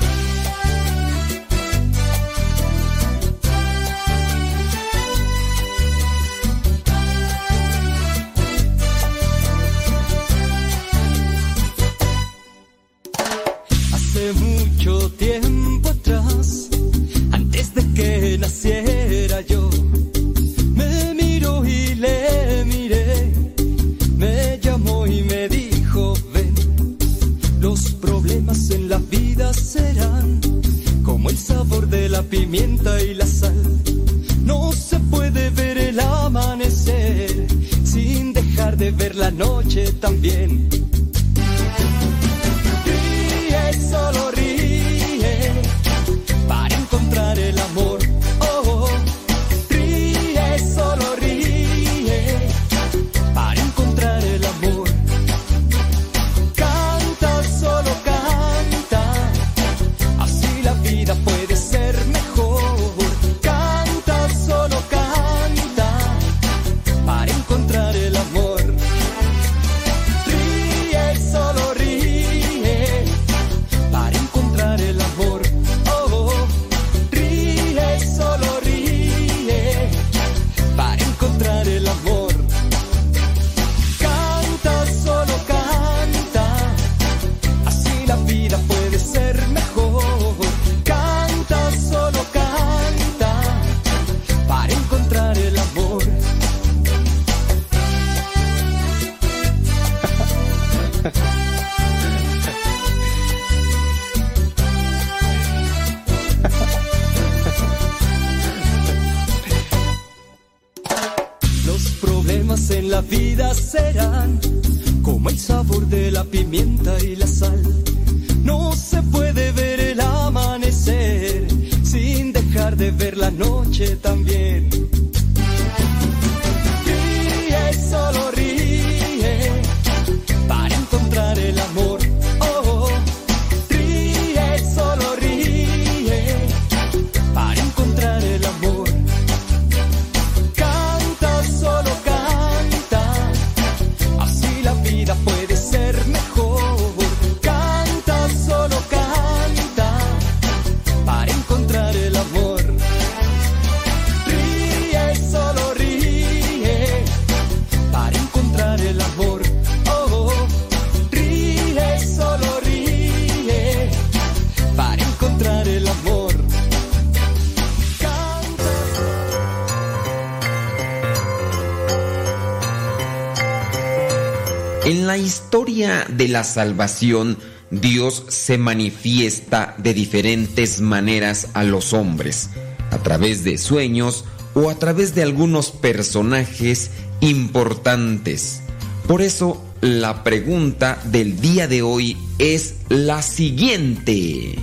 de la salvación, Dios se manifiesta de diferentes maneras a los hombres, a través de sueños o a través de algunos personajes importantes. Por eso, la pregunta del día de hoy es la siguiente.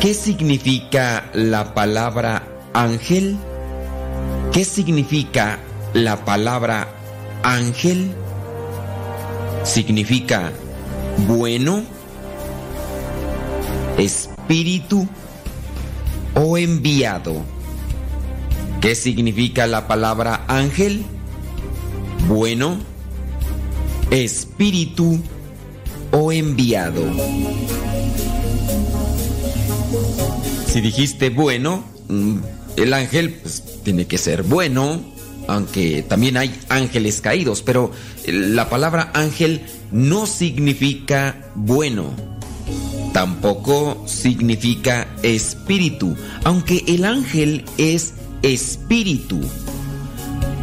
¿Qué significa la palabra ángel? ¿Qué significa la palabra ángel? ¿Significa bueno, espíritu o enviado? ¿Qué significa la palabra ángel? Bueno, espíritu o enviado. Si dijiste bueno, mm, el ángel pues, tiene que ser bueno, aunque también hay ángeles caídos, pero la palabra ángel no significa bueno. Tampoco significa espíritu, aunque el ángel es espíritu.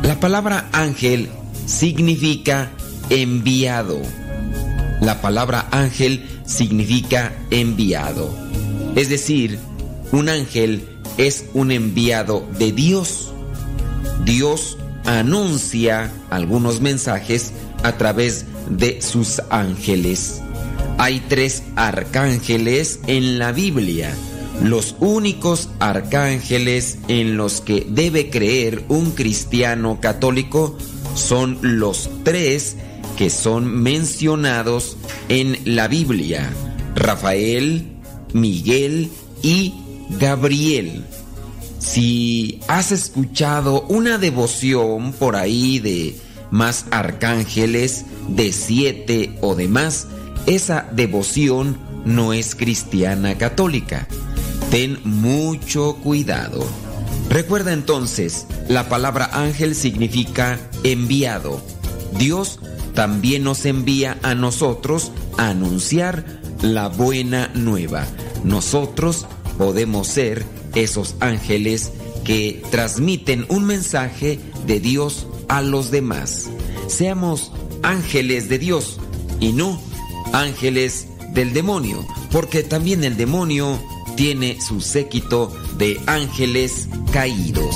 La palabra ángel significa enviado. La palabra ángel significa enviado. Es decir, un ángel es un enviado de Dios. Dios anuncia algunos mensajes a través de sus ángeles. Hay tres arcángeles en la Biblia. Los únicos arcángeles en los que debe creer un cristiano católico son los tres que son mencionados en la Biblia. Rafael, Miguel y Gabriel. Si has escuchado una devoción por ahí de más arcángeles, de siete o de más, esa devoción no es cristiana católica. Ten mucho cuidado. Recuerda entonces, la palabra ángel significa enviado. Dios también nos envía a nosotros a anunciar la buena nueva. Nosotros podemos ser esos ángeles que transmiten un mensaje de Dios a los demás. Seamos ángeles de Dios y no ángeles del demonio, porque también el demonio tiene su séquito de ángeles caídos.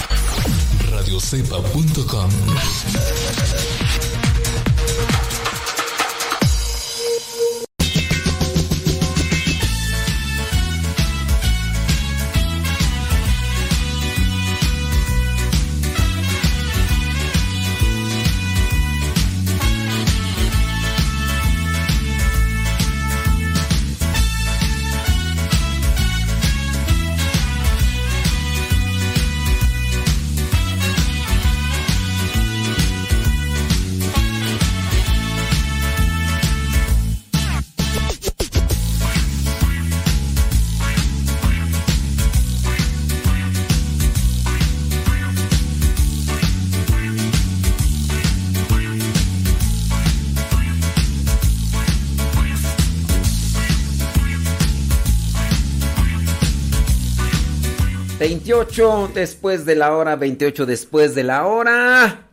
radiocepa.com después de la hora, 28 después de la hora.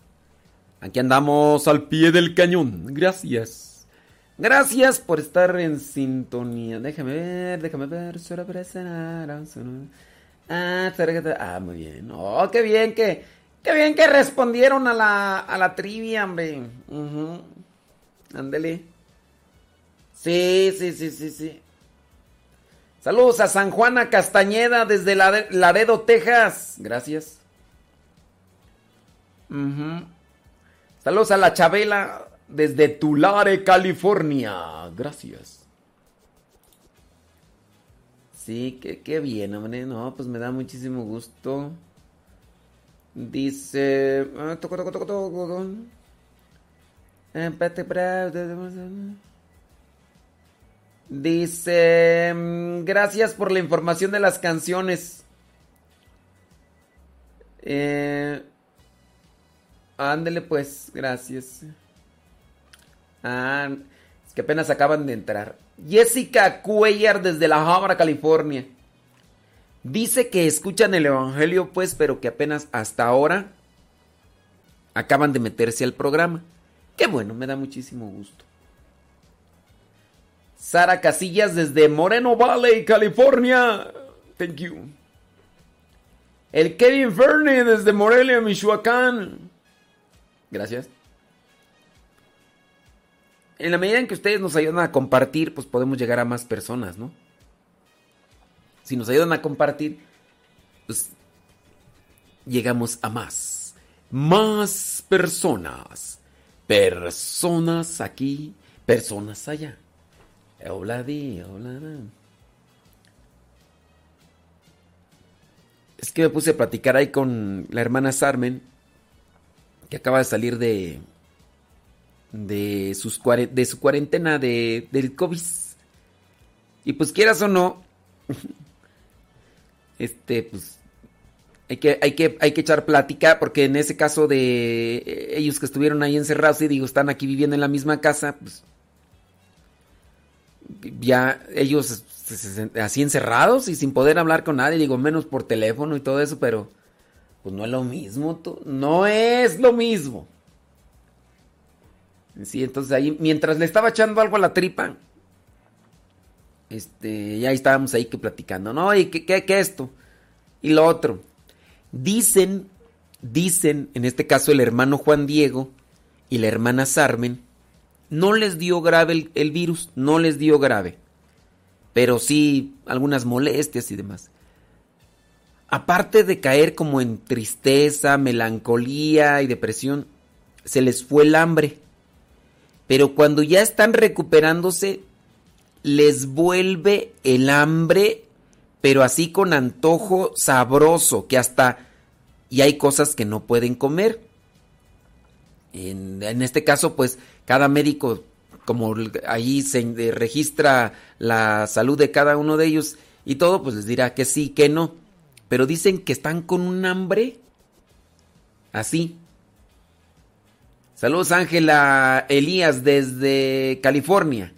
Aquí andamos al pie del cañón. Gracias. Gracias por estar en sintonía. Déjame ver, déjame ver. Ah, ah, muy bien. Oh, qué bien que, qué bien que respondieron a la, a la trivia, hombre. Ándele. Sí, sí, sí, sí, sí. Saludos a San Juana Castañeda desde Laredo, Texas. Gracias. Saludos a la Chabela desde Tulare, California. Gracias. Sí, qué, bien, hombre. No, pues me da muchísimo gusto. Dice. Dice, mm, gracias por la información de las canciones. Eh, ándele pues, gracias. Ah, es que apenas acaban de entrar. Jessica Cuellar desde La Habra, California. Dice que escuchan el Evangelio pues, pero que apenas hasta ahora acaban de meterse al programa. Qué bueno, me da muchísimo gusto. Sara Casillas desde Moreno Valley, California. Thank you. El Kevin Fernie desde Morelia, Michoacán. Gracias. En la medida en que ustedes nos ayudan a compartir, pues podemos llegar a más personas, ¿no? Si nos ayudan a compartir, pues llegamos a más. Más personas. Personas aquí, personas allá. Hola, di, hola. Es que me puse a platicar ahí con la hermana Sarmen, que acaba de salir de de sus de su cuarentena de, del COVID. Y pues quieras o no, (laughs) este, pues hay que, hay que, hay que echar plática, porque en ese caso de ellos que estuvieron ahí encerrados y digo, están aquí viviendo en la misma casa, pues ya ellos así encerrados y sin poder hablar con nadie, digo, menos por teléfono y todo eso, pero pues no es lo mismo, no es lo mismo. Sí, entonces ahí, mientras le estaba echando algo a la tripa, este, ya estábamos ahí que platicando, ¿no? ¿Y qué, qué, qué esto? Y lo otro. Dicen, dicen, en este caso el hermano Juan Diego y la hermana Sarmen, no les dio grave el, virus, no les dio grave, pero sí algunas molestias y demás. Aparte de caer como en tristeza, melancolía y depresión, se les fue el hambre. Pero cuando ya están recuperándose, les vuelve el hambre, pero así con antojo sabroso, que hasta... Y hay cosas que no pueden comer. En, en este caso, pues cada médico, como ahí se registra la salud de cada uno de ellos y todo, pues les dirá que sí, que no. Pero dicen que están con un hambre Así. Saludos Ángela Elías desde California.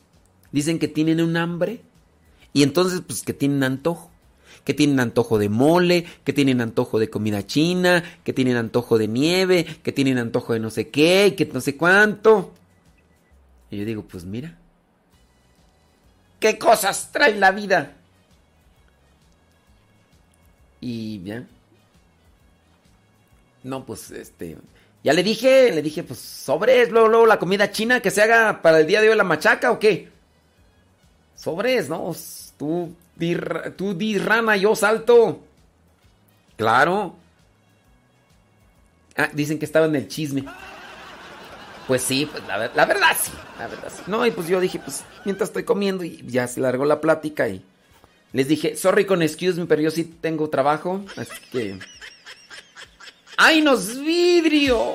Dicen que tienen un hambre y entonces pues que tienen antojo. Que tienen antojo de mole, que tienen antojo de comida china, que tienen antojo de nieve, que tienen antojo de no sé qué, que no sé cuánto. Y yo digo, pues mira, ¿qué cosas trae la vida? Y ya. No, pues este. Ya le dije, le dije, pues sobres, luego, luego la comida china que se haga para el día de hoy la machaca o qué. Sobres, ¿no? Tú di, tú di rana, yo salto. Claro. Ah, dicen que estaba en el chisme. Pues sí, pues la, la verdad sí, la verdad sí. No, y pues yo dije, pues mientras estoy comiendo y ya se largó la plática y les dije, sorry con excuse me, pero yo sí tengo trabajo, así que... ¡Ay, nos vidrio!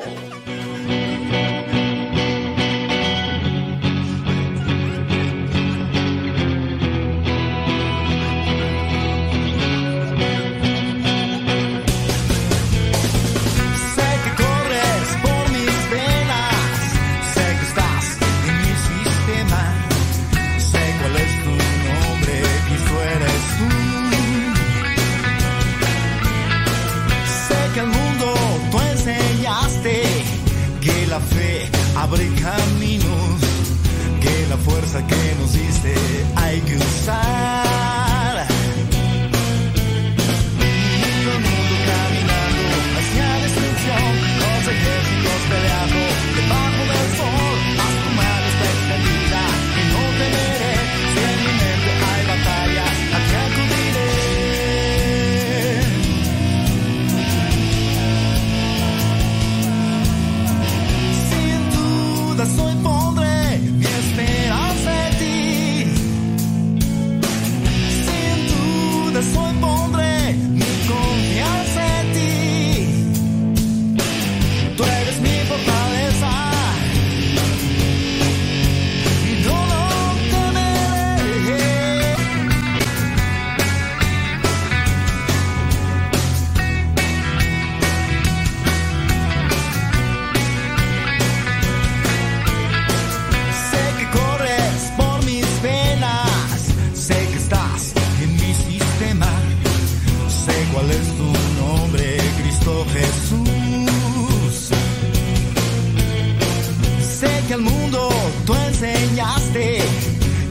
Abre caminos, que la fuerza que nos diste hay que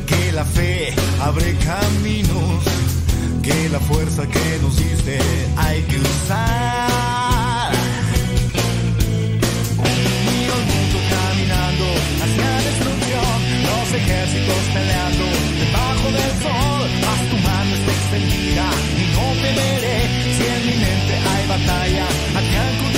que la fe abre caminos, que la fuerza que nos diste hay que usar. Miro el mundo caminando hacia destrucción, los ejércitos peleando debajo del sol. Haz tu mano está extendida y no temeré. Si en mi mente hay batalla, a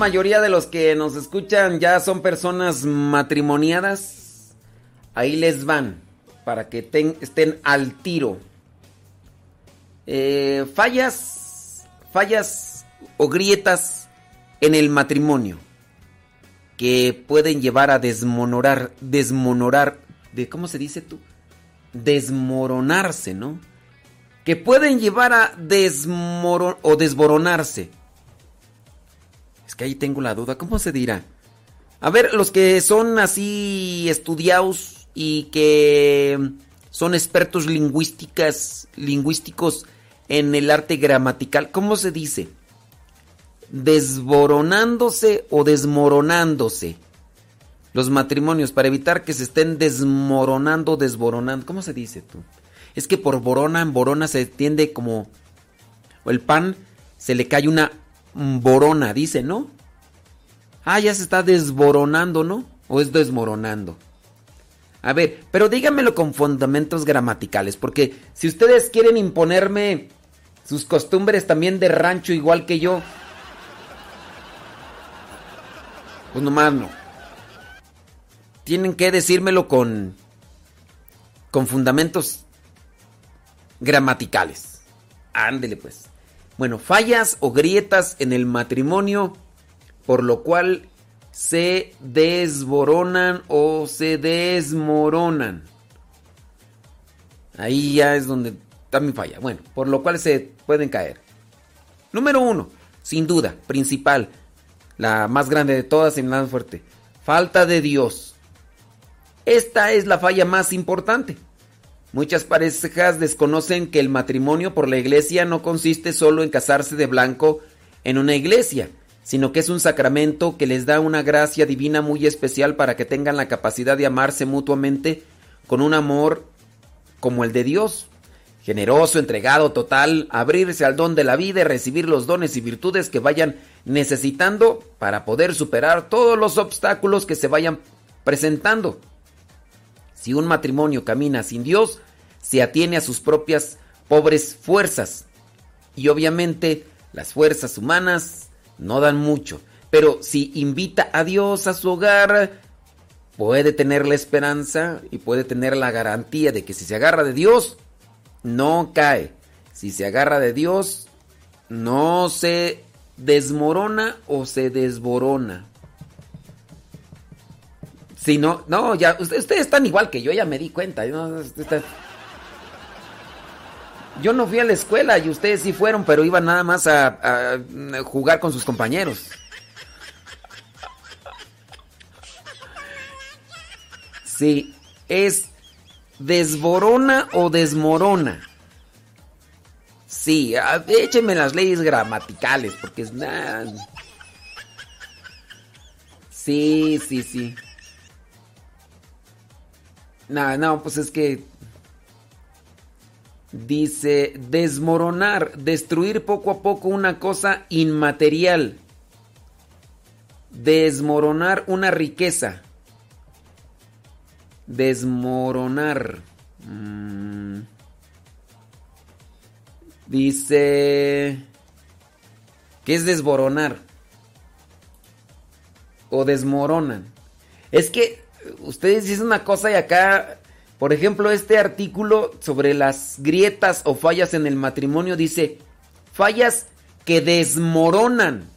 mayoría de los que nos escuchan ya son personas matrimoniadas, ahí les van para que estén al tiro. Eh, fallas, fallas o grietas en el matrimonio. que pueden llevar a desmonorar, desmonorar, de cómo se dice tú, desmoronarse, ¿no? Que pueden llevar a desmoron o desboronarse. Que ahí tengo la duda, ¿cómo se dirá? A ver, los que son así estudiados y que son expertos lingüísticas, lingüísticos en el arte gramatical, ¿cómo se dice? desboronándose o desmoronándose. Los matrimonios, para evitar que se estén desmoronando, desboronando. ¿Cómo se dice tú? Es que por borona en borona se entiende como... O el pan se le cae una borona, dice, ¿no? Ah, ya se está desboronando, ¿no? O es desmoronando. A ver, pero díganmelo con fundamentos gramaticales, porque si ustedes quieren imponerme sus costumbres también de rancho igual que yo, Pues nomás no. Tienen que decírmelo con. con fundamentos gramaticales. Ándele pues. Bueno, fallas o grietas en el matrimonio, por lo cual se desboronan o se desmoronan. Ahí ya es donde mi falla. Bueno, por lo cual se pueden caer. Número uno, sin duda, principal, la más grande de todas y más fuerte. Falta de Dios. Esta es la falla más importante. Muchas parejas desconocen que el matrimonio por la iglesia no consiste solo en casarse de blanco en una iglesia, sino que es un sacramento que les da una gracia divina muy especial para que tengan la capacidad de amarse mutuamente con un amor como el de Dios generoso, entregado, total, abrirse al don de la vida y recibir los dones y virtudes que vayan necesitando para poder superar todos los obstáculos que se vayan presentando. Si un matrimonio camina sin Dios, se atiene a sus propias pobres fuerzas. Y obviamente las fuerzas humanas no dan mucho. Pero si invita a Dios a su hogar, puede tener la esperanza y puede tener la garantía de que si se agarra de Dios, no cae. Si se agarra de Dios, no se desmorona o se desborona. Si no, no, ya, ustedes, están igual que yo, ya me di cuenta. Yo no, fui a la escuela y ustedes sí fueron, pero iban nada más a jugar con sus compañeros. Sí, es ¿Desborona o desmorona? Sí, échenme las leyes gramaticales, porque es nada. Sí, sí, sí. No, no, pues es que dice desmoronar, destruir poco a poco una cosa inmaterial. Desmoronar una riqueza. Desmoronar. Mm. Dice... ¿Qué es desboronar? O desmoronan. Es que ustedes dicen una cosa y acá, por ejemplo, este artículo sobre las grietas o fallas en el matrimonio dice, fallas que desmoronan.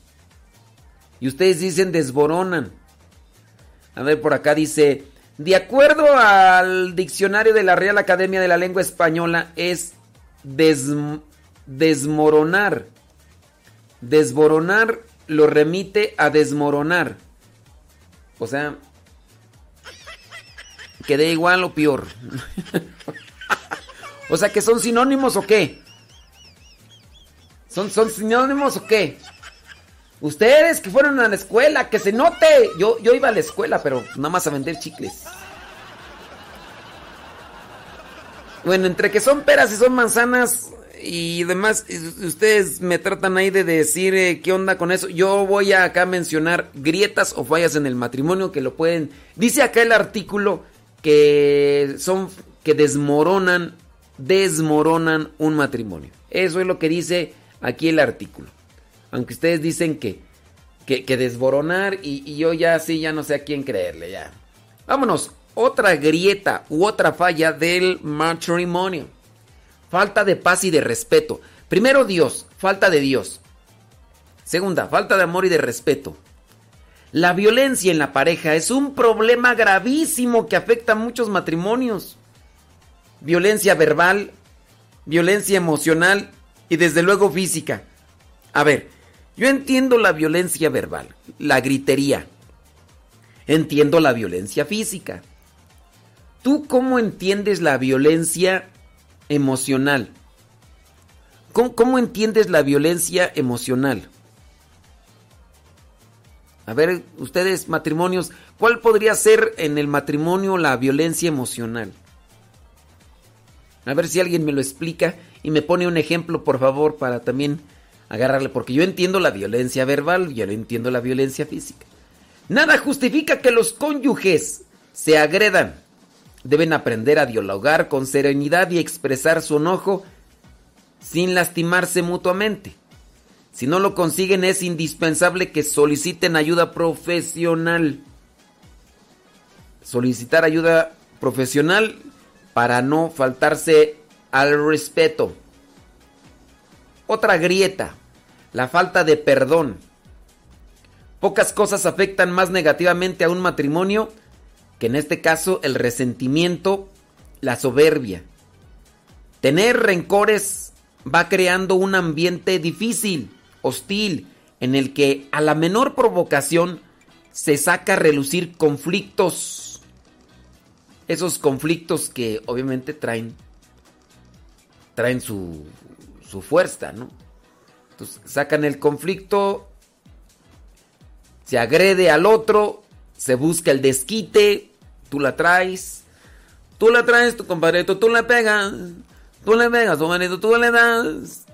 Y ustedes dicen desboronan. A ver, por acá dice, de acuerdo al diccionario de la Real Academia de la Lengua Española, es desmoronar. Desboronar lo remite a desmoronar. O sea, que dé igual o peor. (laughs) o sea, que son sinónimos o qué? ¿Son, ¿Son sinónimos o qué? Ustedes que fueron a la escuela, que se note. Yo, yo iba a la escuela, pero nada más a vender chicles. Bueno, entre que son peras y son manzanas y demás, ustedes me tratan ahí de decir eh, qué onda con eso. Yo voy a acá mencionar grietas o fallas en el matrimonio que lo pueden. Dice acá el artículo que son que desmoronan, desmoronan un matrimonio. Eso es lo que dice aquí el artículo. Aunque ustedes dicen que, que, desboronar y, yo ya sí, ya no sé a quién creerle, ya. Vámonos, otra grieta u otra falla del matrimonio. Falta de paz y de respeto. Primero Dios, falta de Dios. Segunda, falta de amor y de respeto. La violencia en la pareja es un problema gravísimo que afecta a muchos matrimonios. Violencia verbal, violencia emocional y desde luego física. A ver, yo entiendo la violencia verbal, la gritería. Entiendo la violencia física. ¿Tú cómo entiendes la violencia emocional? ¿Cómo, cómo entiendes la violencia emocional? A ver, ustedes matrimonios, ¿cuál podría ser en el matrimonio la violencia emocional? A ver si alguien me lo explica y me pone un ejemplo, por favor, para también agarrarle, porque yo entiendo la violencia verbal, yo entiendo la violencia física. Nada justifica que los cónyuges se agredan. Deben aprender a dialogar con serenidad y expresar su enojo sin lastimarse mutuamente. Si no lo consiguen es indispensable que soliciten ayuda profesional. Solicitar ayuda profesional para no faltarse al respeto. Otra grieta, la falta de perdón. Pocas cosas afectan más negativamente a un matrimonio que en este caso el resentimiento, la soberbia. Tener rencores va creando un ambiente difícil, hostil, en el que a la menor provocación se saca a relucir conflictos. Esos conflictos que obviamente traen traen su, su fuerza, ¿no? Entonces sacan el conflicto, se agrede al otro, se busca el desquite, tú la traes, tú la traes, tu compadrito, tú le pegas, tú le pegas, tu manito, tú le das.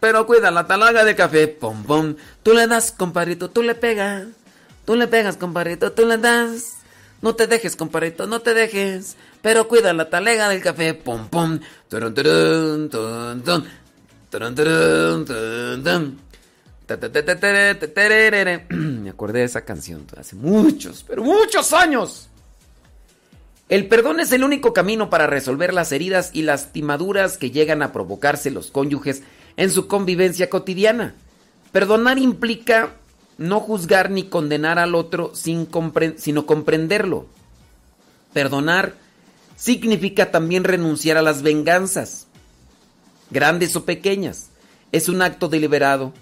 Pero cuida la talaga de café, pom pom. Tú le das, compadrito, tú le pegas. Tú le pegas, compadrito, tú le das. No te dejes, compadrito, no te dejes. Pero cuida la talega del café, pom pom. Me acordé de esa canción hace muchos, pero muchos años. El perdón es el único camino para resolver las heridas y lastimaduras que llegan a provocarse los cónyuges en su convivencia cotidiana. Perdonar implica no juzgar ni condenar al otro sin sino comprenderlo. Perdonar significa también renunciar a las venganzas, grandes o pequeñas. Es un acto deliberado.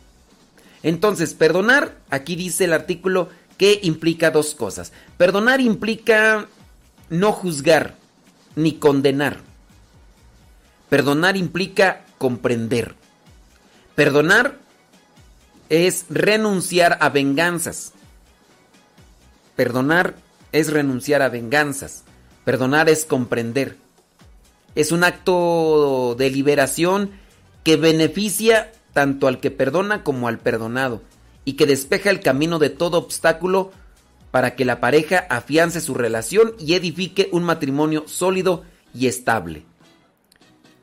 Entonces, perdonar, aquí dice el artículo que implica dos cosas. Perdonar implica no juzgar ni condenar. Perdonar implica comprender. Perdonar es renunciar a venganzas. Perdonar es renunciar a venganzas. Perdonar es comprender. Es un acto de liberación que beneficia tanto al que perdona como al perdonado y que despeja el camino de todo obstáculo para que la pareja afiance su relación y edifique un matrimonio sólido y estable.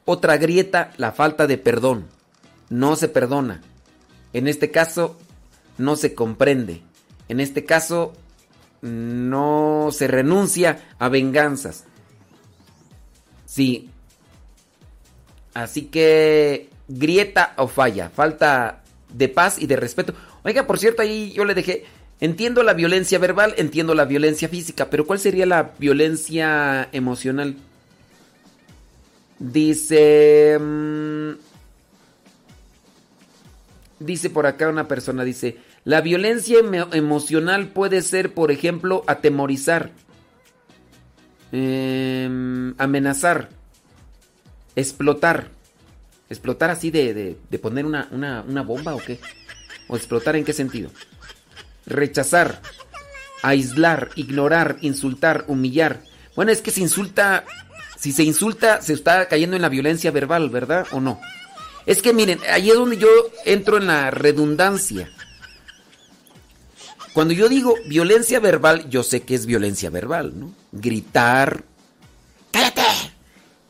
Otra grieta, la falta de perdón. No se perdona. En este caso, no se comprende. En este caso, no se renuncia a venganzas. Sí. Así que grieta o falla, falta de paz y de respeto. Oiga, por cierto, ahí yo le dejé, entiendo la violencia verbal, entiendo la violencia física, pero ¿cuál sería la violencia emocional? Dice... Mm, dice por acá una persona, dice, la violencia emocional puede ser, por ejemplo, atemorizar, em, amenazar, explotar. ¿Explotar así de, de, poner una, una, una, bomba o qué? ¿O explotar en qué sentido? Rechazar, aislar, ignorar, insultar, humillar. Bueno, es que se insulta, si se insulta, se está cayendo en la violencia verbal, ¿verdad? ¿O no? Es que miren, ahí es donde yo entro en la redundancia. Cuando yo digo violencia verbal, yo sé que es violencia verbal, ¿no? Gritar. ¡Cállate!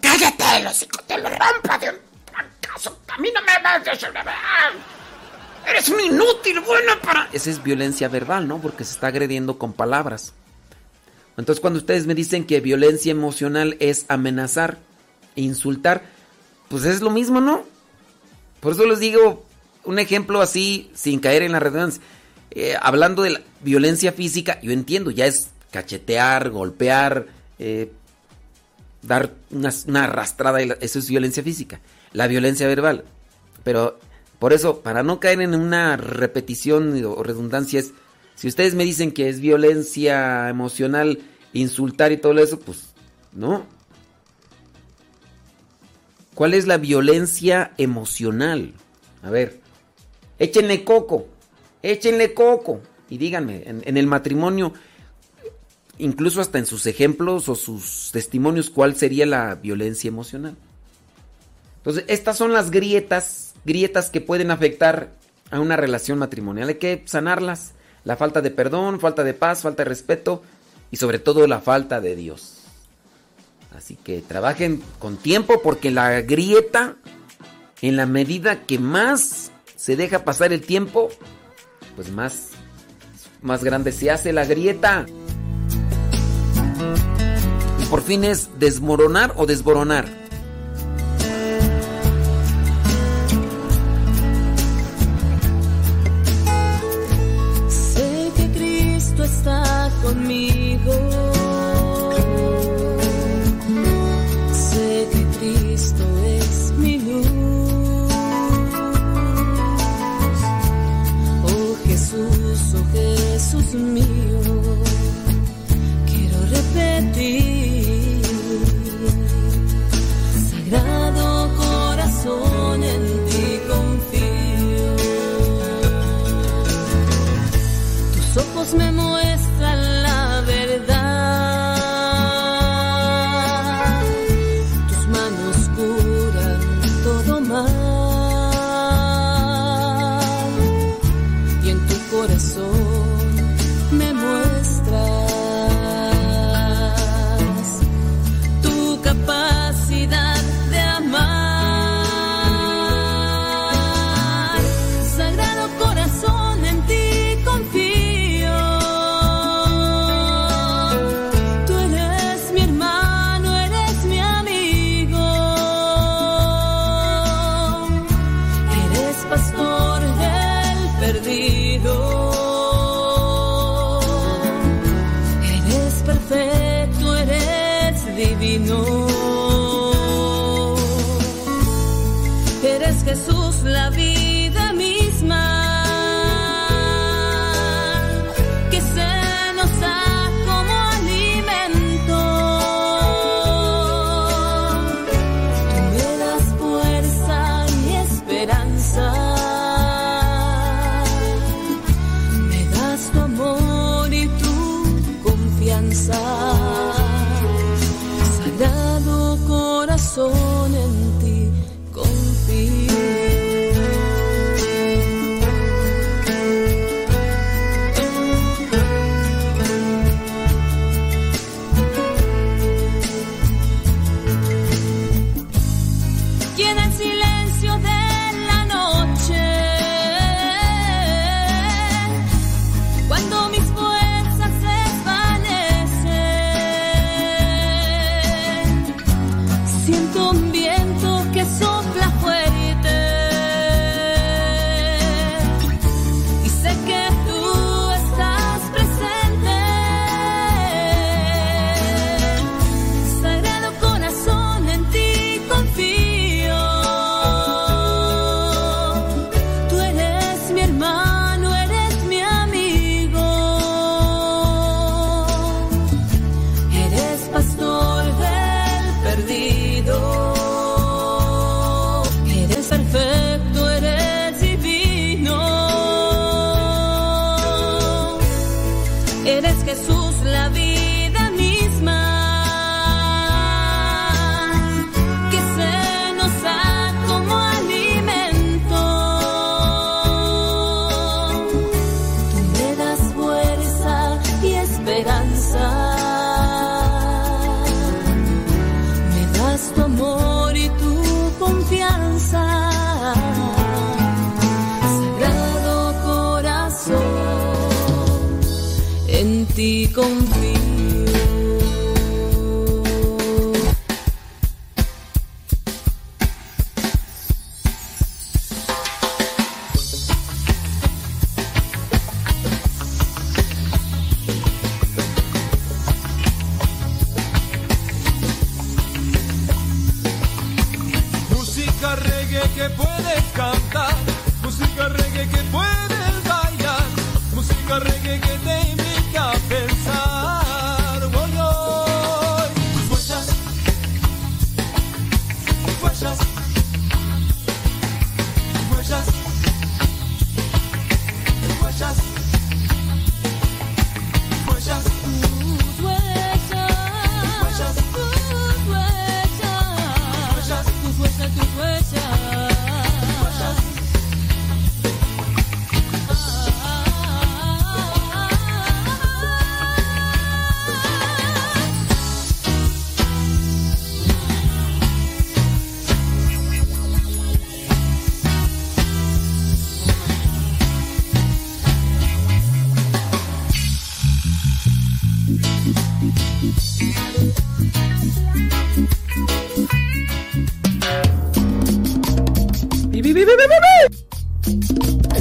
¡Cállate! Los hijos te lo rompa de un trancazo. A me Eres un inútil, bueno para. Esa es violencia verbal, ¿no? Porque se está agrediendo con palabras. Entonces, cuando ustedes me dicen que violencia emocional es amenazar, insultar, pues es lo mismo, ¿no? Por eso les digo un ejemplo así, sin caer en la redundancia. eh, hablando de la violencia física, yo entiendo, ya es cachetear, golpear, eh, dar una, una arrastrada, eso es violencia física. La violencia verbal. Pero por eso, para no caer en una repetición o redundancia, es, si ustedes me dicen que es violencia emocional, insultar y todo eso, pues no. ¿Cuál es la violencia emocional? A ver, échenle coco, échenle coco. Y díganme, en, en el matrimonio, incluso hasta en sus ejemplos o sus testimonios, ¿cuál sería la violencia emocional? Entonces, estas son las grietas, grietas que pueden afectar a una relación matrimonial. Hay que sanarlas. La falta de perdón, falta de paz, falta de respeto y sobre todo la falta de Dios. Así que trabajen con tiempo porque la grieta, en la medida que más se deja pasar el tiempo, pues más, más grande se hace la grieta. Y por fin es desmoronar o desboronar.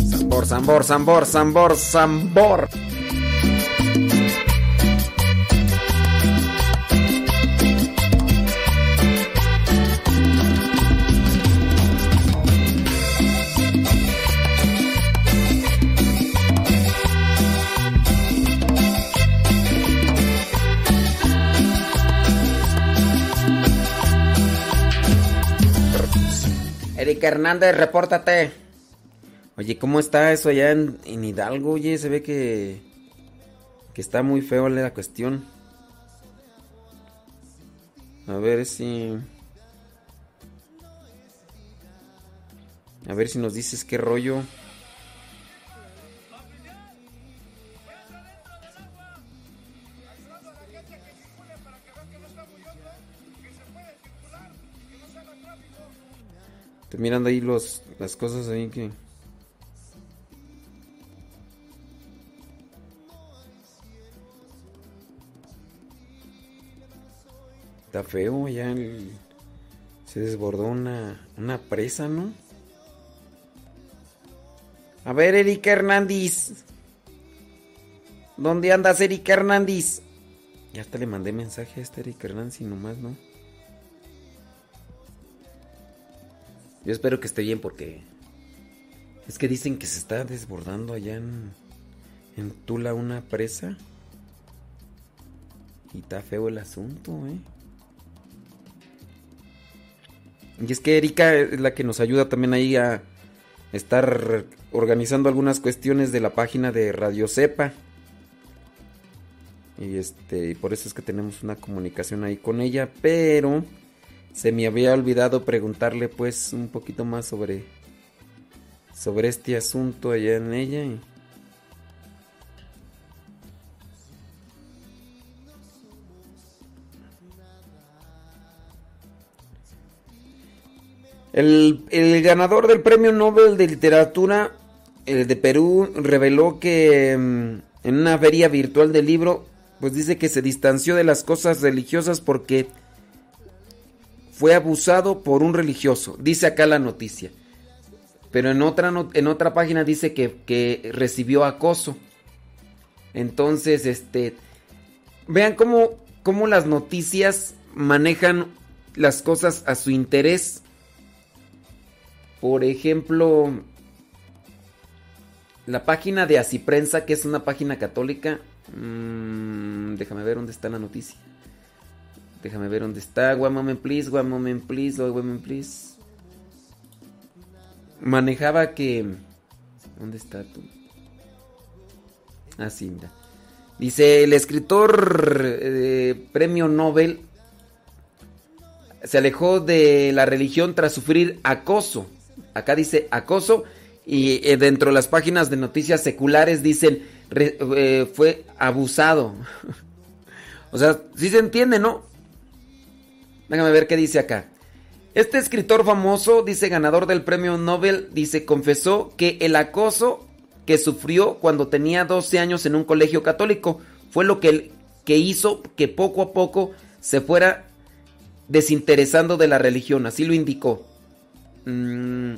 Zambor, zambor, zambor, zambor, zambor. Hernández, repórtate. Oye, ¿cómo está eso allá en, en Hidalgo? Oye, se ve que, que está muy feo la cuestión. A ver si... A ver si nos dices qué rollo. Estoy mirando ahí los, las cosas ahí que... Está feo, ya el- se desbordó una, una presa, ¿no? A ver, Erika Hernández. ¿Dónde andas, Erika Hernández? Ya hasta le mandé mensaje a esta Erika Hernández y nomás, ¿no? Yo espero que esté bien porque es que dicen que se está desbordando allá en, en Tula una presa. Y está feo el asunto, ¿eh? Y es que Erika es la que nos ayuda también ahí a estar organizando algunas cuestiones de la página de Radio Cepa. Y este, por eso es que tenemos una comunicación ahí con ella, pero se me había olvidado preguntarle pues un poquito más sobre sobre este asunto allá en ella El, el ganador del Premio Nobel de Literatura el de Perú reveló que mm, en una feria virtual del libro, pues dice que se distanció de las cosas religiosas porque fue abusado por un religioso. Dice acá la noticia. Pero en otra, en otra página dice que, que recibió acoso. Entonces, este. Vean cómo, cómo las noticias manejan las cosas a su interés. Por ejemplo, la página de Asiprensa, que es una página católica. mm, déjame ver dónde está la noticia. Déjame ver dónde está. One moment, please. One moment, please. One moment, please. Manejaba que. ¿Dónde está tú? Ah, sí, mira. Dice: el escritor eh, premio Nobel se alejó de la religión tras sufrir acoso. Acá dice acoso. Y eh, dentro de las páginas de noticias seculares dicen eh, fue abusado. (laughs) o sea, sí se entiende, ¿no? Déjame ver qué dice acá. Este escritor famoso, dice ganador del premio Nobel, dice, confesó que el acoso que sufrió cuando tenía 12 años en un colegio católico fue lo que, que hizo que poco a poco se fuera desinteresando de la religión, así lo indicó. Mm,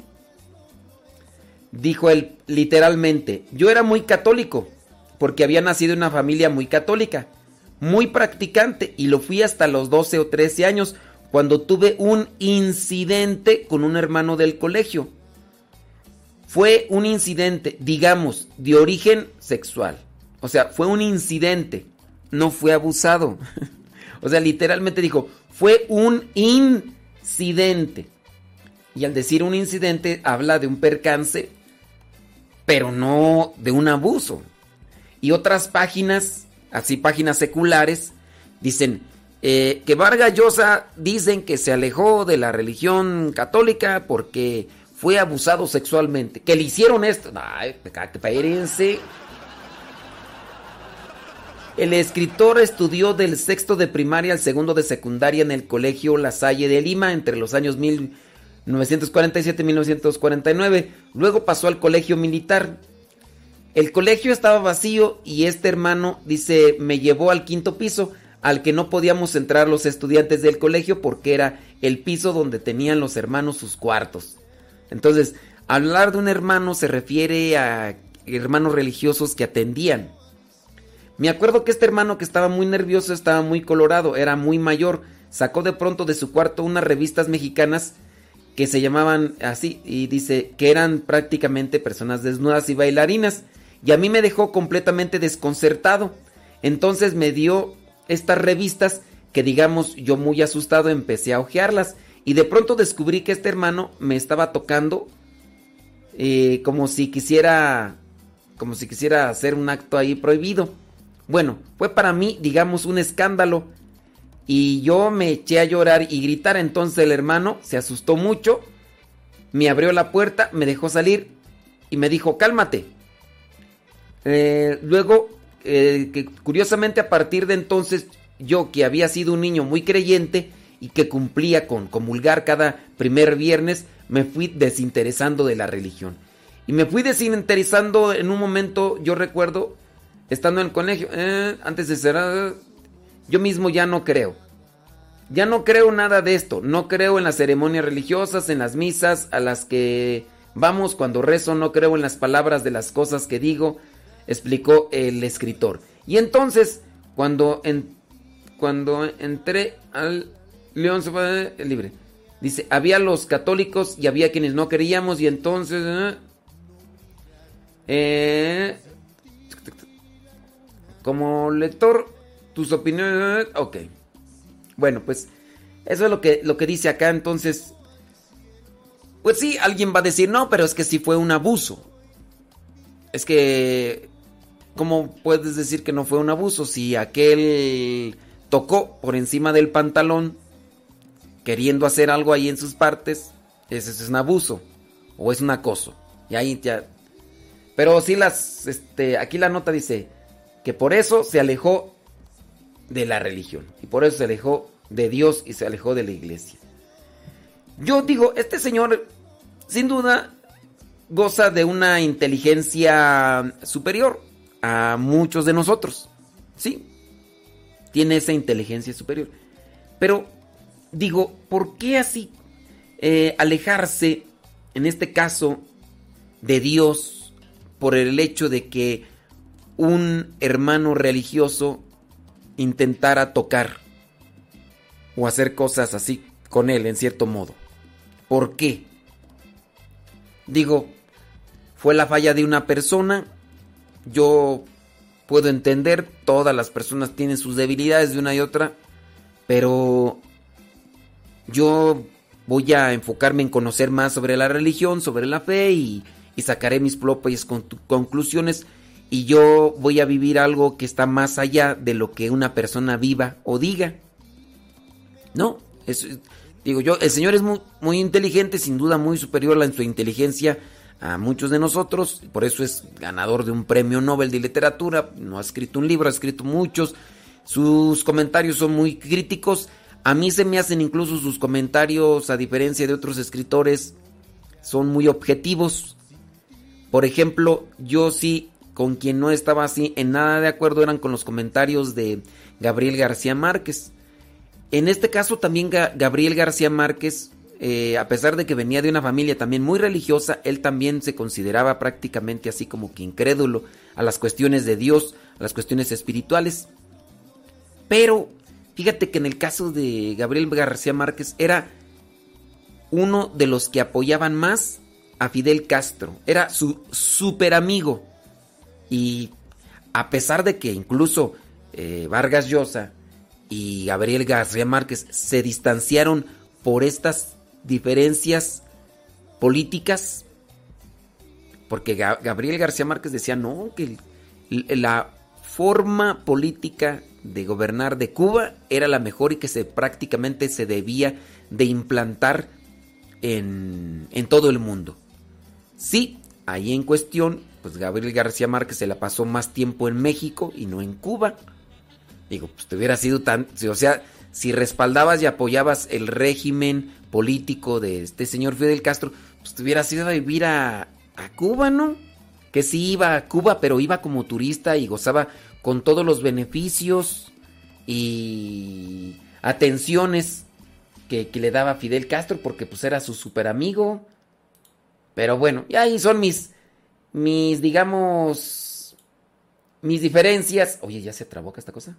dijo él literalmente, yo era muy católico, porque había nacido en una familia muy católica, muy practicante, y lo fui hasta los 12 o 13 años, cuando tuve un incidente con un hermano del colegio. Fue un incidente, digamos, de origen sexual. O sea, fue un incidente, no fue abusado. o sea, literalmente dijo, fue un incidente. Y al decir un incidente habla de un percance, pero no de un abuso. Y otras páginas, así páginas seculares, dicen eh, que Vargas Llosa dicen que se alejó de la religión católica porque fue abusado sexualmente. Que le hicieron esto. Ay, espérense. El escritor estudió del sexto de primaria al segundo de secundaria en el colegio La Salle de Lima entre los años 1947 y 1949. Luego pasó al colegio militar. El colegio estaba vacío y este hermano, dice, me llevó al quinto piso, al que no podíamos entrar los estudiantes del colegio porque era el piso donde tenían los hermanos sus cuartos. Entonces, hablar de un hermano se refiere a, hermanos religiosos que atendían. Me acuerdo que este hermano que estaba muy nervioso, estaba muy colorado, era muy mayor, sacó de pronto de su cuarto unas revistas mexicanas que se llamaban así y dice que eran prácticamente personas desnudas y bailarinas y a mí me dejó completamente desconcertado. Entonces me dio estas revistas que digamos yo muy asustado empecé a hojearlas y de pronto descubrí que este hermano me estaba tocando eh, como si quisiera como si quisiera hacer un acto ahí prohibido. Bueno, fue para mí digamos un escándalo y yo me eché a llorar y gritar. Entonces el hermano se asustó mucho, me abrió la puerta, me dejó salir y me dijo, cálmate. Eh, luego, eh, que curiosamente a partir de entonces, yo que había sido un niño muy creyente y que cumplía con comulgar cada primer viernes, me fui desinteresando de la religión. Y me fui desinteresando en un momento, yo recuerdo, estando en el colegio, eh, antes de cerrar, yo mismo ya no creo. Ya no creo nada de esto. No creo en las ceremonias religiosas, en las misas a las que vamos cuando rezo. No creo en las palabras de las cosas que digo, explicó el escritor. Y entonces, cuando, en, cuando entré al León se fue libre. Dice, había los católicos y había quienes no creíamos y entonces... eh, eh, como lector tus opiniones. Ok. Bueno, pues eso es lo que, lo que dice acá. Entonces, pues sí, alguien va a decir, no, pero es que sí fue un abuso. Es que, ¿cómo puedes decir que no fue un abuso si aquel tocó por encima del pantalón queriendo hacer algo ahí en sus partes? Ese es un abuso o es un acoso. Y ahí ya. Pero sí las, este, aquí la nota dice que por eso se alejó de la religión. Y por eso se alejó de Dios y se alejó de la iglesia. Yo digo, este señor sin duda goza de una inteligencia superior a muchos de nosotros. Sí, tiene esa inteligencia superior. Pero digo, ¿por qué así eh, alejarse, en este caso, de Dios por el hecho de que un hermano religioso intentara tocar o hacer cosas así con él en cierto modo. ¿Por qué? Digo, fue la falla de una persona. Yo puedo entender, todas las personas tienen sus debilidades de una y otra, pero yo voy a enfocarme en conocer más sobre la religión, sobre la fe y, sacaré mis propias conclusiones y yo voy a vivir algo que está más allá de lo que una persona viva o diga. No, digo yo, el Señor es muy, muy inteligente, sin duda muy superior en su inteligencia a muchos de nosotros, por eso es ganador de un premio Nobel de literatura, no ha escrito un libro, ha escrito muchos, sus comentarios son muy críticos, a mí se me hacen incluso sus comentarios, a diferencia de otros escritores, son muy objetivos. Por ejemplo, yo sí con quien no estaba así en nada de acuerdo eran con los comentarios de Gabriel García Márquez. En este caso también Gabriel García Márquez, eh, a pesar de que venía de una familia también muy religiosa, él también se consideraba prácticamente así como que incrédulo a las cuestiones de Dios, a las cuestiones espirituales. Pero fíjate que en el caso de Gabriel García Márquez era uno de los que apoyaban más a Fidel Castro, era su super amigo. Y a pesar de que incluso eh, Vargas Llosa y Gabriel García Márquez se distanciaron por estas diferencias políticas, porque Gabriel García Márquez decía, no, que la forma política de gobernar de Cuba era la mejor y que se prácticamente se debía de implantar en, en todo el mundo. Sí, ahí en cuestión pues Gabriel García Márquez se la pasó más tiempo en México y no en Cuba. Digo, pues te hubiera sido tan, o sea, si respaldabas y apoyabas el régimen político de este señor Fidel Castro, pues te hubieras ido a vivir a, a Cuba, ¿no? Que sí iba a Cuba, pero iba como turista y gozaba con todos los beneficios y atenciones que, que le daba Fidel Castro porque pues era su super amigo. Pero bueno, y ahí son mis mis, digamos, mis diferencias. Oye, ya se trabó esta cosa.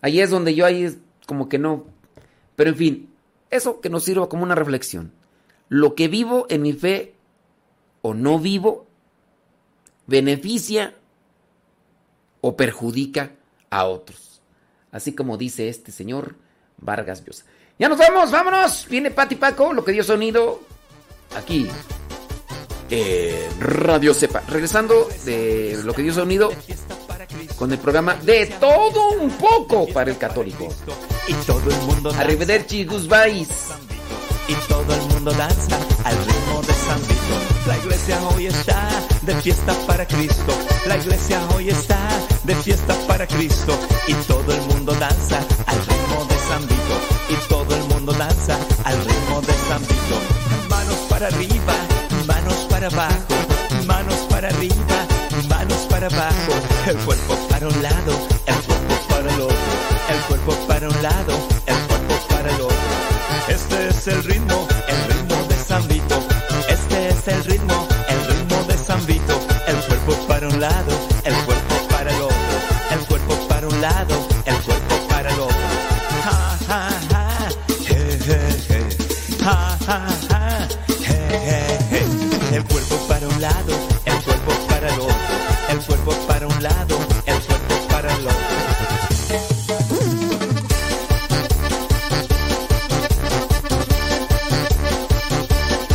Ahí es donde yo ahí como que no. Pero en fin, eso que nos sirva como una reflexión. Lo que vivo en mi fe o no vivo beneficia o perjudica a otros. Así como dice este señor Vargas Llosa. Ya nos vamos, vámonos. Viene Pati Paco, lo que dio sonido aquí Radio Cepa. Regresando de lo que dio sonido con el programa de todo un poco para el católico. Y todo el mundo Arrivederci, goodbyes. Y todo el mundo danza al ritmo de San Vito. La iglesia hoy está de fiesta para Cristo. La iglesia hoy está de fiesta para Cristo. Y todo el mundo danza al ritmo de San Vito. Y todo el mundo danza al ritmo de San Vito. Manos para arriba, manos para abajo. Manos para arriba, para abajo. El cuerpo para un lado, el cuerpo para el otro. El cuerpo para un lado, el cuerpo para el otro. Este es el ritmo, el ritmo de San. Este es el ritmo, el ritmo de San. El cuerpo para un lado,